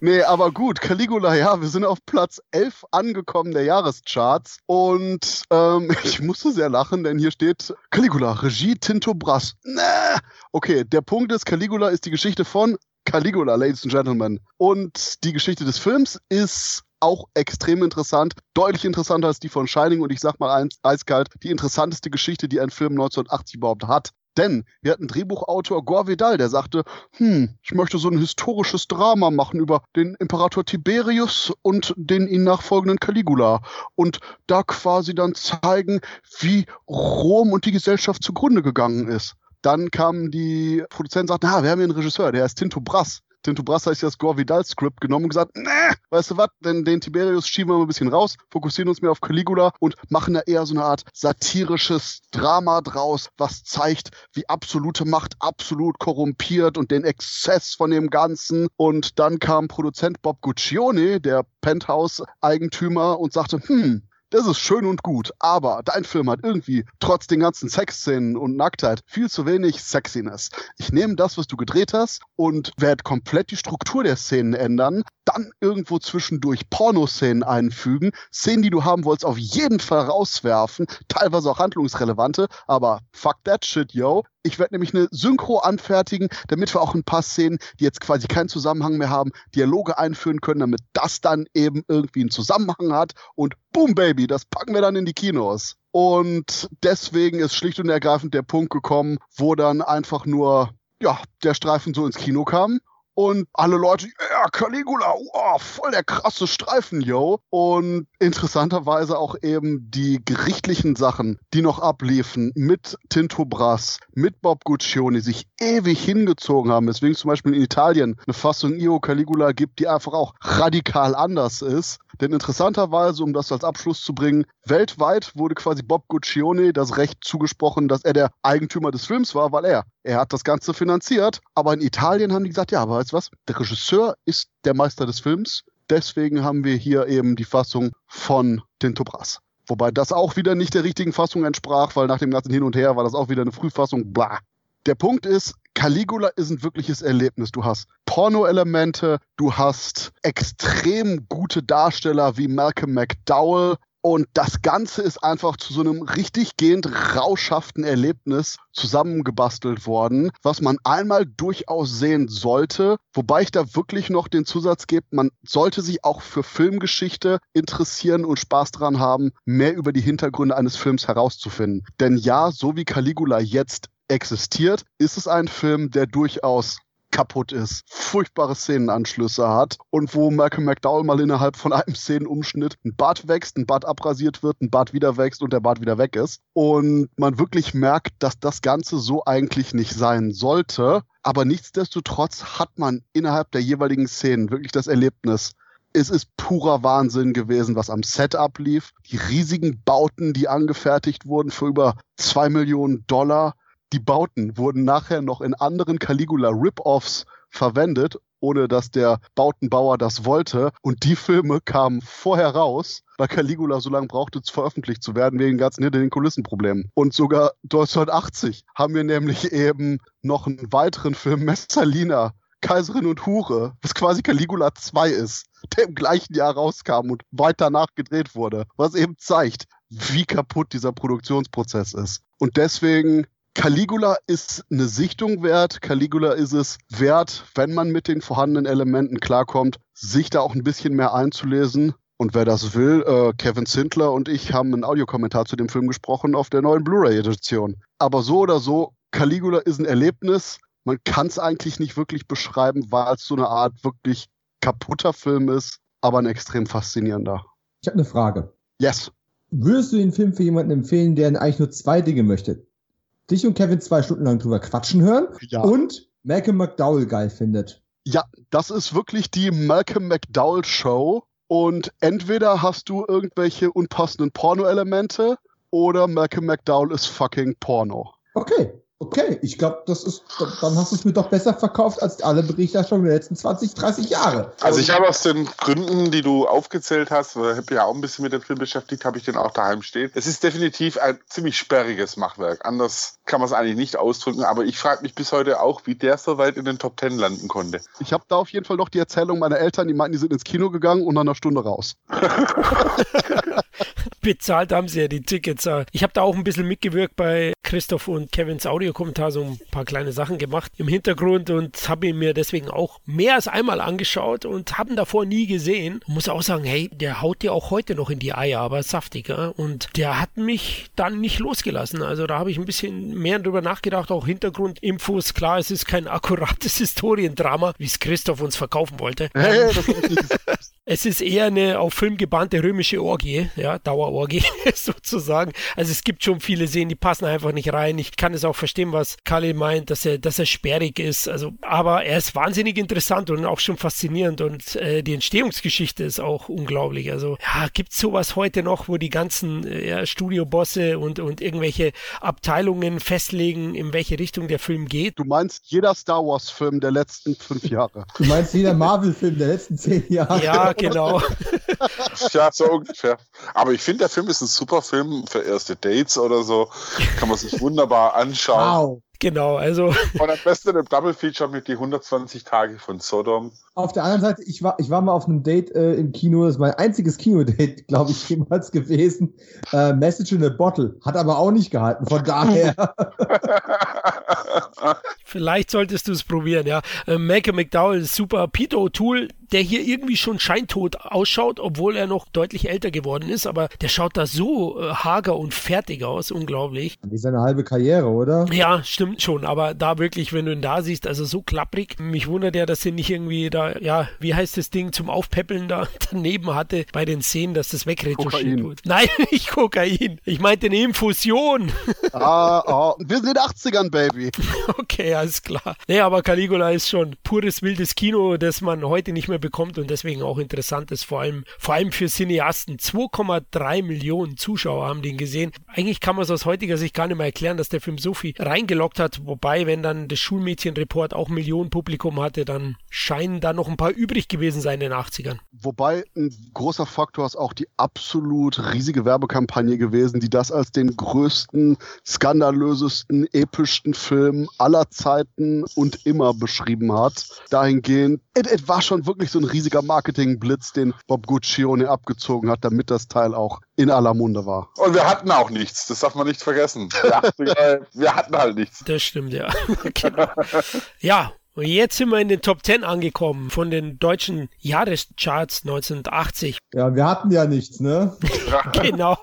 Nee, aber gut, Caligula, ja, wir sind auf Platz 11 angekommen der Jahrescharts. Und ähm, ich musste sehr lachen, denn hier steht Caligula, Regie Tinto Brass. Nee. Okay, der Punkt ist, Caligula ist die Geschichte von Caligula, Ladies and Gentlemen. Und die Geschichte des Films ist auch extrem interessant, deutlich interessanter als die von Shining und ich sag mal eins, eiskalt, die interessanteste Geschichte, die ein Film 1980 überhaupt hat. Denn wir hatten Drehbuchautor Gore Vidal, der sagte, hm, ich möchte so ein historisches Drama machen über den Imperator Tiberius und den ihn nachfolgenden Caligula. Und da quasi dann zeigen, wie Rom und die Gesellschaft zugrunde gegangen ist. Dann kamen die Produzenten und sagten, ah, wir haben hier einen Regisseur, der ist Tinto Brass. Tinto Brass hat sich das Gore Vidal Skript genommen und gesagt, nee, weißt du was, denn den Tiberius schieben wir mal ein bisschen raus, fokussieren uns mehr auf Caligula und machen da eher so eine Art satirisches Drama draus, was zeigt, wie absolute Macht absolut korrumpiert und den Exzess von dem Ganzen. Und dann kam Produzent Bob Guccione, der Penthouse-Eigentümer, und sagte, hm, das ist schön und gut, aber dein Film hat irgendwie trotz den ganzen Sexszenen und Nacktheit viel zu wenig Sexiness. Ich nehme das, was du gedreht hast und werde komplett die Struktur der Szenen ändern, dann irgendwo zwischendurch Pornoszenen einfügen, Szenen, die du haben wolltest, auf jeden Fall rauswerfen, teilweise auch handlungsrelevante, aber fuck that shit, yo. Ich werde nämlich eine Synchro anfertigen, damit wir auch ein paar Szenen, die jetzt quasi keinen Zusammenhang mehr haben, Dialoge einführen können, damit das dann eben irgendwie einen Zusammenhang hat. Und boom, Baby, das packen wir dann in die Kinos. Und deswegen ist schlicht und ergreifend der Punkt gekommen, wo dann einfach nur ja, der Streifen so ins Kino kam und alle Leute, ja, Caligula, wow, voll der krasse Streifen, yo. Und interessanterweise auch eben die gerichtlichen Sachen, die noch abliefen mit Tinto Brass, mit Bob Guccione, sich ewig hingezogen haben. Deswegen zum Beispiel in Italien eine Fassung Io Caligula gibt, die einfach auch radikal anders ist. Denn interessanterweise, um das als Abschluss zu bringen, weltweit wurde quasi Bob Guccione das Recht zugesprochen, dass er der Eigentümer des Films war, weil er, er hat das Ganze finanziert. Aber in Italien haben die gesagt, ja, aber weißt du was, der Regisseur ist der Meister des Films. Deswegen haben wir hier eben die Fassung von Tinto Brass. Wobei das auch wieder nicht der richtigen Fassung entsprach, weil nach dem ganzen Hin und Her war das auch wieder eine Frühfassung. Blah. Der Punkt ist, Caligula ist ein wirkliches Erlebnis. Du hast Porno-Elemente, du hast extrem gute Darsteller wie Malcolm McDowell, und das Ganze ist einfach zu so einem richtig gehend rauschhaften Erlebnis zusammengebastelt worden, was man einmal durchaus sehen sollte. Wobei ich da wirklich noch den Zusatz gebe, man sollte sich auch für Filmgeschichte interessieren und Spaß daran haben, mehr über die Hintergründe eines Films herauszufinden. Denn ja, so wie Caligula jetzt existiert, ist es ein Film, der durchaus kaputt ist, furchtbare Szenenanschlüsse hat und wo Malcolm McDowell mal innerhalb von einem Szenenumschnitt ein Bart wächst, ein Bart abrasiert wird, ein Bart wieder wächst und der Bart wieder weg ist. Und man wirklich merkt, dass das Ganze so eigentlich nicht sein sollte. Aber nichtsdestotrotz hat man innerhalb der jeweiligen Szenen wirklich das Erlebnis, es ist purer Wahnsinn gewesen, was am Setup lief. Die riesigen Bauten, die angefertigt wurden für über zwei Millionen Dollar die Bauten wurden nachher noch in anderen Caligula Rip-Offs verwendet, ohne dass der Bautenbauer das wollte. Und die Filme kamen vorher raus, weil Caligula so lange brauchte, veröffentlicht zu werden, wegen ganzen hinter den Kulissenproblemen. Und sogar 1980 haben wir nämlich eben noch einen weiteren Film, Messalina, Kaiserin und Hure, was quasi Caligula 2 ist, der im gleichen Jahr rauskam und weit danach gedreht wurde, was eben zeigt, wie kaputt dieser Produktionsprozess ist. Und deswegen Caligula ist eine Sichtung wert. Caligula ist es wert, wenn man mit den vorhandenen Elementen klarkommt, sich da auch ein bisschen mehr einzulesen. Und wer das will, äh, Kevin Sindler und ich haben einen Audiokommentar zu dem Film gesprochen auf der neuen Blu-ray-Edition. Aber so oder so, Caligula ist ein Erlebnis Man kann es eigentlich nicht wirklich beschreiben, weil es so eine Art wirklich kaputter Film ist, aber ein extrem faszinierender. Ich habe eine Frage. Yes. Würdest du den Film für jemanden empfehlen, der eigentlich nur zwei Dinge möchte? Dich und Kevin zwei Stunden lang drüber quatschen hören Ja. und Malcolm McDowell geil findet. Ja, das ist wirklich die Malcolm McDowell Show. Und entweder hast du irgendwelche unpassenden Porno-Elemente oder Malcolm McDowell ist fucking Porno. Okay, okay. Ich glaube, das ist, dann hast du es mir doch besser verkauft als alle Berichterstattungen der letzten 20, 30 Jahre. Also ich habe aus den Gründen, die du aufgezählt hast, ich habe ja auch ein bisschen mit dem Film beschäftigt, habe ich den auch daheim stehen. Es ist definitiv ein ziemlich sperriges Machwerk. Anders kann man es eigentlich nicht ausdrücken, aber ich frage mich bis heute auch, wie der so weit in den Top Ten landen konnte. Ich habe da auf jeden Fall noch die Erzählung meiner Eltern, die meinten, die sind ins Kino gegangen und nach einer Stunde raus. Bezahlt haben sie ja die Tickets. Ich habe da auch ein bisschen mitgewirkt bei Christoph und Kevins Audiokommentar, so ein paar kleine Sachen gemacht im Hintergrund und habe ihn mir deswegen auch mehr als einmal angeschaut und haben davor nie gesehen. Muss auch sagen, hey, der haut dir auch heute noch in die Eier, aber saftiger. Und der hat mich dann nicht losgelassen. Also da habe ich ein bisschen mehr drüber nachgedacht, auch Hintergrundinfos. Klar, es ist kein akkurates Historiendrama, wie es Christoph uns verkaufen wollte. Hey, das Es ist eher eine auf Film gebahnte römische Orgie, ja, Dauerorgie sozusagen. Also es gibt schon viele Szenen, die passen einfach nicht rein. Ich kann es auch verstehen, was Kalle meint, dass er, dass er sperrig ist. Also, aber er ist wahnsinnig interessant und auch schon faszinierend und äh, die Entstehungsgeschichte ist auch unglaublich. Also ja, gibt es sowas heute noch, wo die ganzen äh, ja, Studiobosse und, und irgendwelche Abteilungen festlegen, in welche Richtung der Film geht? Du meinst jeder Star Wars-Film der letzten fünf Jahre. Du meinst jeder Marvel-Film der letzten zehn Jahre? Ja, genau. Ja, so ungefähr. Aber ich finde, der Film ist ein super Film für erste Dates oder so. Kann man sich wunderbar anschauen. Wow. Genau, also Und am besten im Double Feature mit die 120 Tage von Sodom. Auf der anderen Seite, ich war, ich war mal auf einem Date äh, im Kino, das ist mein einziges Kinodate, glaube ich, jemals gewesen. Äh, Message in a Bottle. Hat aber auch nicht gehalten. Von daher. Vielleicht solltest du es probieren, ja. Äh, Malcolm McDowell ist super. Peter O'Toole, der hier irgendwie schon scheintot ausschaut, obwohl er noch deutlich älter geworden ist, aber der schaut da so äh, hager und fertig aus, unglaublich. Wie seine halbe Karriere, oder? Ja, stimmt schon, aber da wirklich, wenn du ihn da siehst, also so klapprig. Mich wundert ja, dass er nicht irgendwie da, ja, wie heißt das Ding zum Aufpäppeln da daneben hatte bei den Szenen, dass das wegretuschiert wird. Nein, nicht Kokain. Ich meinte eine Infusion. ah, ah, wir sind in den 80ern, Baby. Okay, alles klar. Nee, aber Caligula ist schon pures wildes Kino, das man heute nicht mehr bekommt und deswegen auch interessant ist, vor allem, vor allem für Cineasten. 2,3 Millionen Zuschauer haben den gesehen. Eigentlich kann man es aus heutiger Sicht gar nicht mehr erklären, dass der Film so viel reingelockt hat. Wobei, wenn dann das Schulmädchenreport auch Millionen Publikum hatte, dann scheinen da noch ein paar übrig gewesen sein in den 80ern. Wobei ein großer Faktor ist auch die absolut riesige Werbekampagne gewesen, die das als den größten, skandalösesten, epischsten Film aller Zeiten und immer beschrieben hat. Dahingehend, es war schon wirklich so ein riesiger Marketingblitz, den Bob Guccione abgezogen hat, damit das Teil auch in aller Munde war. Und wir hatten auch nichts, das darf man nicht vergessen. Ja, wir hatten halt nichts. Das stimmt, ja. genau. Ja, und jetzt sind wir in den Top 10 angekommen von den deutschen Jahrescharts 1980. Ja, wir hatten ja nichts, ne? Genau.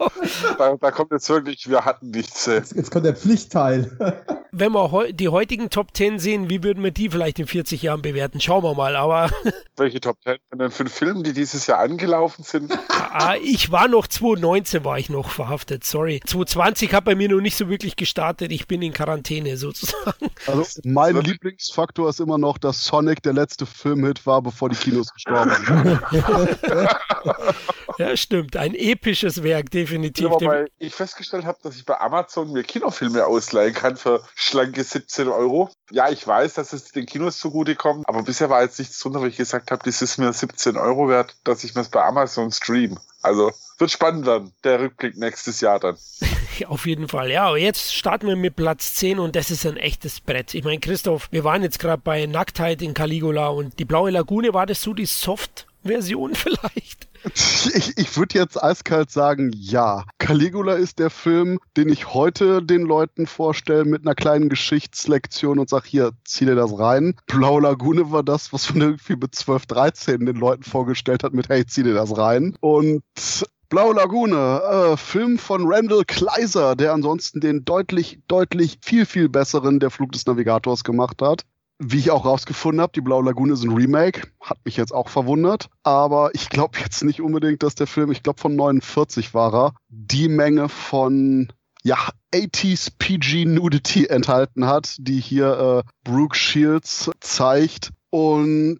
Da, da kommt jetzt wirklich, wir hatten nichts. Jetzt, jetzt kommt der Pflichtteil. Wenn wir heu die heutigen Top 10 sehen, wie würden wir die vielleicht in 40 Jahren bewerten? Schauen wir mal. Aber Welche Top Ten denn für Filme, die dieses Jahr angelaufen sind? ah, ich war noch 2019 war ich noch verhaftet, sorry. 2020 hat bei mir noch nicht so wirklich gestartet. Ich bin in Quarantäne sozusagen. Also mein Lieblingsfaktor ist immer noch, dass Sonic der letzte Filmhit war, bevor die Kinos gestorben sind. Ja, stimmt. Ein episches Werk, definitiv. Ja, wobei ich festgestellt habe, dass ich bei Amazon mir Kinofilme ausleihen kann für schlanke 17 Euro. Ja, ich weiß, dass es den Kinos zugutekommt, aber bisher war jetzt nichts drunter, wo ich gesagt habe, das ist mir 17 Euro wert, dass ich mir es bei Amazon stream. Also wird spannend dann, der Rückblick nächstes Jahr dann. Auf jeden Fall, ja. Aber jetzt starten wir mit Platz 10 und das ist ein echtes Brett. Ich meine, Christoph, wir waren jetzt gerade bei Nacktheit in Caligula und die Blaue Lagune, war das so die Soft-Version vielleicht? Ich, ich würde jetzt eiskalt sagen, ja. Caligula ist der Film, den ich heute den Leuten vorstelle mit einer kleinen Geschichtslektion und sag hier, zieh dir das rein. Blaue Lagune war das, was man irgendwie mit 12, 13 den Leuten vorgestellt hat mit, hey, zieh dir das rein. Und Blaue Lagune, äh, Film von Randall Kleiser, der ansonsten den deutlich, deutlich viel, viel besseren Der Flug des Navigators gemacht hat. Wie ich auch rausgefunden habe, die Blaue Lagune ist ein Remake. Hat mich jetzt auch verwundert. Aber ich glaube jetzt nicht unbedingt, dass der Film, ich glaube von 49 war er, die Menge von ja, 80s PG Nudity enthalten hat, die hier äh, Brooke Shields zeigt. Und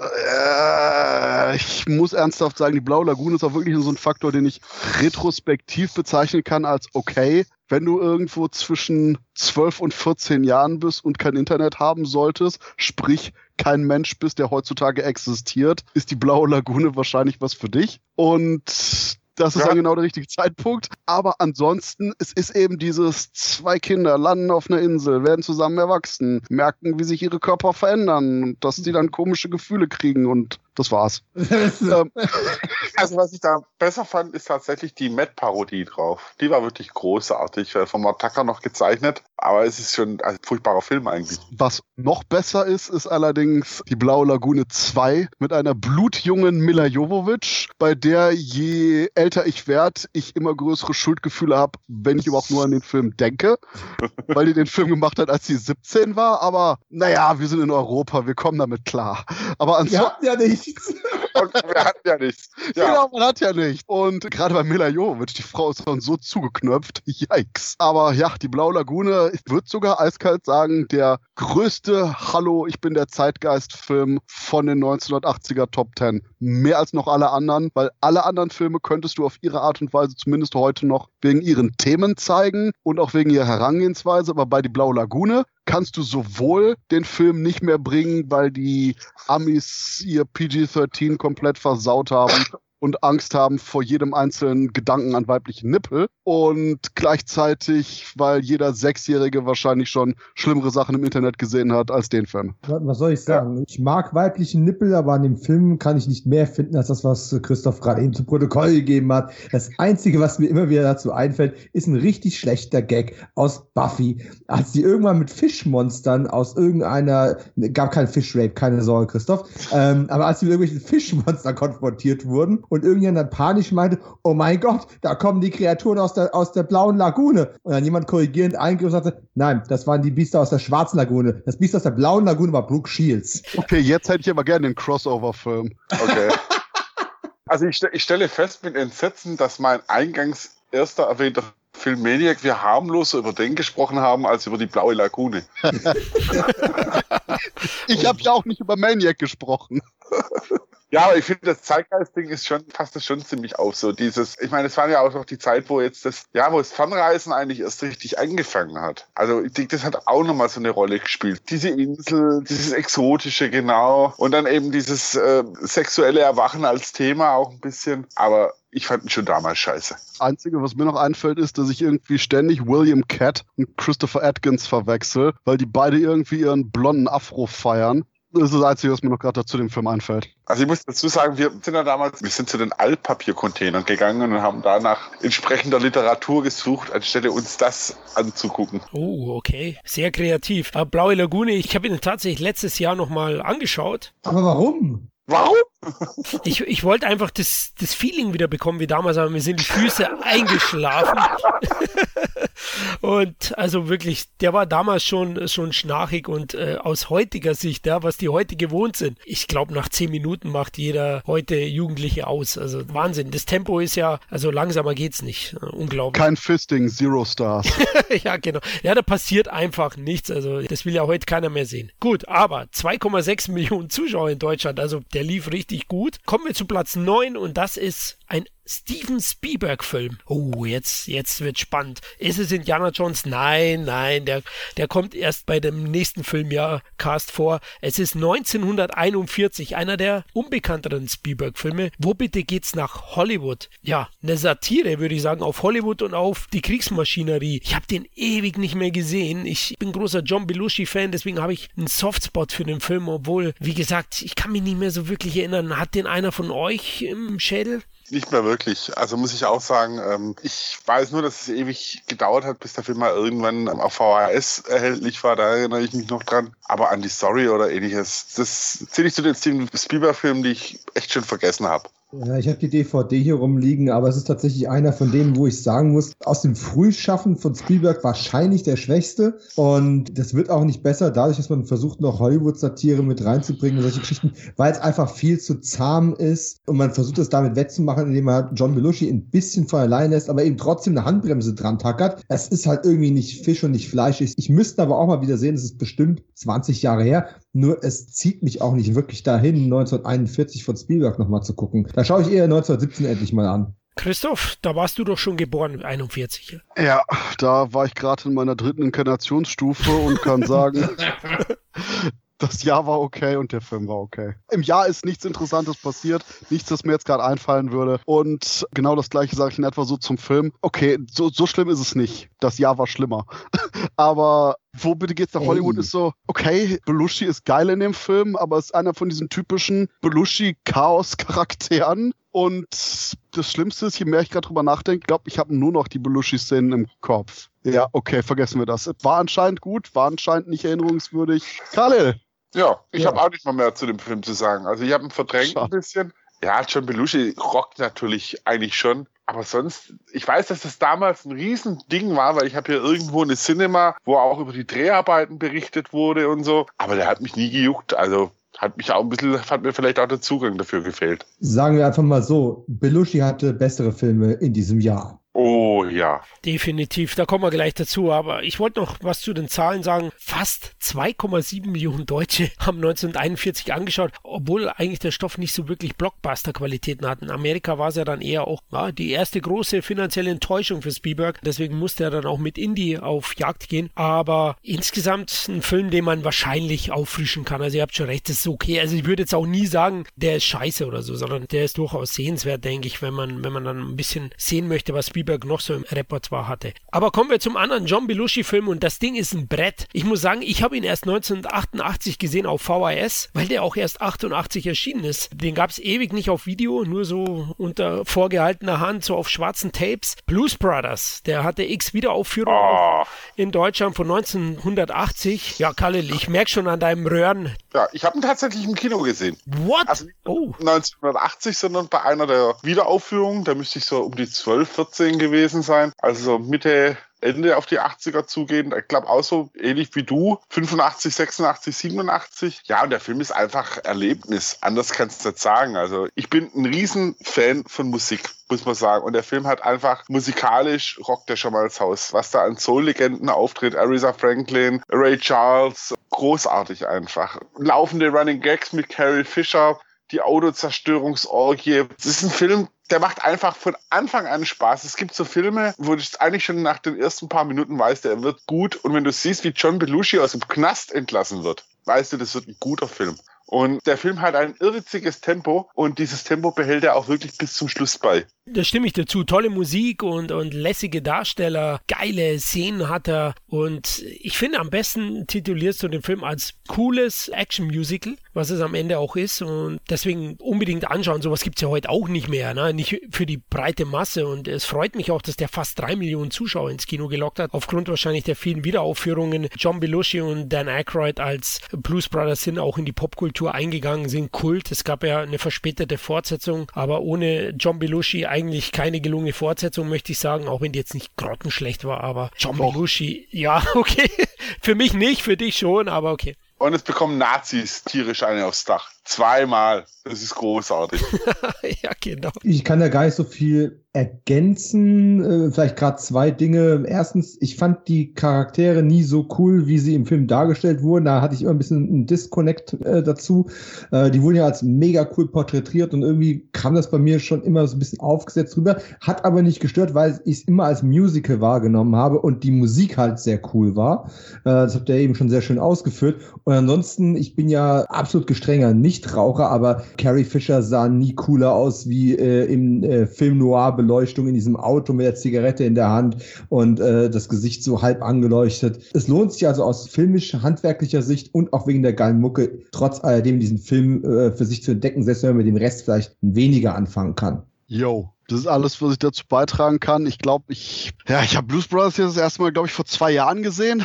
äh, ich muss ernsthaft sagen, die Blaue Lagune ist auch wirklich so ein Faktor, den ich retrospektiv bezeichnen kann als okay. Wenn du irgendwo zwischen 12 und 14 Jahren bist und kein Internet haben solltest, sprich kein Mensch bist, der heutzutage existiert, ist die Blaue Lagune wahrscheinlich was für dich. Und das ist ja. dann genau der richtige Zeitpunkt. Aber ansonsten, es ist eben dieses, zwei Kinder landen auf einer Insel, werden zusammen erwachsen, merken, wie sich ihre Körper verändern, dass sie dann komische Gefühle kriegen und das war's. Ähm, also was ich da besser fand, ist tatsächlich die Matt-Parodie drauf. Die war wirklich großartig, äh, vom Attacker noch gezeichnet, aber es ist schon ein furchtbarer Film eigentlich. Was noch besser ist, ist allerdings die Blaue Lagune 2 mit einer blutjungen Mila Jovovich, bei der je älter ich werde, ich immer größere Schuldgefühle habe, wenn ich überhaupt nur an den Film denke, weil die den Film gemacht hat, als sie 17 war, aber naja, wir sind in Europa, wir kommen damit klar. Aber ansonsten... Ja, ja nicht petite. Wir hatten ja nichts. Ja. Genau, man hat ja nichts. Und gerade bei Mila Jovovich, die Frau ist schon so zugeknöpft. Yikes. Aber ja, die Blaue Lagune, ich würde sogar eiskalt sagen, der größte Hallo, ich bin der Zeitgeist-Film von den 1980er Top Ten. Mehr als noch alle anderen, weil alle anderen Filme könntest du auf ihre Art und Weise zumindest heute noch wegen ihren Themen zeigen und auch wegen ihrer Herangehensweise. Aber bei die Blaue Lagune kannst du sowohl den Film nicht mehr bringen, weil die Amis ihr PG-13 komplett versaut haben und Angst haben vor jedem einzelnen Gedanken an weiblichen Nippel und gleichzeitig, weil jeder Sechsjährige wahrscheinlich schon schlimmere Sachen im Internet gesehen hat als den Film. Was soll ich sagen? Ja. Ich mag weibliche Nippel, aber an dem Film kann ich nicht mehr finden als das, was Christoph gerade eben zu Protokoll gegeben hat. Das Einzige, was mir immer wieder dazu einfällt, ist ein richtig schlechter Gag aus Buffy, als die irgendwann mit Fischmonstern aus irgendeiner, gab kein Fischrape, keine Sorge, Christoph, ähm, aber als sie mit irgendwelchen Fischmonstern konfrontiert wurden und irgendjemand dann panisch meinte, oh mein Gott, da kommen die Kreaturen aus der, aus der blauen Lagune. Und dann jemand korrigierend eingriff und sagte, nein, das waren die Biester aus der schwarzen Lagune. Das Biest aus der blauen Lagune war Brooke Shields. Okay, jetzt hätte ich aber gerne den Crossover-Film. Okay. also ich, ich stelle fest mit Entsetzen, dass mein eingangs erster erwähnter Film Maniac wir harmloser über den gesprochen haben als über die blaue Lagune. ich habe ja auch nicht über Maniac gesprochen. Ja, aber ich finde, das Zeitgeist-Ding ist schon, passt das schon ziemlich auf. So dieses, ich meine, es war ja auch noch die Zeit, wo jetzt das, ja, wo das Fernreisen eigentlich erst richtig angefangen hat. Also ich denke, das hat auch nochmal so eine Rolle gespielt. Diese Insel, dieses Exotische, genau. Und dann eben dieses äh, sexuelle Erwachen als Thema auch ein bisschen. Aber ich fand ihn schon damals scheiße. Einzige, was mir noch einfällt, ist, dass ich irgendwie ständig William Catt und Christopher Atkins verwechsel, weil die beide irgendwie ihren blonden Afro feiern. Das ist das Einzige, was mir noch gerade zu dem Film einfällt. Also ich muss dazu sagen, wir sind ja damals, wir sind zu den Altpapiercontainern gegangen und haben danach entsprechender Literatur gesucht, anstelle uns das anzugucken. Oh, okay. Sehr kreativ. Aber Blaue Lagune, ich habe ihn tatsächlich letztes Jahr nochmal angeschaut. Aber warum? Warum? Ich, ich wollte einfach das, das Feeling wieder bekommen wie damals, aber mir sind die Füße eingeschlafen. und also wirklich, der war damals schon, schon schnarchig und äh, aus heutiger Sicht, ja, was die heute gewohnt sind. Ich glaube, nach zehn Minuten macht jeder heute Jugendliche aus. Also Wahnsinn. Das Tempo ist ja, also langsamer geht's nicht. Unglaublich. Kein Fisting, Zero Stars. ja, genau. Ja, da passiert einfach nichts. Also das will ja heute keiner mehr sehen. Gut, aber 2,6 Millionen Zuschauer in Deutschland, also der lief richtig gut. Kommen wir zu Platz 9 und das ist ein Steven Spielberg-Film. Oh, jetzt, jetzt wird spannend. Ist es Indiana Jones? Nein, nein, der, der kommt erst bei dem nächsten Filmjahr Cast vor. Es ist 1941, einer der unbekannteren Spielberg-Filme. Wo bitte geht's nach Hollywood? Ja, eine Satire, würde ich sagen, auf Hollywood und auf die Kriegsmaschinerie. Ich habe den ewig nicht mehr gesehen. Ich bin großer John Belushi-Fan, deswegen habe ich einen Softspot für den Film, obwohl, wie gesagt, ich kann mich nicht mehr so wirklich erinnern. Hat den einer von euch im Schädel? Nicht mehr wirklich. Also muss ich auch sagen, ähm, ich weiß nur, dass es ewig gedauert hat, bis der Film mal irgendwann auf VHS erhältlich war. Da erinnere ich mich noch dran. Aber an die Story oder ähnliches, das zähle ich zu den Steven Spielberg-Filmen, die ich echt schon vergessen habe. Ja, ich habe die DVD hier rumliegen, aber es ist tatsächlich einer von denen, wo ich sagen muss, aus dem Frühschaffen von Spielberg wahrscheinlich der schwächste. Und das wird auch nicht besser, dadurch, dass man versucht, noch Hollywood-Satire mit reinzubringen und solche Geschichten, weil es einfach viel zu zahm ist. Und man versucht es damit wettzumachen, indem man John Belushi ein bisschen von allein lässt, aber eben trotzdem eine Handbremse dran tackert. Es ist halt irgendwie nicht Fisch und nicht Fleisch. Ich müsste aber auch mal wieder sehen, es ist bestimmt 20 Jahre her. Nur es zieht mich auch nicht wirklich dahin, 1941 von Spielberg nochmal zu gucken. Da schaue ich eher 1917 endlich mal an. Christoph, da warst du doch schon geboren, 41. Ja, da war ich gerade in meiner dritten Inkarnationsstufe und kann sagen, das Jahr war okay und der Film war okay. Im Jahr ist nichts Interessantes passiert, nichts, das mir jetzt gerade einfallen würde. Und genau das gleiche sage ich in etwa so zum Film. Okay, so, so schlimm ist es nicht. Das Jahr war schlimmer. aber wo bitte geht's nach Hollywood ist so, okay, Belushi ist geil in dem Film, aber ist einer von diesen typischen Belushi-Chaos-Charakteren. Und das Schlimmste ist, je mehr ich gerade drüber nachdenke, glaube ich, habe nur noch die Belushi-Szenen im Kopf. Ja, okay, vergessen wir das. War anscheinend gut, war anscheinend nicht erinnerungswürdig. Khalil, ja, ich ja. habe auch nicht mal mehr zu dem Film zu sagen. Also ich habe ihn verdrängt Schade. ein bisschen. Ja, John Belushi rockt natürlich eigentlich schon. Aber sonst, ich weiß, dass das damals ein Riesending war, weil ich habe hier irgendwo eine Cinema, wo auch über die Dreharbeiten berichtet wurde und so. Aber der hat mich nie gejuckt. Also hat mich auch ein bisschen, hat mir vielleicht auch der Zugang dafür gefehlt. Sagen wir einfach mal so, Belushi hatte bessere Filme in diesem Jahr. Oh ja. Definitiv, da kommen wir gleich dazu. Aber ich wollte noch was zu den Zahlen sagen. Fast 2,7 Millionen Deutsche haben 1941 angeschaut, obwohl eigentlich der Stoff nicht so wirklich Blockbuster-Qualitäten hat. In Amerika war es ja dann eher auch ja, die erste große finanzielle Enttäuschung für Spielberg. Deswegen musste er dann auch mit Indie auf Jagd gehen. Aber insgesamt ein Film, den man wahrscheinlich auffrischen kann. Also ihr habt schon recht, das ist okay. Also ich würde jetzt auch nie sagen, der ist scheiße oder so, sondern der ist durchaus sehenswert, denke ich, wenn man, wenn man dann ein bisschen sehen möchte, was Spielberg Spielberg noch so im Repertoire hatte. Aber kommen wir zum anderen John Belushi-Film und das Ding ist ein Brett. Ich muss sagen, ich habe ihn erst 1988 gesehen auf VHS, weil der auch erst 88 erschienen ist. Den gab es ewig nicht auf Video, nur so unter vorgehaltener Hand, so auf schwarzen Tapes. Blues Brothers, der hatte X Wiederaufführung oh. in Deutschland von 1980. Ja, Kalle, ich merke schon an deinem Röhren. Ja, ich habe ihn tatsächlich im Kino gesehen. What? Also nicht oh. 1980, sondern bei einer der Wiederaufführungen, da müsste ich so um die 12, 14 18 gewesen sein, also Mitte, Ende auf die 80er zugehen. Ich glaube auch so ähnlich wie du. 85, 86, 87. Ja, und der Film ist einfach Erlebnis. Anders kannst du nicht sagen. Also ich bin ein Riesenfan von Musik, muss man sagen. Und der Film hat einfach musikalisch rockt der schon mal ins Haus. Was da an Soul-Legenden auftritt, Aretha Franklin, Ray Charles, großartig einfach. Laufende Running Gags mit Carrie Fisher die Autozerstörungsorgie. Das ist ein Film, der macht einfach von Anfang an Spaß. Es gibt so Filme, wo du eigentlich schon nach den ersten paar Minuten weißt, der wird gut. Und wenn du siehst, wie John Belushi aus dem Knast entlassen wird, weißt du, das wird ein guter Film. Und der Film hat ein irrwitziges Tempo und dieses Tempo behält er auch wirklich bis zum Schluss bei. Da stimme ich dazu. Tolle Musik und, und lässige Darsteller, geile Szenen hat er. Und ich finde, am besten titulierst du den Film als cooles Action-Musical, was es am Ende auch ist. Und deswegen unbedingt anschauen. Sowas gibt es ja heute auch nicht mehr. Ne? Nicht für die breite Masse. Und es freut mich auch, dass der fast drei Millionen Zuschauer ins Kino gelockt hat. Aufgrund wahrscheinlich der vielen Wiederaufführungen. John Belushi und Dan Aykroyd als Blues Brothers sind auch in die Popkultur eingegangen sind, Kult. Es gab ja eine verspätete Fortsetzung, aber ohne John Belushi eigentlich keine gelungene Fortsetzung, möchte ich sagen, auch wenn die jetzt nicht grottenschlecht war, aber John Doch. Belushi, ja, okay. für mich nicht, für dich schon, aber okay. Und es bekommen Nazis tierisch eine aufs Dach. Zweimal. Das ist großartig. ja, genau. Ich kann da gar nicht so viel ergänzen. Äh, vielleicht gerade zwei Dinge. Erstens, ich fand die Charaktere nie so cool, wie sie im Film dargestellt wurden. Da hatte ich immer ein bisschen einen Disconnect äh, dazu. Äh, die wurden ja als mega cool porträtiert und irgendwie kam das bei mir schon immer so ein bisschen aufgesetzt rüber. Hat aber nicht gestört, weil ich es immer als Musical wahrgenommen habe und die Musik halt sehr cool war. Äh, das habt ihr eben schon sehr schön ausgeführt. Und ansonsten, ich bin ja absolut gestrenger Nichtraucher, aber Carrie Fisher sah nie cooler aus wie äh, im äh, Film Noir Beleuchtung in diesem Auto mit der Zigarette in der Hand und äh, das Gesicht so halb angeleuchtet. Es lohnt sich also aus filmisch-handwerklicher Sicht und auch wegen der geilen Mucke trotz alledem diesen Film äh, für sich zu entdecken, selbst wenn man mit dem Rest vielleicht weniger anfangen kann. Yo, das ist alles, was ich dazu beitragen kann. Ich glaube, ich, ja, ich habe Blues Brothers jetzt das erste Mal, glaube ich, vor zwei Jahren gesehen.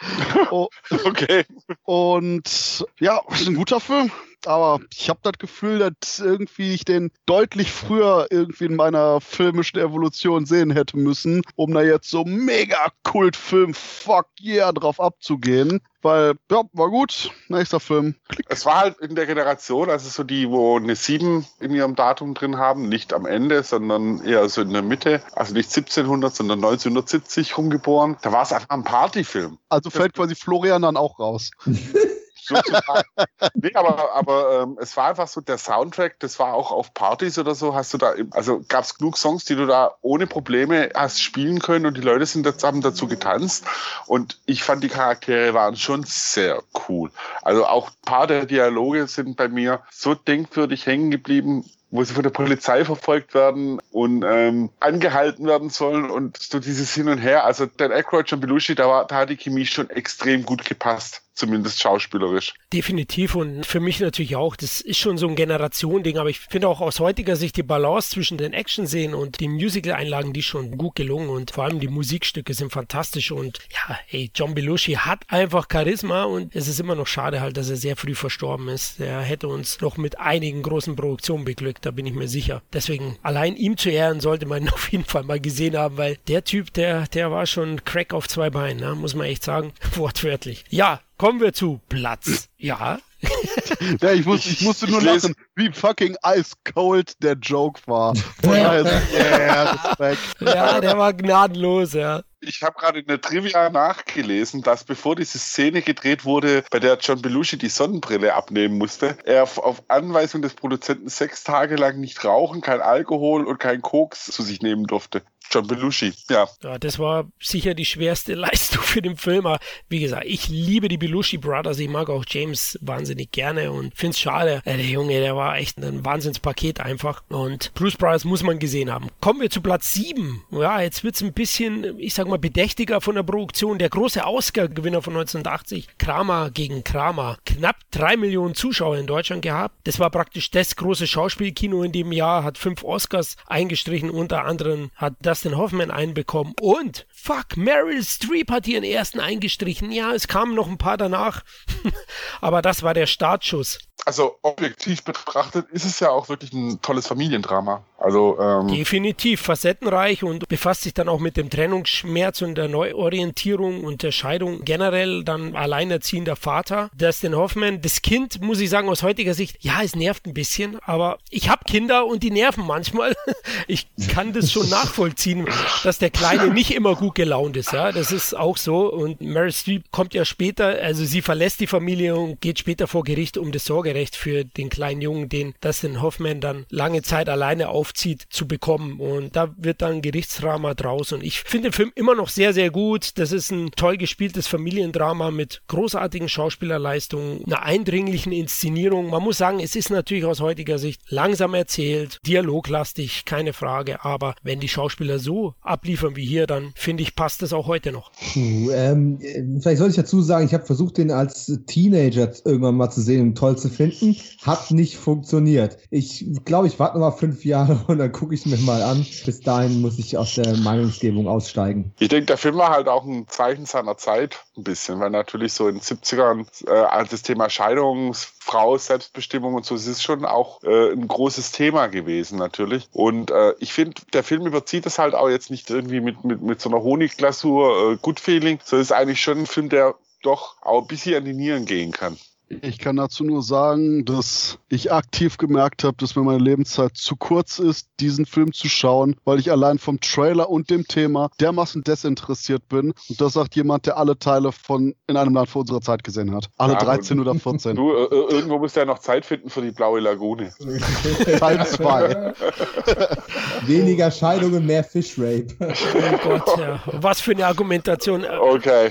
oh, okay. Und ja, ist ein guter Film. Aber ich habe das Gefühl, dass irgendwie ich den deutlich früher irgendwie in meiner filmischen Evolution sehen hätte müssen, um da jetzt so mega Kultfilm Fuck yeah drauf abzugehen. Weil, ja, war gut. Nächster Film. Klick. Es war halt in der Generation, also so die, wo eine 7 in ihrem Datum drin haben, nicht am Ende, sondern eher so in der Mitte. Also nicht 1700, sondern 1970 rumgeboren. Da war es einfach ein Partyfilm. Also fällt quasi Florian dann auch raus. sozusagen. nee, aber, aber ähm, es war einfach so, der Soundtrack, das war auch auf Partys oder so, hast du da, also gab es genug Songs, die du da ohne Probleme hast spielen können und die Leute sind jetzt, haben dazu getanzt und ich fand die Charaktere waren schon sehr cool. Also auch ein paar der Dialoge sind bei mir so denkwürdig hängen geblieben, wo sie von der Polizei verfolgt werden und ähm, angehalten werden sollen und so dieses Hin und Her. Also Dan Aykroyd, John Belushi, da, war, da hat die Chemie schon extrem gut gepasst zumindest schauspielerisch. Definitiv und für mich natürlich auch. Das ist schon so ein Generation-Ding, aber ich finde auch aus heutiger Sicht die Balance zwischen den Action-Szenen und den Musical-Einlagen, die schon gut gelungen und vor allem die Musikstücke sind fantastisch und ja, ey, John Belushi hat einfach Charisma und es ist immer noch schade halt, dass er sehr früh verstorben ist. Er hätte uns noch mit einigen großen Produktionen beglückt, da bin ich mir sicher. Deswegen allein ihm zu ehren sollte man auf jeden Fall mal gesehen haben, weil der Typ, der, der war schon Crack auf zwei Beinen, ne? muss man echt sagen, wortwörtlich. Ja, Kommen wir zu Platz. Ja. ja ich, muss, ich musste nur ich lachen, wie fucking ice cold der Joke war. ja, ja, der war gnadenlos, ja. Ich habe gerade in der Trivia nachgelesen, dass bevor diese Szene gedreht wurde, bei der John Belushi die Sonnenbrille abnehmen musste, er auf Anweisung des Produzenten sechs Tage lang nicht rauchen, kein Alkohol und kein Koks zu sich nehmen durfte. John Belushi, ja. ja. Das war sicher die schwerste Leistung für den Film. Aber wie gesagt, ich liebe die Belushi Brothers. Ich mag auch James wahnsinnig gerne und finde es schade. Äh, der Junge, der war echt ein Wahnsinnspaket einfach. Und Bruce Brothers muss man gesehen haben. Kommen wir zu Platz 7. Ja, jetzt wird es ein bisschen, ich sag mal, bedächtiger von der Produktion. Der große Oscar-Gewinner von 1980, Kramer gegen Kramer. Knapp drei Millionen Zuschauer in Deutschland gehabt. Das war praktisch das große Schauspielkino in dem Jahr, hat fünf Oscars eingestrichen. Unter anderem hat das Dustin Hoffman einbekommen. Und fuck, Meryl Streep hat ihren ersten eingestrichen. Ja, es kamen noch ein paar danach. Aber das war der Startschuss also objektiv betrachtet ist es ja auch wirklich ein tolles Familiendrama. Also ähm definitiv facettenreich und befasst sich dann auch mit dem Trennungsschmerz und der Neuorientierung und der Scheidung generell dann alleinerziehender Vater. Dustin Hoffman, das Kind muss ich sagen aus heutiger Sicht, ja, es nervt ein bisschen, aber ich habe Kinder und die nerven manchmal. Ich kann das schon nachvollziehen, dass der Kleine nicht immer gut gelaunt ist. Ja, das ist auch so. Und Meryl Streep kommt ja später, also sie verlässt die Familie und geht später vor Gericht um das Sorge Sorgerecht für den kleinen Jungen, den Dustin Hoffman dann lange Zeit alleine aufzieht, zu bekommen. Und da wird dann Gerichtsdrama draus. Und ich finde den Film immer noch sehr, sehr gut. Das ist ein toll gespieltes Familiendrama mit großartigen Schauspielerleistungen, einer eindringlichen Inszenierung. Man muss sagen, es ist natürlich aus heutiger Sicht langsam erzählt, dialoglastig, keine Frage. Aber wenn die Schauspieler so abliefern wie hier, dann finde ich, passt das auch heute noch. Puh, ähm, vielleicht sollte ich dazu sagen, ich habe versucht, den als Teenager irgendwann mal zu sehen und toll zu finden. Hat nicht funktioniert. Ich glaube, ich warte noch mal fünf Jahre und dann gucke ich es mir mal an. Bis dahin muss ich aus der Meinungsgebung aussteigen. Ich denke, der Film war halt auch ein Zeichen seiner Zeit, ein bisschen, weil natürlich so in den 70ern äh, das Thema Scheidung, Frau, Selbstbestimmung und so, es ist schon auch äh, ein großes Thema gewesen, natürlich. Und äh, ich finde, der Film überzieht es halt auch jetzt nicht irgendwie mit, mit, mit so einer Honigglasur, äh, Good Feeling, sondern ist eigentlich schon ein Film, der doch auch ein bisschen an die Nieren gehen kann. Ich kann dazu nur sagen, dass ich aktiv gemerkt habe, dass mir meine Lebenszeit zu kurz ist, diesen Film zu schauen, weil ich allein vom Trailer und dem Thema dermaßen desinteressiert bin. Und das sagt jemand, der alle Teile von In einem Land vor unserer Zeit gesehen hat. Alle ja, 13 oder 14. Du, äh, äh, irgendwo musst du ja noch Zeit finden für die blaue Lagune. Teil 2. Weniger Scheidungen, mehr Fishrape. Oh Gott, ja. Was für eine Argumentation. Okay.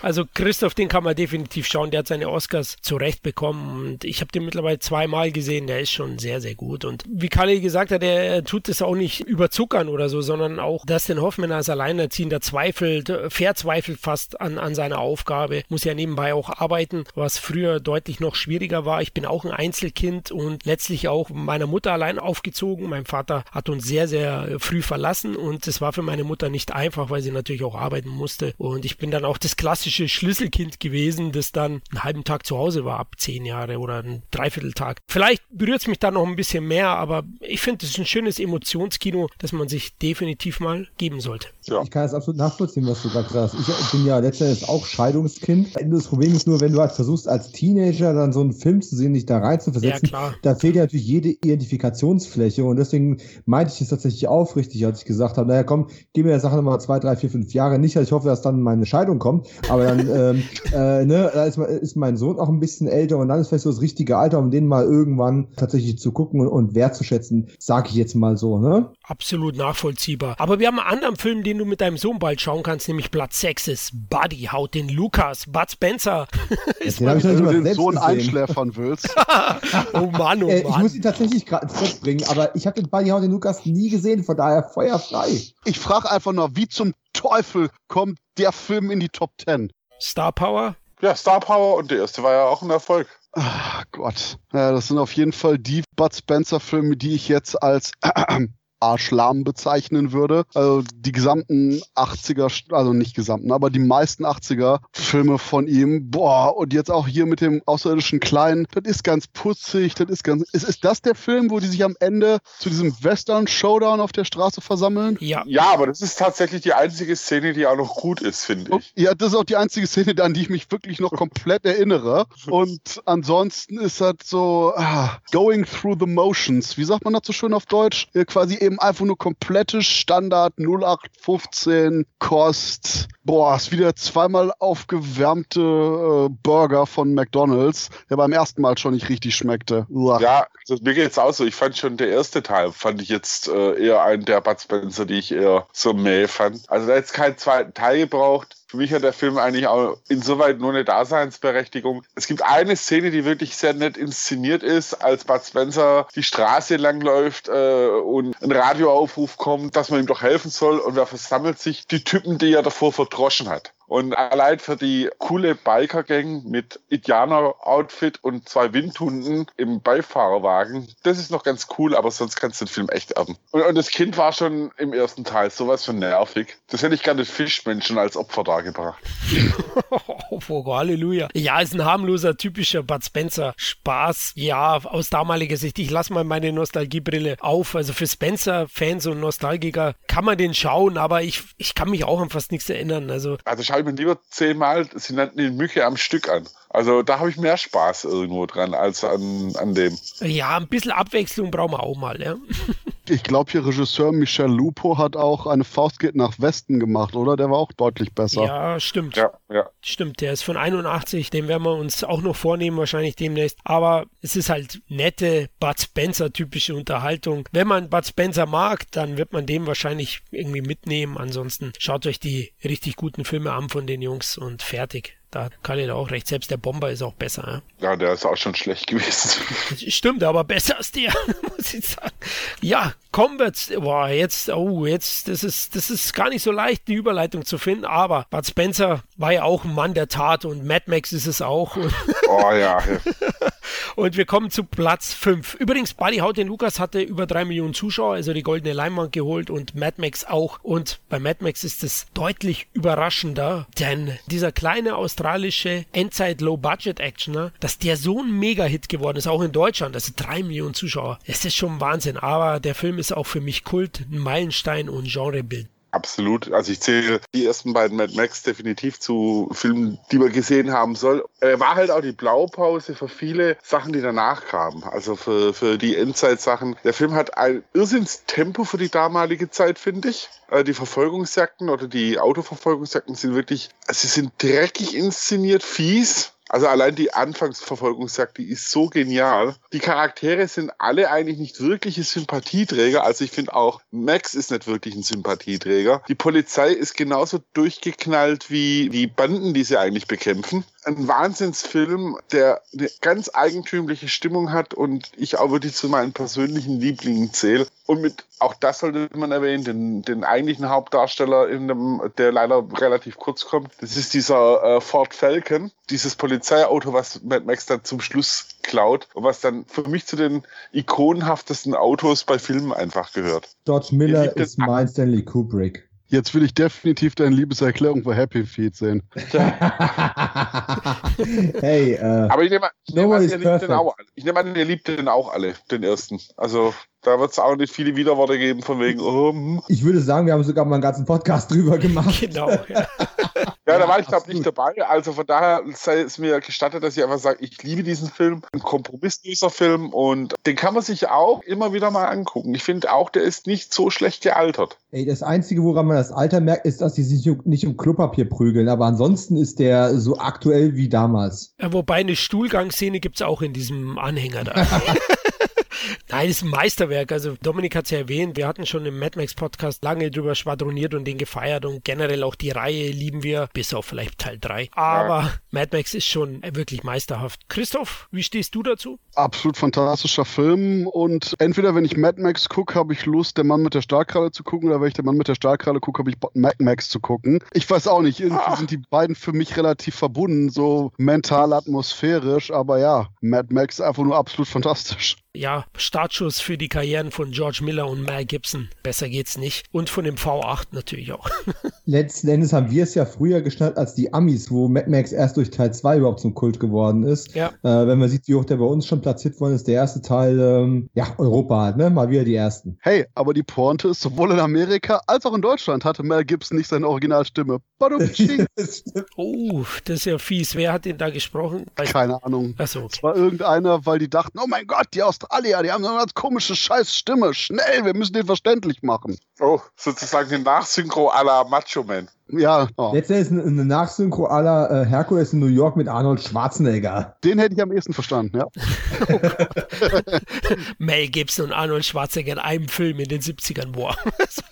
Also Christoph, den kann man definitiv schauen. Der hat seine Oscars zurechtbekommen. Und ich habe den mittlerweile zweimal gesehen. Der ist schon sehr, sehr gut. Und wie Kalle gesagt hat, er tut es auch nicht überzuckern oder so, sondern auch Dustin Hoffman als Alleinerziehender zweifelt, verzweifelt fast an, an seiner Aufgabe. Muss ja nebenbei auch arbeiten, was früher deutlich noch schwieriger war. Ich bin auch ein Einzelkind und letztlich auch meiner Mutter allein aufgezogen. Mein Vater hat uns sehr, sehr früh verlassen und es war für meine Mutter nicht einfach, weil sie natürlich auch arbeiten musste. Und ich bin dann auch das klassische Schlüsselkind gewesen, das dann einen halben Tag zu Hause Hause war ab zehn Jahre oder ein Dreivierteltag. Vielleicht berührt es mich da noch ein bisschen mehr, aber ich finde, es ist ein schönes Emotionskino, das man sich definitiv mal geben sollte. Ja. Ich kann es absolut nachvollziehen, was du gerade sagst. Ich bin ja letztendlich auch Scheidungskind. Das Problem ist nur, wenn du halt versuchst, als Teenager dann so einen Film zu sehen, dich da rein zu versetzen, ja, da fehlt ja natürlich jede Identifikationsfläche und deswegen meinte ich es tatsächlich aufrichtig, als ich gesagt habe, naja komm, gib mir der Sache nochmal zwei, drei, vier, fünf Jahre nicht, ich hoffe, dass dann meine Scheidung kommt, aber dann ähm, äh, ne, da ist, ist, mein Sohn auch ein bisschen älter und dann ist vielleicht so das richtige Alter, um den mal irgendwann tatsächlich zu gucken und, und wertzuschätzen, sage ich jetzt mal so, ne? Absolut nachvollziehbar. Aber wir haben einen anderen Film, den du mit deinem Sohn bald schauen kannst, nämlich Platz 6 ist Buddy, haut den Lukas, Bud Spencer. ist den Wenn du den Sohn einschläfern willst. oh Mann, oh Mann. Äh, ich muss ihn tatsächlich gerade ins Bett bringen, aber ich habe den Buddy, haut den Lukas nie gesehen, von daher feuerfrei. Ich frage einfach nur, wie zum Teufel kommt der Film in die Top 10? Star Power? Ja, Star Power und der erste war ja auch ein Erfolg. Ach Gott. Ja, das sind auf jeden Fall die Bud Spencer-Filme, die ich jetzt als Arschlamm bezeichnen würde. Also die gesamten 80er, also nicht gesamten, aber die meisten 80er Filme von ihm. Boah, und jetzt auch hier mit dem außerirdischen Kleinen. Das ist ganz putzig, das ist ganz. Ist, ist das der Film, wo die sich am Ende zu diesem Western-Showdown auf der Straße versammeln? Ja. Ja, aber das ist tatsächlich die einzige Szene, die auch noch gut ist, finde ich. Ja, das ist auch die einzige Szene, an die ich mich wirklich noch komplett erinnere. Und ansonsten ist das so ah, going through the motions. Wie sagt man das so schön auf Deutsch? Ja, quasi eben einfach nur komplette Standard 0815 Kost. Boah, ist wieder zweimal aufgewärmte äh, Burger von McDonalds, der beim ersten Mal schon nicht richtig schmeckte. Uah. Ja, also mir geht's auch so. Ich fand schon der erste Teil, fand ich jetzt äh, eher einen der Bud Spencer, die ich eher so mäh fand. Also da jetzt keinen zweiten Teil gebraucht. Für mich hat der Film eigentlich auch insoweit nur eine Daseinsberechtigung. Es gibt eine Szene, die wirklich sehr nett inszeniert ist, als Bud Spencer die Straße langläuft äh, und ein Radioaufruf kommt, dass man ihm doch helfen soll und wer versammelt sich? Die Typen, die er davor verdroschen hat. Und allein für die coole Biker-Gang mit Indianer-Outfit und zwei Windhunden im Beifahrerwagen, das ist noch ganz cool, aber sonst kannst du den Film echt erben. Und, und das Kind war schon im ersten Teil sowas von nervig. Das hätte ich gerne Fischmenschen als Opfer dargebracht. oh, Halleluja. Ja, ist ein harmloser, typischer Bud Spencer Spaß. Ja, aus damaliger Sicht. Ich lasse mal meine Nostalgiebrille auf. Also für Spencer-Fans und Nostalgiker kann man den schauen, aber ich, ich kann mich auch an fast nichts erinnern. Also, also schaue ich mir lieber zehnmal, sie nannten ihn Mücke am Stück an. Also da habe ich mehr Spaß irgendwo dran als an, an dem. Ja, ein bisschen Abwechslung brauchen wir auch mal, ja. Ich glaube, hier Regisseur Michel Lupo hat auch eine Faust geht nach Westen gemacht, oder? Der war auch deutlich besser. Ja, stimmt. Ja, ja. Stimmt, der ist von 81, den werden wir uns auch noch vornehmen, wahrscheinlich demnächst. Aber es ist halt nette Bud Spencer-typische Unterhaltung. Wenn man Bud Spencer mag, dann wird man den wahrscheinlich irgendwie mitnehmen. Ansonsten schaut euch die richtig guten Filme an von den Jungs und fertig. Da hat Khalil auch recht. Selbst der Bomber ist auch besser. Ja, ja der ist auch schon schlecht gewesen. Stimmt, aber besser als der, muss ich sagen. Ja, kommen wir jetzt, boah, jetzt, oh, jetzt, das ist, das ist gar nicht so leicht, die Überleitung zu finden, aber Bud Spencer war ja auch ein Mann der Tat und Mad Max ist es auch. Oh ja. und wir kommen zu Platz 5. Übrigens, Buddy Haut den Lukas hatte über drei Millionen Zuschauer, also die goldene Leinwand geholt und Mad Max auch. Und bei Mad Max ist es deutlich überraschender, denn dieser kleine australische Endzeit-Low-Budget-Actioner, dass der so ein Mega-Hit geworden ist, auch in Deutschland, also drei Millionen Zuschauer, das ist schon Wahnsinn. Aber der Film ist auch für mich Kult, ein Meilenstein und Genrebild. Absolut. Also ich zähle die ersten beiden Mad Max definitiv zu Filmen, die man gesehen haben soll. Er war halt auch die Blaupause für viele Sachen, die danach kamen. Also für, für die Endzeit-Sachen. Der Film hat ein Irrsinnstempo für die damalige Zeit, finde ich. Äh, die Verfolgungsjagden oder die Autoverfolgungsjagden sind wirklich, sie sind dreckig inszeniert, fies also allein die Anfangsverfolgungsjagd, die ist so genial. Die Charaktere sind alle eigentlich nicht wirkliche Sympathieträger. Also ich finde auch, Max ist nicht wirklich ein Sympathieträger. Die Polizei ist genauso durchgeknallt wie die Banden, die sie eigentlich bekämpfen ein Wahnsinnsfilm, der eine ganz eigentümliche Stimmung hat und ich auch wirklich zu meinen persönlichen Lieblingen zähle. Und mit, auch das sollte man erwähnen, den, den eigentlichen Hauptdarsteller, in dem, der leider relativ kurz kommt. Das ist dieser äh, Ford Falcon, dieses Polizeiauto, was Mad Max dann zum Schluss klaut und was dann für mich zu den ikonenhaftesten Autos bei Filmen einfach gehört. George Miller ist mein Stanley Kubrick. Jetzt will ich definitiv deine Liebeserklärung für Happy Feet sehen. hey, äh, Aber ich nehme an, ich nehme an, ihr liebt den auch, ich nehme an, ihr liebt den auch alle, den ersten. Also da wird es auch nicht viele Widerworte geben von wegen, oh, hm. ich würde sagen, wir haben sogar mal einen ganzen Podcast drüber gemacht. Genau. Ja. Ja, da war ich, glaube nicht dabei. Also von daher sei es mir gestattet, dass ich einfach sage, ich liebe diesen Film. Ein kompromissloser Film und den kann man sich auch immer wieder mal angucken. Ich finde auch, der ist nicht so schlecht gealtert. Ey, das Einzige, woran man das Alter merkt, ist, dass die sich nicht um Klopapier prügeln. Aber ansonsten ist der so aktuell wie damals. Ja, Wobei eine Stuhlgangszene gibt es auch in diesem Anhänger da. Nein, ist ein Meisterwerk. Also Dominik hat es ja erwähnt, wir hatten schon im Mad Max Podcast lange drüber schwadroniert und den gefeiert und generell auch die Reihe lieben wir, bis auf vielleicht Teil 3. Aber Mad Max ist schon wirklich meisterhaft. Christoph, wie stehst du dazu? Absolut fantastischer Film und entweder wenn ich Mad Max gucke, habe ich Lust, der Mann mit der Stahlkralle zu gucken oder wenn ich den Mann mit der Stahlkralle gucke, habe ich Bock, Mad Max zu gucken. Ich weiß auch nicht, irgendwie Ah. sind die beiden für mich relativ verbunden, so mental, atmosphärisch, aber ja, Mad Max ist einfach nur absolut fantastisch. Ja, Startschuss für die Karrieren von George Miller und Mel Gibson. Besser geht's nicht. Und von dem V8 natürlich auch. Letzten Endes haben wir es ja früher geschnallt als die Amis, wo Mad Max erst durch Teil 2 überhaupt zum Kult geworden ist. Ja. Äh, wenn man sieht, wie hoch der bei uns schon platziert worden ist, der erste Teil, ähm, ja, Europa halt, ne? Mal wieder die ersten. Hey, aber die Pointe ist, sowohl in Amerika als auch in Deutschland hatte Mel Gibson nicht seine Originalstimme. Oh, das ist ja fies. Wer hat denn da gesprochen? Keine Ahnung. Achso, Es war irgendeiner, weil die dachten, oh mein Gott, die Australier, die haben so eine komische scheiß Stimme. Schnell, wir müssen den verständlich machen. Oh, sozusagen eine Nachsynchro la Macho Man. Ja, oh, Letzter ist eine, Nachsynchro aller äh, Herkules in New York mit Arnold Schwarzenegger. den hätte ich am ehesten verstanden, ja. Mel Gibson und Arnold Schwarzenegger in einem Film in den 70ern. Boah.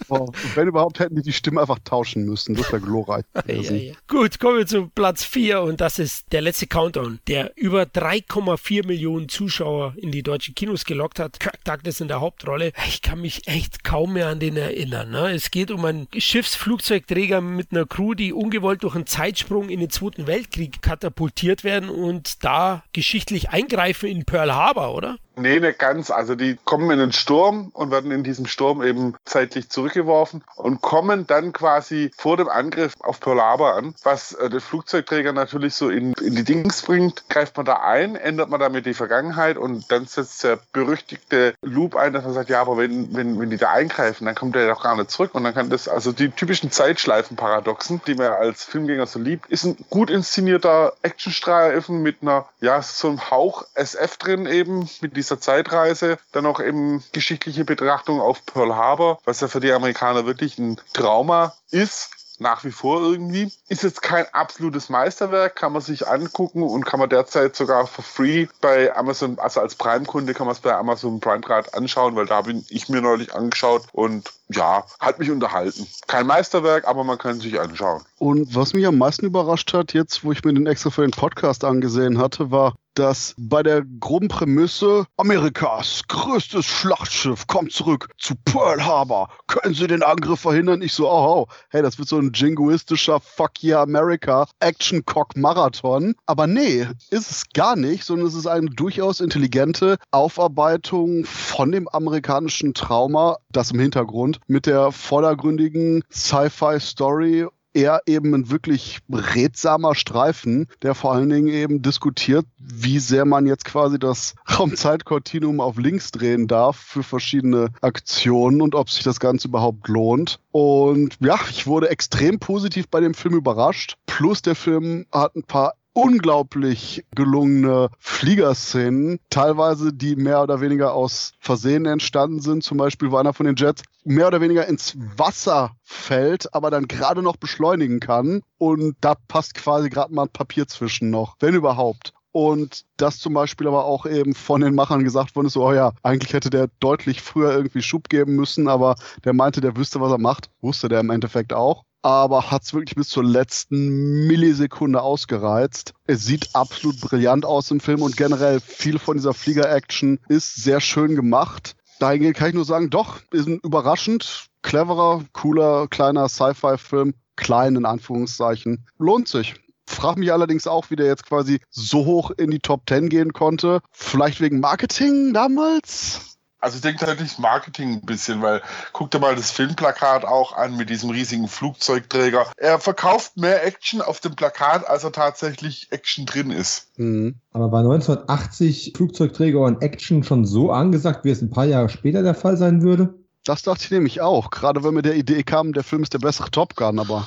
Oh, wenn überhaupt, hätten die die Stimme einfach tauschen müssen. Das wäre glorreich. Ja, ja. Gut, kommen wir zu Platz 4 und das ist der letzte Countdown, der über 3,4 Millionen Zuschauer in die deutschen Kinos gelockt hat. Kirk Douglas in der Hauptrolle. Ich kann mich echt kaum mehr an den erinnern. Ne? Es geht um einen Schiffsflugzeugträger mit einer Crew, die ungewollt durch einen Zeitsprung in den Zweiten Weltkrieg katapultiert werden und da geschichtlich eingreifen in Pearl Harbor, oder? Nee, nicht ganz. Also die kommen in einen Sturm und werden in diesem Sturm eben zeitlich zurückgeworfen und kommen dann quasi vor dem Angriff auf Pearl Harbor an, was äh, den Flugzeugträger natürlich so in, in die Dings bringt. Greift man da ein, ändert man damit die Vergangenheit und dann setzt der berüchtigte Loop ein, dass man sagt, ja, aber wenn, wenn, wenn die da eingreifen, dann kommt der doch gar nicht zurück und dann kann das, also die typischen Zeitschleifenparadoxen, die man als Filmgänger so liebt, ist ein gut inszenierter Actionstreifen mit einer, ja, so einem Hauch SF drin eben, mit dieser Zeitreise, dann auch eben geschichtliche Betrachtung auf Pearl Harbor, was ja für die Amerikaner wirklich ein Trauma ist. Nach wie vor irgendwie. Ist jetzt kein absolutes Meisterwerk, kann man sich angucken und kann man derzeit sogar for free bei Amazon, also als Prime-Kunde kann man es bei Amazon Prime gerade anschauen, weil da bin ich mir neulich angeschaut und ja, hat mich unterhalten. Kein Meisterwerk, aber man kann sich anschauen. Und was mich am meisten überrascht hat, jetzt, wo ich mir den extra für den Podcast angesehen hatte, war, dass bei der groben Prämisse Amerikas größtes Schlachtschiff kommt zurück zu Pearl Harbor. Können Sie den Angriff verhindern? Ich so, oh, oh. hey, das wird so ein jingoistischer Fuck yeah America Action Cock Marathon. Aber nee, ist es gar nicht, sondern es ist eine durchaus intelligente Aufarbeitung von dem amerikanischen Trauma, das im Hintergrund mit der vordergründigen Sci-Fi Story eher eben ein wirklich redsamer Streifen, der vor allen Dingen eben diskutiert, wie sehr man jetzt quasi das Raumzeitkontinuum auf links drehen darf für verschiedene Aktionen und ob sich das Ganze überhaupt lohnt. Und ja, ich wurde extrem positiv bei dem Film überrascht. Plus der Film hat ein paar unglaublich gelungene Fliegerszenen, teilweise die mehr oder weniger aus Versehen entstanden sind. Zum Beispiel, wo einer von den Jets mehr oder weniger ins Wasser fällt, aber dann gerade noch beschleunigen kann. Und da passt quasi gerade mal ein Papier zwischen noch, wenn überhaupt. Und das zum Beispiel aber auch eben von den Machern gesagt worden ist, so, oh ja, eigentlich hätte der deutlich früher irgendwie Schub geben müssen, aber der meinte, der wüsste, was er macht. Wusste der im Endeffekt auch aber hat es wirklich bis zur letzten Millisekunde ausgereizt. Es sieht absolut brillant aus im Film und generell viel von dieser Flieger-Action ist sehr schön gemacht. Dahingehend kann ich nur sagen, doch, ist ein überraschend cleverer, cooler, kleiner Sci-Fi-Film. Klein in Anführungszeichen. Lohnt sich. Frag mich allerdings auch, wie der jetzt quasi so hoch in die Top 10 gehen konnte. Vielleicht wegen Marketing damals? Also ich denke tatsächlich Marketing ein bisschen, weil guck dir mal das Filmplakat auch an mit diesem riesigen Flugzeugträger. Er verkauft mehr Action auf dem Plakat, als er tatsächlich Action drin ist. Mhm. Aber war 1980 Flugzeugträger und Action schon so angesagt, wie es ein paar Jahre später der Fall sein würde? Das dachte ich nämlich auch. Gerade wenn mir der Idee kam, der Film ist der bessere Top Gun, aber.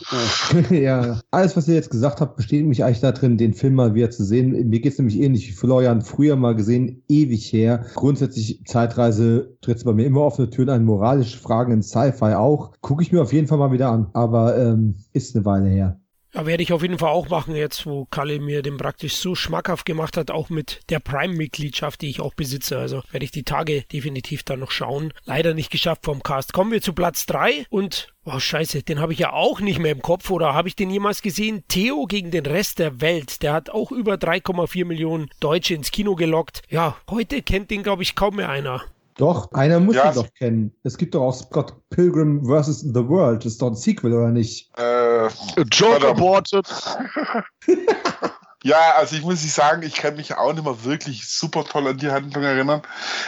Äh. ja, alles, was ihr jetzt gesagt habt, besteht mich eigentlich da drin, den Film mal wieder zu sehen. Mir geht es nämlich ähnlich wie Florian, früher mal gesehen, ewig her. Grundsätzlich Zeitreise tritt bei mir immer offene Türen ein, moralische Fragen in Sci-Fi auch. Gucke ich mir auf jeden Fall mal wieder an, aber ähm, ist eine Weile her. Ja, werde ich auf jeden Fall auch machen, jetzt wo Kalle mir den praktisch so schmackhaft gemacht hat, auch mit der Prime-Mitgliedschaft, die ich auch besitze. Also werde ich die Tage definitiv dann noch schauen. Leider nicht geschafft vom Cast. Kommen wir zu Platz 3 und Oh, scheiße, den habe ich ja auch nicht mehr im Kopf oder habe ich den jemals gesehen? Theo gegen den Rest der Welt. Der hat auch über 3,4 Millionen Deutsche ins Kino gelockt. Ja, heute kennt den, glaube ich, kaum mehr einer. Doch, einer muss ja, ihn doch kennen. Es gibt doch auch Scott Pilgrim vs. The World. Das ist doch ein Sequel, oder nicht? Äh, Joke aborted. Ja, also ich muss nicht sagen, ich kann mich auch nicht mehr wirklich super toll an die Handlung erinnern.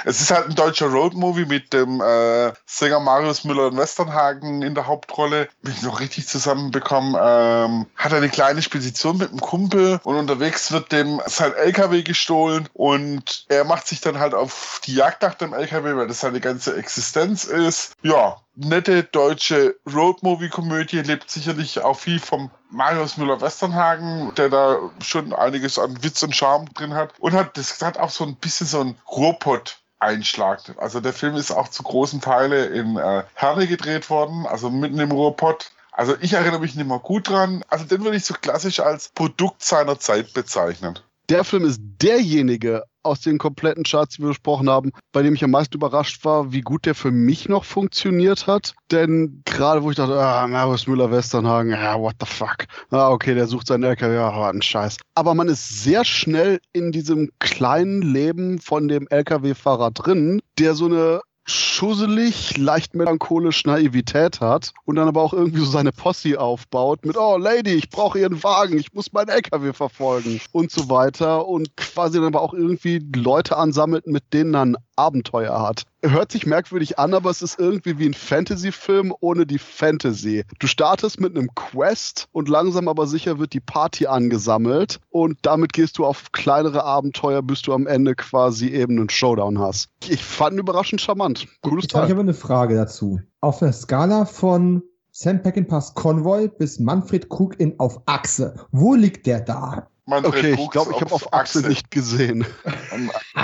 Es ist halt ein deutscher Roadmovie mit dem äh, Sänger Marius Müller und Westernhagen in der Hauptrolle. Bin ich noch richtig zusammenbekommen. Ähm, hat eine kleine Spedition mit einem Kumpel und unterwegs wird dem sein LKW gestohlen und er macht sich dann halt auf die Jagd nach dem LKW, weil das seine ganze Existenz ist. Ja, nette deutsche Roadmovie-Komödie, lebt sicherlich auch viel vom Marius Müller-Westernhagen, der da schon einiges an Witz und Charme drin hat. Und hat, das hat auch so ein bisschen so ein Ruhrpott Einschlag. Also der Film ist auch zu großen Teilen in äh, Herne gedreht worden, also mitten im Ruhrpott. Also ich erinnere mich nicht mehr gut dran. Also den würde ich so klassisch als Produkt seiner Zeit bezeichnen. Der Film ist derjenige aus den kompletten Charts, die wir besprochen haben, bei dem ich am meisten überrascht war, wie gut der für mich noch funktioniert hat. Denn gerade wo ich dachte, ah, Marius Müller-Westernhagen, ja, what the fuck. Ah, okay, der sucht seinen LKW, ja, ein Scheiß. Aber man ist sehr schnell in diesem kleinen Leben von dem LKW-Fahrer drin, der so eine schusselig, leicht melancholisch Naivität hat und dann aber auch irgendwie so seine Posse aufbaut mit, oh Lady, ich brauche ihren Wagen, ich muss meinen LKW verfolgen und so weiter und quasi dann aber auch irgendwie Leute ansammelt, mit denen ein Abenteuer hat hört sich merkwürdig an, aber es ist irgendwie wie ein Fantasy-Film ohne die Fantasy. Du startest mit einem Quest und langsam aber sicher wird die Party angesammelt und damit gehst du auf kleinere Abenteuer, bis du am Ende quasi eben einen Showdown hast. Ich fand ihn überraschend charmant. Gutes ich, ich habe eine Frage dazu. Auf der Skala von Sam Peckinpahs Convoy bis Manfred Krug in Auf Achse, wo liegt der da? Manfred okay, Krux ich glaube, ich habe auf Achse, Achse nicht gesehen.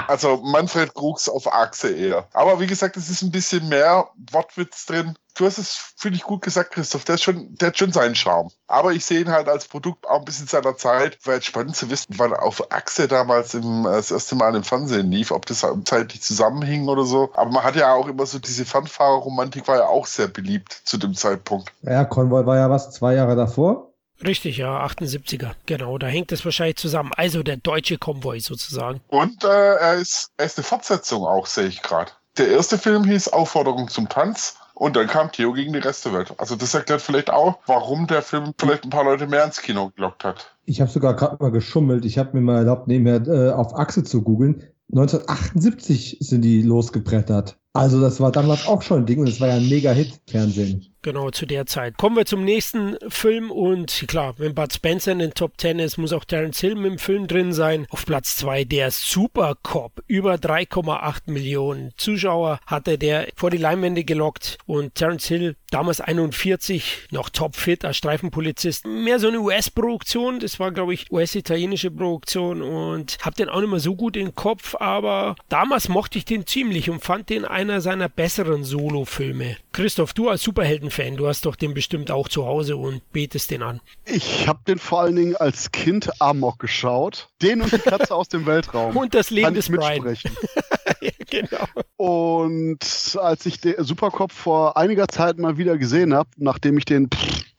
Also Manfred Krux auf Achse eher. Aber wie gesagt, es ist ein bisschen mehr Wortwitz drin. Du hast es, finde ich, gut gesagt, Christoph. Der, ist schon, der hat schon seinen Charme. Aber ich sehe ihn halt als Produkt auch ein bisschen seiner Zeit. Wäre jetzt spannend zu wissen, wann auf Achse damals im, das erste Mal im Fernsehen lief, ob das zeitlich zusammenhing oder so. Aber man hat ja auch immer so diese Fernfahrerromantik war ja auch sehr beliebt zu dem Zeitpunkt. Ja, Convoy war ja was, zwei Jahre davor? Richtig, ja, 78er. Genau, da hängt es wahrscheinlich zusammen. Also der deutsche Konvoi sozusagen. Und äh, er, ist, er ist eine Fortsetzung auch, sehe ich gerade. Der erste Film hieß Aufforderung zum Tanz. Und dann kam Theo gegen die Rest der Welt. Also das erklärt vielleicht auch, warum der Film vielleicht ein paar Leute mehr ins Kino gelockt hat. Ich habe sogar gerade mal geschummelt. Ich habe mir mal erlaubt, nebenher äh, auf Achse zu googeln. 1978 sind die losgebrettert. Also das war damals auch schon ein Ding und es war ja ein Mega-Hit Fernsehen. Genau, zu der Zeit. Kommen wir zum nächsten Film und klar, wenn Bud Spencer in den Top 10 ist, muss auch Terence Hill im Film drin sein. Auf Platz 2 der Super Cop. Über 3,8 Millionen Zuschauer hatte der vor die Leinwände gelockt und Terence Hill, damals 41, noch topfit als Streifenpolizist. Mehr so eine US-Produktion, das war glaube ich US-italienische Produktion und hab den auch nicht mehr so gut im Kopf, aber damals mochte ich den ziemlich und fand den einer seiner besseren Solo-Filme. Christoph, du als Superhelden-Fan, du hast doch den bestimmt auch zu Hause und betest den an. Ich habe den vor allen Dingen als Kind Amok geschaut. Den und die Katze aus dem Weltraum. Und das Leben des Brian. genau. Und als ich den Supercop vor einiger Zeit mal wieder gesehen habe, nachdem ich den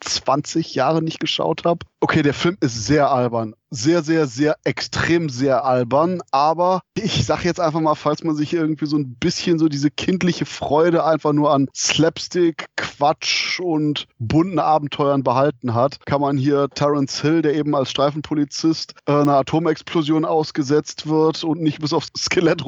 20 Jahre nicht geschaut habe. Okay, der Film ist sehr albern. Sehr, sehr, sehr extrem sehr albern. Aber ich sag jetzt einfach mal, falls man sich irgendwie so ein bisschen so diese kindliche Freude einfach nur an Slapstick, Quatsch und bunten Abenteuern behalten hat, kann man hier Terence Hill, der eben als Streifenpolizist äh, einer Atomexplosion ausgesetzt wird und nicht bis aufs Skelett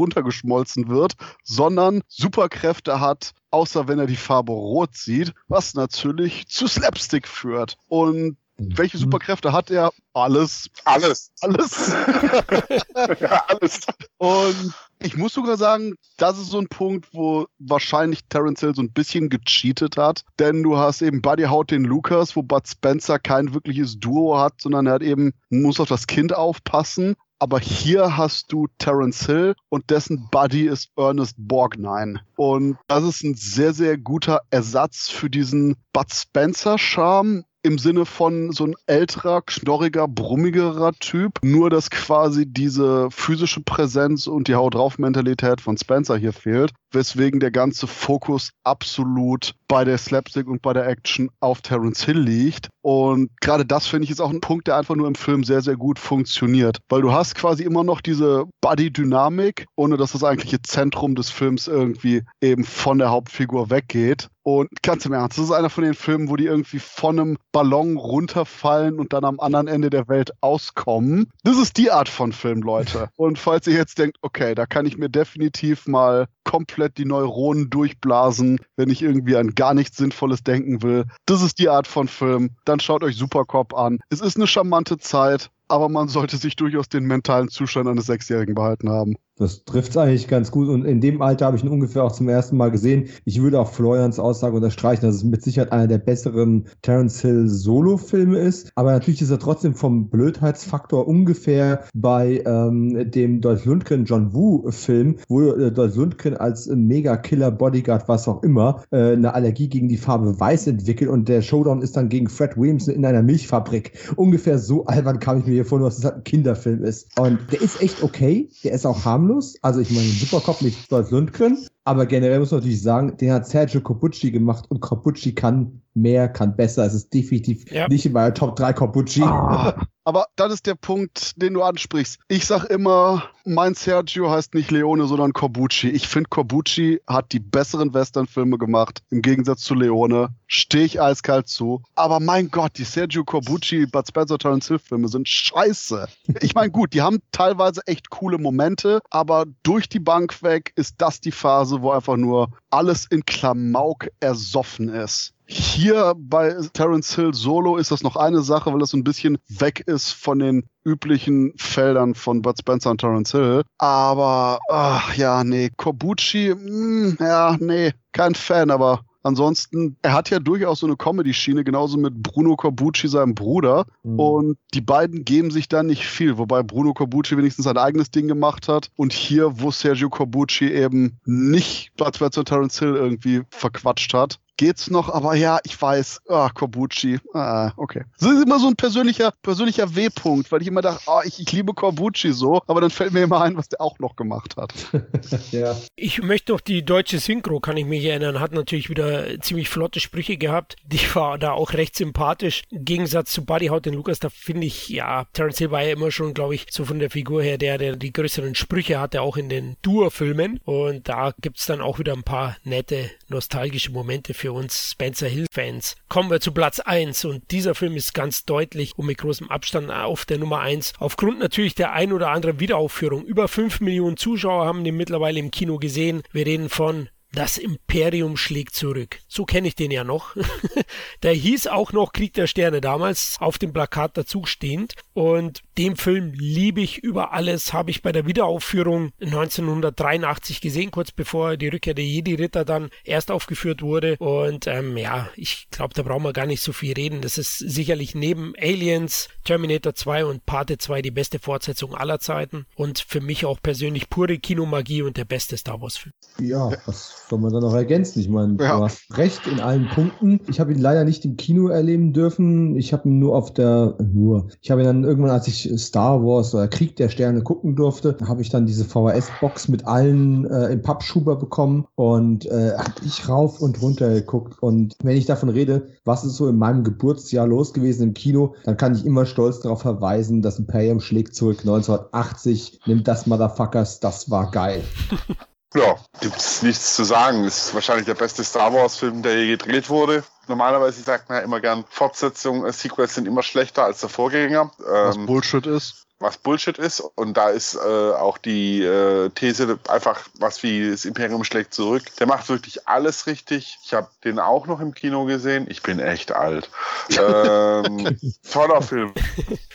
runtergeschmolzen wird, sondern Superkräfte hat, außer wenn er die Farbe rot sieht, was natürlich zu Slapstick führt. Und welche Superkräfte hat er? Alles. Alles. Alles. ja, alles. Und ich muss sogar sagen, das ist so ein Punkt, wo wahrscheinlich Terence Hill so ein bisschen gecheatet hat. Denn du hast eben Buddy Haut den Lucas, wo Bud Spencer kein wirkliches Duo hat, sondern er hat eben, muss auf das Kind aufpassen. Aber hier hast du Terence Hill und dessen Buddy ist Ernest Borgnine. Und das ist ein sehr, sehr guter Ersatz für diesen Bud Spencer-Charme im Sinne von so ein älterer, knorriger, brummigerer Typ. Nur, dass quasi diese physische Präsenz und die Haut drauf Mentalität von Spencer hier fehlt weswegen der ganze Fokus absolut bei der Slapstick und bei der Action auf Terence Hill liegt. Und gerade das finde ich ist auch ein Punkt, der einfach nur im Film sehr, sehr gut funktioniert. Weil du hast quasi immer noch diese Body-Dynamik, ohne dass das eigentliche Zentrum des Films irgendwie eben von der Hauptfigur weggeht. Und ganz im Ernst, das ist einer von den Filmen, wo die irgendwie von einem Ballon runterfallen und dann am anderen Ende der Welt auskommen. Das ist die Art von Film, Leute. Und falls ihr jetzt denkt, okay, da kann ich mir definitiv mal komplett die Neuronen durchblasen, wenn ich irgendwie an gar nichts Sinnvolles denken will. Das ist die Art von Film. Dann schaut euch Supercop an. Es ist eine charmante Zeit, aber man sollte sich durchaus den mentalen Zustand eines Sechsjährigen behalten haben. Das trifft eigentlich ganz gut. Und in dem Alter habe ich ihn ungefähr auch zum ersten Mal gesehen. Ich würde auch Florians Aussage unterstreichen, dass es mit Sicherheit einer der besseren Terence Hill Solo-Filme ist. Aber natürlich ist er trotzdem vom Blödheitsfaktor ungefähr bei ähm, dem Dolph Lundgren John Woo-Film, wo äh, Dolph Lundgren als Mega-Killer, Bodyguard, was auch immer, äh, eine Allergie gegen die Farbe Weiß entwickelt und der Showdown ist dann gegen Fred Williamson in einer Milchfabrik. Ungefähr so albern kam ich mir hier vor, dass es halt ein Kinderfilm ist. Und der ist echt okay. Der ist auch harmlos harmlos. Also ich meine, Supercop nicht Lundgren, aber generell muss man natürlich sagen, den hat Sergio Corbucci gemacht und Corbucci kann mehr, kann besser. Es ist definitiv ja. nicht in meiner Top 3 Corbucci. Ah, aber das ist der Punkt, den du ansprichst. Ich sag immer, mein Sergio heißt nicht Leone, sondern Corbucci. Ich finde, Corbucci hat die besseren Westernfilme gemacht, im Gegensatz zu Leone. Stehe ich eiskalt zu. Aber mein Gott, die Sergio Corbucci, Bud Spencer, Terence Hill Filme sind scheiße. Ich meine, gut, die haben teilweise echt coole Momente, aber durch die Bank weg ist das die Phase, wo einfach nur alles in Klamauk ersoffen ist. Hier bei Terence Hill Solo ist das noch eine Sache, weil das so ein bisschen weg ist von den üblichen Feldern von Bud Spencer und Terence Hill. Aber, ach, ja, nee, Kobuchi, mh, hm, ja, nee, kein Fan, aber Ansonsten, er hat ja durchaus so eine Comedy-Schiene, genauso mit Bruno Corbucci, seinem Bruder. Mhm. Und die beiden geben sich da nicht viel, wobei Bruno Corbucci wenigstens sein eigenes Ding gemacht hat. Und hier, wo Sergio Corbucci eben nicht Spencer und Terence Hill irgendwie verquatscht hat, geht's noch, aber ja, ich weiß, ah, Corbucci, ah, okay. Das ist immer so ein persönlicher, persönlicher W-Punkt, weil ich immer dachte, ah, ich, ich liebe Corbucci so, aber dann fällt mir immer ein, was der auch noch gemacht hat. ja. Ich möchte noch die deutsche Synchro, kann ich mich erinnern, hat natürlich wieder ziemlich flotte Sprüche gehabt. Die war da auch recht sympathisch. Im Gegensatz zu Buddy Haut den Lukas, da finde ich, ja, Terence Hill war ja immer schon, glaube ich, so von der Figur her, der, der die größeren Sprüche hatte, auch in den Dur-Filmen. Und da gibt's dann auch wieder ein paar nette, nostalgische Momente für für uns Spencer Hill-Fans. Kommen wir zu Platz 1 und dieser Film ist ganz deutlich und mit großem Abstand auf der Nummer 1. Aufgrund natürlich der ein oder anderen Wiederaufführung. Über 5 Millionen Zuschauer haben den mittlerweile im Kino gesehen. Wir reden von das Imperium schlägt zurück. So kenne ich den ja noch. der hieß auch noch Krieg der Sterne damals auf dem Plakat dazu stehend. Und den Film liebe ich über alles. Habe ich bei der Wiederaufführung 1983 gesehen, kurz bevor die Rückkehr der Jedi-Ritter dann erst aufgeführt wurde. Und ähm, ja, ich glaube, da brauchen wir gar nicht so viel reden. Das ist sicherlich neben Aliens, Terminator 2 und Pate 2 die beste Fortsetzung aller Zeiten. Und für mich auch persönlich pure Kinomagie und der beste Star Wars-Film. Ja, das soll man dann noch ergänzen. Ich meine, ja. du hast recht in allen Punkten. Ich habe ihn leider nicht im Kino erleben dürfen. Ich habe ihn nur auf der, nur, ich habe ihn dann irgendwann, als ich Star Wars oder Krieg der Sterne gucken durfte, habe ich dann diese VHS-Box mit allen äh, im Pappschuber bekommen und äh, habe ich rauf und runter geguckt. Und wenn ich davon rede, was ist so in meinem Geburtsjahr los gewesen im Kino, dann kann ich immer stolz darauf verweisen, dass Imperium schlägt zurück 1980, nimmt das Motherfuckers, das war geil. Ja, gibt es nichts zu sagen. Es ist wahrscheinlich der beste Star Wars-Film, der je gedreht wurde. Normalerweise sagt man ja immer gern, Fortsetzungen, äh, Sequels sind immer schlechter als der Vorgänger. Was ähm, Bullshit ist. Was Bullshit ist. Und da ist äh, auch die äh, These einfach, was wie das Imperium schlägt zurück. Der macht wirklich alles richtig. Ich habe den auch noch im Kino gesehen. Ich bin echt alt. ähm, toller Film.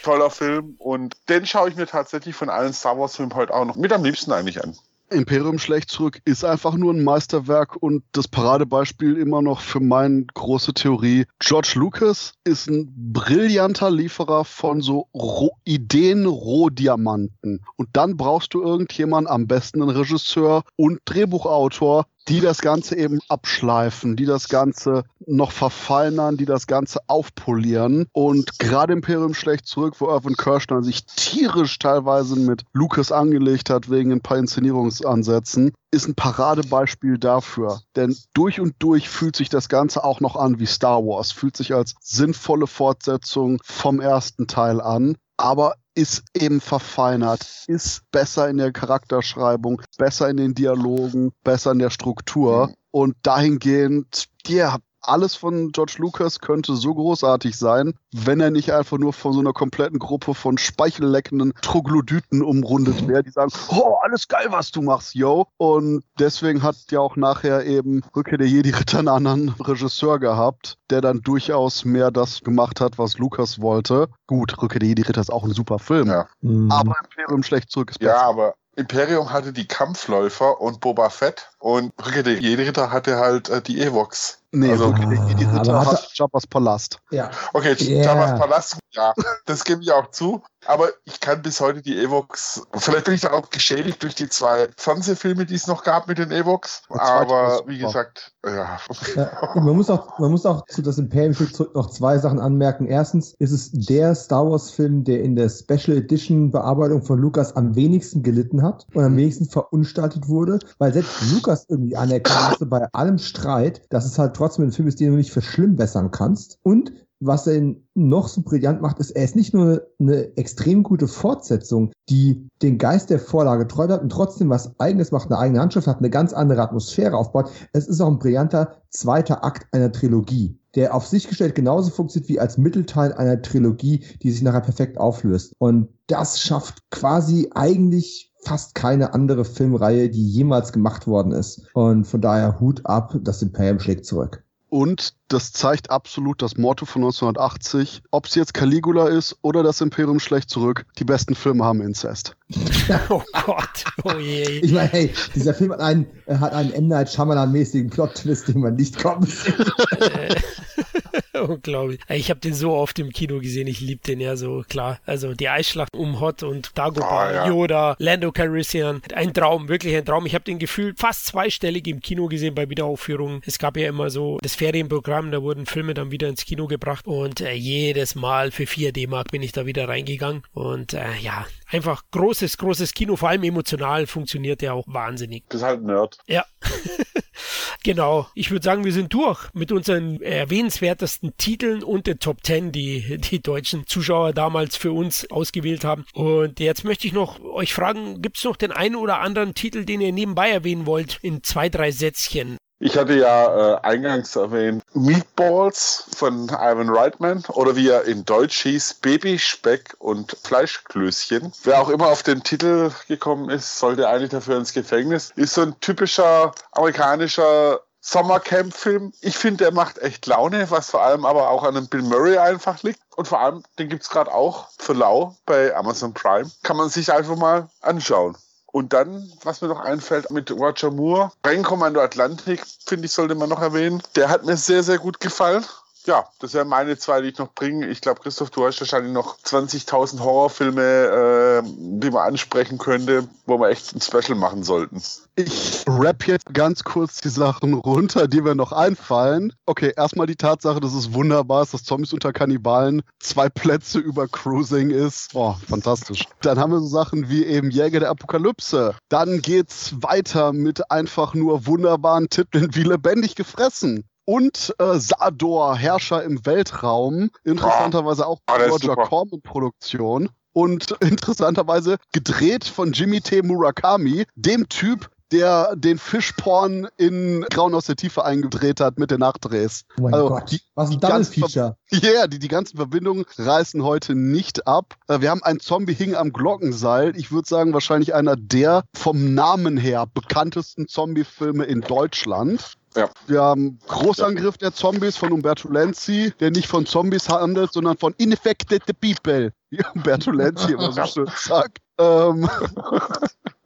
Toller Film. Und den schaue ich mir tatsächlich von allen Star Wars-Filmen heute auch noch mit am liebsten eigentlich an. Imperium schlecht zurück ist einfach nur ein Meisterwerk und das Paradebeispiel immer noch für meine große Theorie. George Lucas ist ein brillanter Lieferer von so Ro Ideen Rohdiamanten. Und dann brauchst du irgendjemanden, am besten einen Regisseur und Drehbuchautor, die das Ganze eben abschleifen, die das Ganze noch verfeinern, die das Ganze aufpolieren. Und gerade Imperium schlecht zurück, wo Irvin Kirschner sich tierisch teilweise mit Lucas angelegt hat wegen ein paar Inszenierungsansätzen, ist ein Paradebeispiel dafür. Denn durch und durch fühlt sich das Ganze auch noch an wie Star Wars, fühlt sich als sinnvolle Fortsetzung vom ersten Teil an. Aber ist eben verfeinert, ist besser in der Charakterschreibung, besser in den Dialogen, besser in der Struktur. Mhm. Und dahingehend, ja, alles von George Lucas könnte so großartig sein, wenn er nicht einfach nur von so einer kompletten Gruppe von speichelleckenden Troglodyten umrundet wäre, die sagen, oh, alles geil, was du machst, yo. Und deswegen hat ja auch nachher eben Rückkehr der Jedi-Ritter einen anderen Regisseur gehabt, der dann durchaus mehr das gemacht hat, was Lucas wollte. Gut, Rückkehr der Jedi-Ritter ist auch ein super Film. Ja. Mhm. Aber Imperium schlecht zurück ist besser. Ja, aber Imperium hatte die Kampfläufer und Boba Fett und Rückkehr der Jedi-Ritter hatte halt äh, die Evox. Nee, also, okay. die, dritte aber Jabba's Palast. Ja. Okay, yeah. Jabba's Palast, ja, das gebe ich auch zu. Aber ich kann bis heute die Evox, vielleicht bin ich da auch geschädigt durch die zwei Fernsehfilme, die es noch gab mit den Evox. Aber wie gesagt, ja. ja. man, muss auch, man muss auch zu das Imperium zurück noch zwei Sachen anmerken. Erstens ist es der Star Wars-Film, der in der Special Edition Bearbeitung von Lukas am wenigsten gelitten hat und am wenigsten verunstaltet wurde, weil selbst Lukas irgendwie anerkannt musste bei allem Streit, dass es halt trotzdem ein Film ist, den du nicht verschlimmbessern kannst. Und was er noch so brillant macht, ist, er ist nicht nur eine extrem gute Fortsetzung, die den Geist der Vorlage treu hat und trotzdem was eigenes macht, eine eigene Handschrift hat, eine ganz andere Atmosphäre aufbaut. Es ist auch ein brillanter zweiter Akt einer Trilogie, der auf sich gestellt genauso funktioniert wie als Mittelteil einer Trilogie, die sich nachher perfekt auflöst. Und das schafft quasi eigentlich fast keine andere Filmreihe, die jemals gemacht worden ist. Und von daher Hut ab, das Imperium schlägt zurück. Und das zeigt absolut das Motto von 1980. Ob es jetzt Caligula ist oder das Imperium schlecht zurück, die besten Filme haben Inzest. oh Gott, oh je. Ich meine, hey, dieser Film hat einen, hat einen M. Night Shyamalan-mäßigen Plot-Twist, den man nicht kommen sieht. Unglaublich. Ich habe den so oft im Kino gesehen, ich liebe den ja so, klar. Also die Eisschlacht um Hot und Dagobah, oh, ja. Yoda, Lando Calrissian. Ein Traum, wirklich ein Traum. Ich habe den Gefühl fast zweistellig im Kino gesehen bei Wiederaufführungen. Es gab ja immer so das Ferienprogramm, da wurden Filme dann wieder ins Kino gebracht und äh, jedes Mal für 4 D-Mark bin ich da wieder reingegangen und äh, ja, einfach großes, großes Kino, vor allem emotional funktioniert der auch wahnsinnig. Das ist halt Nerd. Ja. genau. Ich würde sagen, wir sind durch mit unseren erwähnenswertesten Titeln und den Top 10, die die deutschen Zuschauer damals für uns ausgewählt haben. Und jetzt möchte ich noch euch fragen, gibt es noch den einen oder anderen Titel, den ihr nebenbei erwähnen wollt, in zwei, drei Sätzchen? Ich hatte ja äh, eingangs erwähnt Meatballs von Ivan Reitman oder wie er in Deutsch hieß, Babyspeck und Fleischklößchen. Wer auch immer auf den Titel gekommen ist, sollte eigentlich dafür ins Gefängnis. Ist so ein typischer amerikanischer Sommercamp-Film. Ich finde, der macht echt Laune, was vor allem aber auch an dem Bill Murray einfach liegt. Und vor allem, den gibt's gerade auch für lau bei Amazon Prime. Kann man sich einfach mal anschauen. Und dann, was mir noch einfällt, mit Roger Moore, Rennkommando Atlantik, finde ich, sollte man noch erwähnen. Der hat mir sehr, sehr gut gefallen. Ja, das wären meine zwei, die ich noch bringe. Ich glaube, Christoph, du hast wahrscheinlich noch 20.000 Horrorfilme, äh, die man ansprechen könnte, wo wir echt ein Special machen sollten. Ich rap jetzt ganz kurz die Sachen runter, die mir noch einfallen. Okay, erstmal die Tatsache, dass es wunderbar ist, dass Zombies unter Kannibalen zwei Plätze über Cruising ist. Boah, fantastisch. Dann haben wir so Sachen wie eben Jäger der Apokalypse. Dann geht's weiter mit einfach nur wunderbaren Titeln wie Lebendig gefressen und äh, Sador, Herrscher im Weltraum. Interessanterweise auch ist Roger super. Corman Produktion. Und interessanterweise gedreht von Jimmy T. Murakami, dem Typ, der den Fischporn in Grauen aus der Tiefe eingedreht hat mit den Nachdrehs. Oh mein Also, Gott, die- was ein Double-Feature. Ja, yeah, die, die ganzen Verbindungen reißen heute nicht ab. Äh, Wir haben einen Zombie hing am Glockenseil. Ich würde sagen, wahrscheinlich einer der vom Namen her bekanntesten Zombie-Filme in Deutschland. Ja. Wir haben Großangriff der Zombies von Umberto Lenzi, der nicht von Zombies handelt, sondern von Infected People. Wie Umberto Lenzi immer so schön sagt. Ähm,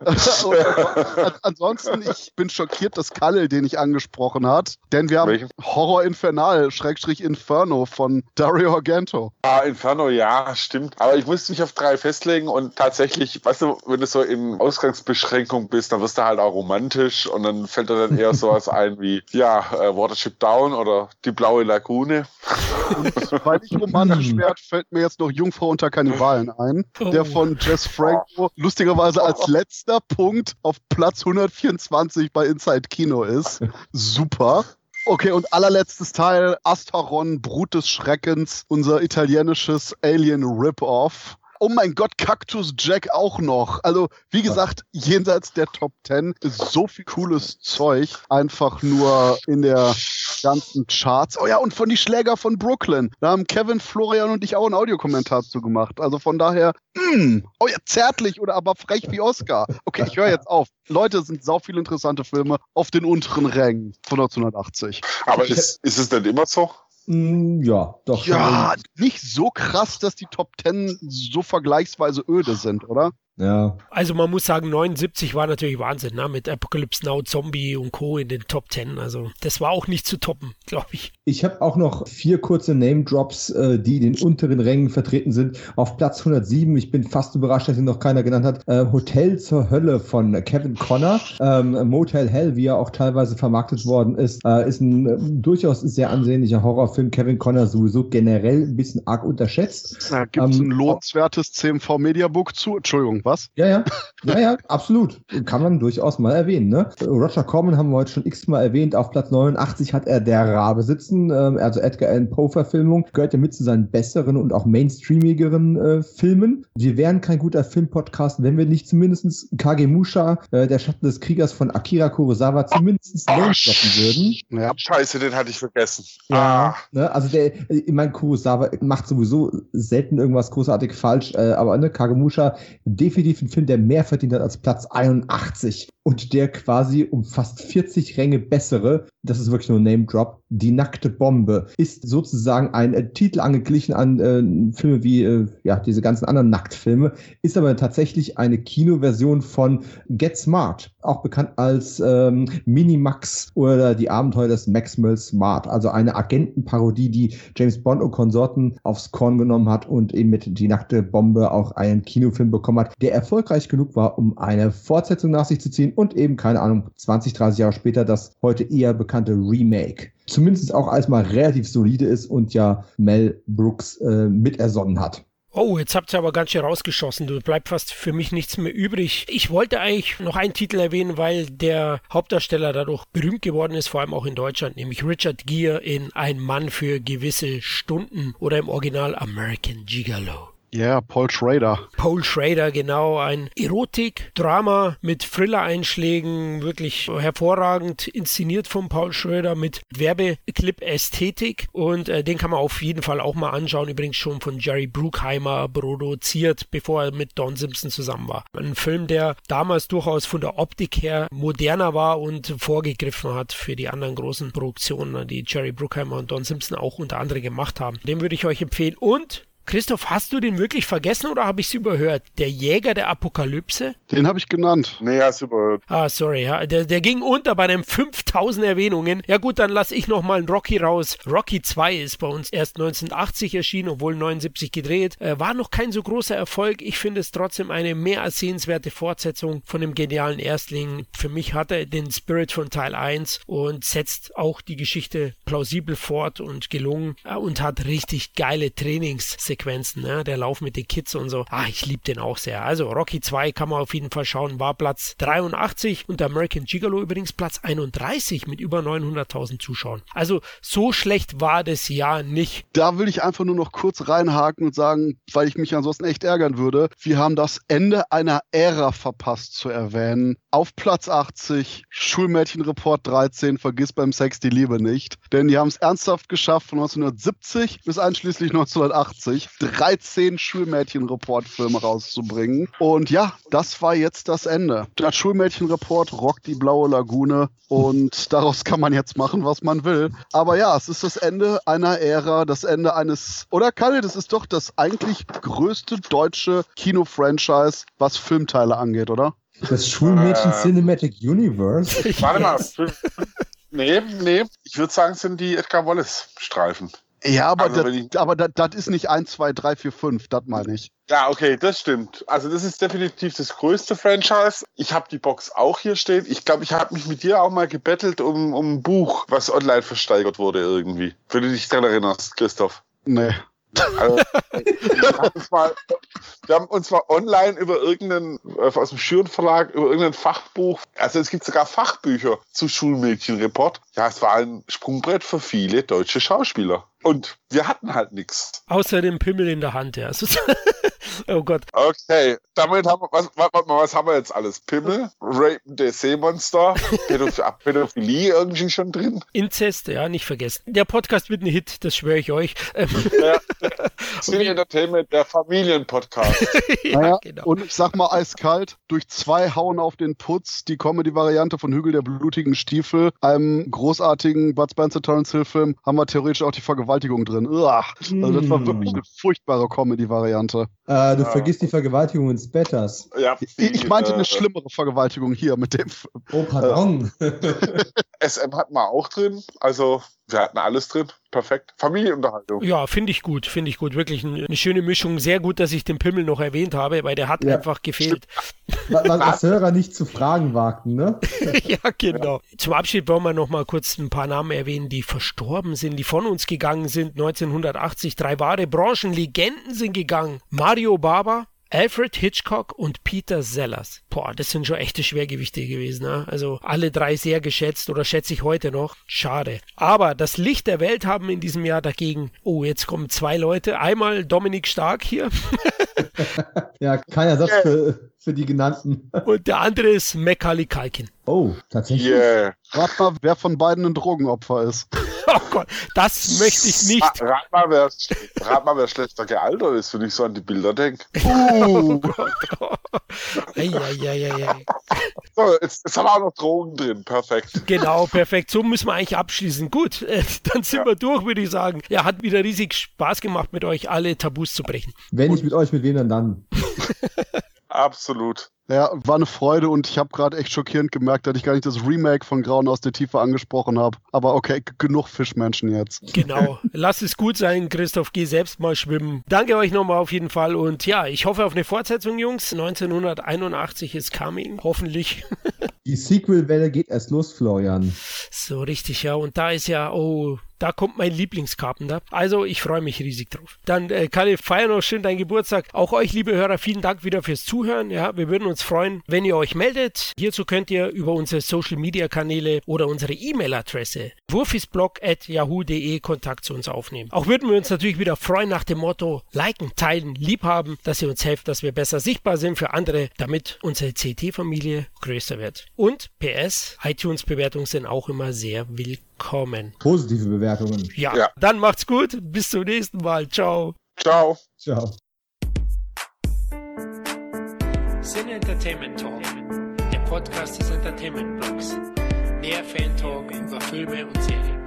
ansonsten, ich bin schockiert, dass Kalle den nicht angesprochen hat, denn wir haben Welchen? Horror Infernal, Schrägstrich Inferno von Dario Argento. Ah, Inferno, ja, stimmt. Aber ich musste mich auf drei festlegen und tatsächlich, weißt du, wenn du so in Ausgangsbeschränkung bist, dann wirst du halt auch romantisch und dann fällt dir dann eher sowas ein wie, ja, äh, Watership Down oder die blaue Lagune. Weil ich romantisch werde, fällt mir jetzt noch Jungfrau unter Kannibalen ein, der Oh. von Jess Franco lustigerweise als letzter Punkt auf Platz 124 bei Inside Kino ist. Super. Okay, und allerletztes Teil, Astaron, Brut des Schreckens, unser italienisches Alien Rip-Off. Oh mein Gott, Cactus Jack auch noch. Also, wie gesagt, jenseits der Top 10 ist so viel cooles Zeug. Einfach nur in der ganzen Charts. Oh ja, und von die Schläger von Brooklyn. Da haben Kevin, Florian und ich auch einen Audiokommentar zu gemacht. Also von daher, mm, oh ja, zärtlich oder aber frech wie Oscar. Okay, ich höre jetzt auf. Leute, es sind sau viele interessante Filme auf den unteren Rängen von 1980. Aber ist, ist es denn immer so? Mm, ja, doch. Ja, nicht so krass, dass die Top 10 so vergleichsweise öde sind, oder? Ja. Also man muss sagen, 79 war natürlich Wahnsinn, ne? mit Apocalypse Now, Zombie und Co. in den Top 10. Also das war auch nicht zu toppen, glaube ich. Ich habe auch noch vier kurze Name-Drops, äh, die in den unteren Rängen vertreten sind. Auf Platz 107, ich bin fast überrascht, dass ihn noch keiner genannt hat, äh, Hotel zur Hölle von Kevin Connor. Ähm, Motel Hell, wie er auch teilweise vermarktet worden ist, äh, ist ein äh, durchaus sehr ansehnlicher Horrorfilm. Kevin Connor sowieso generell ein bisschen arg unterschätzt. Da gibt es Ähm, ein lohnenswertes CMV Mediabook zu. Entschuldigung, was? Ja, ja, ja, ja, absolut. Kann man durchaus mal erwähnen. Ne? Roger Corman haben wir heute schon x-mal erwähnt. Auf Platz 89 hat er Der Rabe sitzen, ähm, also Edgar Allan Poe-Verfilmung. Gehört ja mit zu seinen besseren und auch mainstreamigeren äh, Filmen. Wir wären kein guter Filmpodcast, wenn wir nicht zumindest Kagemusha, äh, der Schatten des Kriegers von Akira Kurosawa, zumindest droppen würden. Ja. Scheiße, den hatte ich vergessen. Ja, Ah, ne, also der, ich meine, Kurosawa macht sowieso selten irgendwas großartig falsch, äh, aber ne, Kagemusha, definitiv ein Film, der mehr verdient hat als Platz 81 und der quasi um fast 40 Ränge bessere, das ist wirklich nur ein Name-Drop, Die nackte Bombe, ist sozusagen ein äh, Titel angeglichen an äh, Filme wie, äh, ja, diese ganzen anderen Nacktfilme, ist aber tatsächlich eine Kinoversion von Get Smart, auch bekannt als ähm, Minimax oder die Abenteuer des Maxwell Smart, also eine Agentenparodie, die James Bond und Konsorten aufs Korn genommen hat und eben mit Die nackte Bombe auch einen Kinofilm bekommen hat, der erfolgreich genug war, um eine Fortsetzung nach sich zu ziehen und eben, keine Ahnung, 20, 30 Jahre später das heute eher bekannte Remake. Zumindest auch als mal relativ solide ist und ja Mel Brooks äh, mitersonnen hat. Oh, jetzt habt ihr aber ganz schön rausgeschossen. Du bleibt fast für mich nichts mehr übrig. Ich wollte eigentlich noch einen Titel erwähnen, weil der Hauptdarsteller dadurch berühmt geworden ist, vor allem auch in Deutschland, nämlich Richard Gere in Ein Mann für gewisse Stunden oder im Original American Gigolo. Ja, yeah, Paul Schrader. Paul Schrader, genau, ein Erotik-Drama mit Thriller-Einschlägen, wirklich hervorragend inszeniert von Paul Schrader mit Werbeclip-Ästhetik und äh, den kann man auf jeden Fall auch mal anschauen, übrigens schon von Jerry Bruckheimer produziert, bevor er mit Don Simpson zusammen war. Ein Film, der damals durchaus von der Optik her moderner war und vorgegriffen hat für die anderen großen Produktionen, die Jerry Bruckheimer und Don Simpson auch unter anderem gemacht haben. Den würde ich euch empfehlen und Christoph, hast du den wirklich vergessen oder habe ich es überhört? Der Jäger der Apokalypse? Den habe ich genannt. Nee, hast du überhört. Ah, sorry, ja. Der, der ging unter bei den 5000 Erwähnungen. Ja gut, dann lasse ich nochmal einen Rocky raus. Rocky 2 ist bei uns erst 1980 erschienen, obwohl 79 gedreht. Äh, war noch kein so großer Erfolg. Ich finde es trotzdem eine mehr als sehenswerte Fortsetzung von dem genialen Erstling. Für mich hat er den Spirit von Teil 1 und setzt auch die Geschichte plausibel fort und gelungen äh, und hat richtig geile Trainingssequenzen Sequenzen, ne? der Lauf mit den Kids und so. Ah, ich liebe den auch sehr. Also Rocky 2 kann man auf jeden Fall schauen, war Platz 83 und American Gigolo übrigens Platz 31 mit über 900.000 Zuschauern. Also so schlecht war das Jahr nicht. Da will ich einfach nur noch kurz reinhaken und sagen, weil ich mich ansonsten echt ärgern würde, wir haben das Ende einer Ära verpasst zu erwähnen. Auf Platz 80, Schulmädchenreport 13, vergiss beim Sex die Liebe nicht. Denn die haben es ernsthaft geschafft von 1970 bis einschließlich 1980 13 Schulmädchenreport-Filme rauszubringen. Und ja, das war jetzt das Ende. Das Schulmädchenreport rockt die blaue Lagune und daraus kann man jetzt machen, was man will. Aber ja, es ist das Ende einer Ära, das Ende eines, oder Kalle, das ist doch das eigentlich größte deutsche Kino-Franchise, was Filmteile angeht, oder? Das Schulmädchen äh, Cinematic Universe? Warte mal. nee, nee. Ich würde sagen, es sind die Edgar Wallace-Streifen. Ja, aber, also, das, aber das, das ist nicht 1, 2, 3, 4, 5, das meine ich. Ja, okay, das stimmt. Also das ist definitiv das größte Franchise. Ich habe die Box auch hier stehen. Ich glaube, ich habe mich mit dir auch mal gebettelt um, um ein Buch, was online versteigert wurde irgendwie. Wenn du dich daran erinnerst, Christoph. Nee. Also, wir, haben uns mal, wir haben uns mal online über irgendeinen, äh, aus dem Schüren Verlag, über irgendein Fachbuch, also es gibt sogar Fachbücher zu Schulmädchenreport. Ja, es war ein Sprungbrett für viele deutsche Schauspieler. Und wir hatten halt nichts. Außer dem Pimmel in der Hand, ja. oh Gott. Okay, damit haben wir, was, was, was haben wir jetzt alles? Pimmel, Rape the Seemonster, Pädophilie irgendwie schon drin? Inzest, ja, nicht vergessen. Der Podcast wird ein Hit, das schwöre ich euch. Ja, City Entertainment, der Familienpodcast. ja, naja, genau. Und ich sag mal eiskalt, durch zwei Hauen auf den Putz, die Comedy-Variante von Hügel der blutigen Stiefel, einem großartigen Bud Spencer Terence Hill Film, haben wir theoretisch auch die Vergewaltigung drin. Uah. Also das war wirklich eine furchtbare Comedy-Variante. Äh, du ja. vergisst die Vergewaltigung in Spetters. Ja, ich, ich meinte eine schlimmere Vergewaltigung hier mit dem. Oh, pardon. SM hatten wir auch drin. Also wir hatten alles drin. Perfekt. Familienunterhaltung. Ja, finde ich gut. Finde ich gut. Wirklich eine schöne Mischung. Sehr gut, dass ich den Pimmel noch erwähnt habe, weil der hat ja. einfach gefehlt. Was, was Hörer nicht zu fragen wagten, ne? ja, genau. Zum Abschied wollen wir noch mal kurz ein paar Namen erwähnen, die verstorben sind, die von uns gegangen sind. 1980 drei wahre Branchenlegenden sind gegangen. Mario Baba, Alfred Hitchcock und Peter Sellers. Boah, das sind schon echte Schwergewichte gewesen. Ne? Also alle drei sehr geschätzt oder schätze ich heute noch. Schade. Aber das Licht der Welt haben in diesem Jahr dagegen, oh, jetzt kommen zwei Leute. Einmal Dominik Stark hier. ja, kein Ersatz für, für die genannten. Und der andere ist Macaulay Kalkin. Oh, tatsächlich. Yeah. Rat mal, wer von beiden ein Drogenopfer ist. oh Gott, das möchte ich nicht. Rat mal, wer, rat mal, wer schlechter gealtert ist, wenn ich so an die Bilder denke. Uh. Oh ei, ei, ei, ei. So, jetzt, jetzt, haben wir auch noch Drogen drin. Perfekt. Genau, perfekt. So müssen wir eigentlich abschließen. Gut, äh, dann sind ja. wir durch, würde ich sagen. Ja, hat wieder riesig Spaß gemacht, mit euch alle Tabus zu brechen. Wenn nicht mit euch, mit wem dann dann? Absolut. Ja, war eine Freude und ich habe gerade echt schockierend gemerkt, dass ich gar nicht das Remake von Grauen aus der Tiefe angesprochen habe. Aber okay, genug Fischmenschen jetzt. Genau. Lass es gut sein, Christoph. Geh selbst mal schwimmen. Danke euch nochmal auf jeden Fall und ja, ich hoffe auf eine Fortsetzung, Jungs. 1981 ist coming, hoffentlich. Die Sequel-Welle geht erst los, Florian. So richtig, ja. Und da ist ja, oh, da kommt mein Lieblingscarpenter. Also ich freue mich riesig drauf. Dann, äh, Kalle, feier noch schön deinen Geburtstag. Auch euch, liebe Hörer, vielen Dank wieder fürs Zuhören. Ja, wir würden uns freuen, wenn ihr euch meldet. Hierzu könnt ihr über unsere Social Media Kanäle oder unsere E-Mail-Adresse wurfisblog.yahoo.de Kontakt zu uns aufnehmen. Auch würden wir uns natürlich wieder freuen nach dem Motto liken, teilen, liebhaben, dass ihr uns helft, dass wir besser sichtbar sind für andere, damit unsere CT-Familie größer wird. Und PS, iTunes-Bewertungen sind auch immer sehr willkommen. Positive Bewertungen. Ja, ja, dann macht's gut. Bis zum nächsten Mal. Ciao. Ciao. Ciao. Sin Entertainment Talk, der Podcast des Entertainment Blogs. Mehr Fan Talk über Filme und Serien.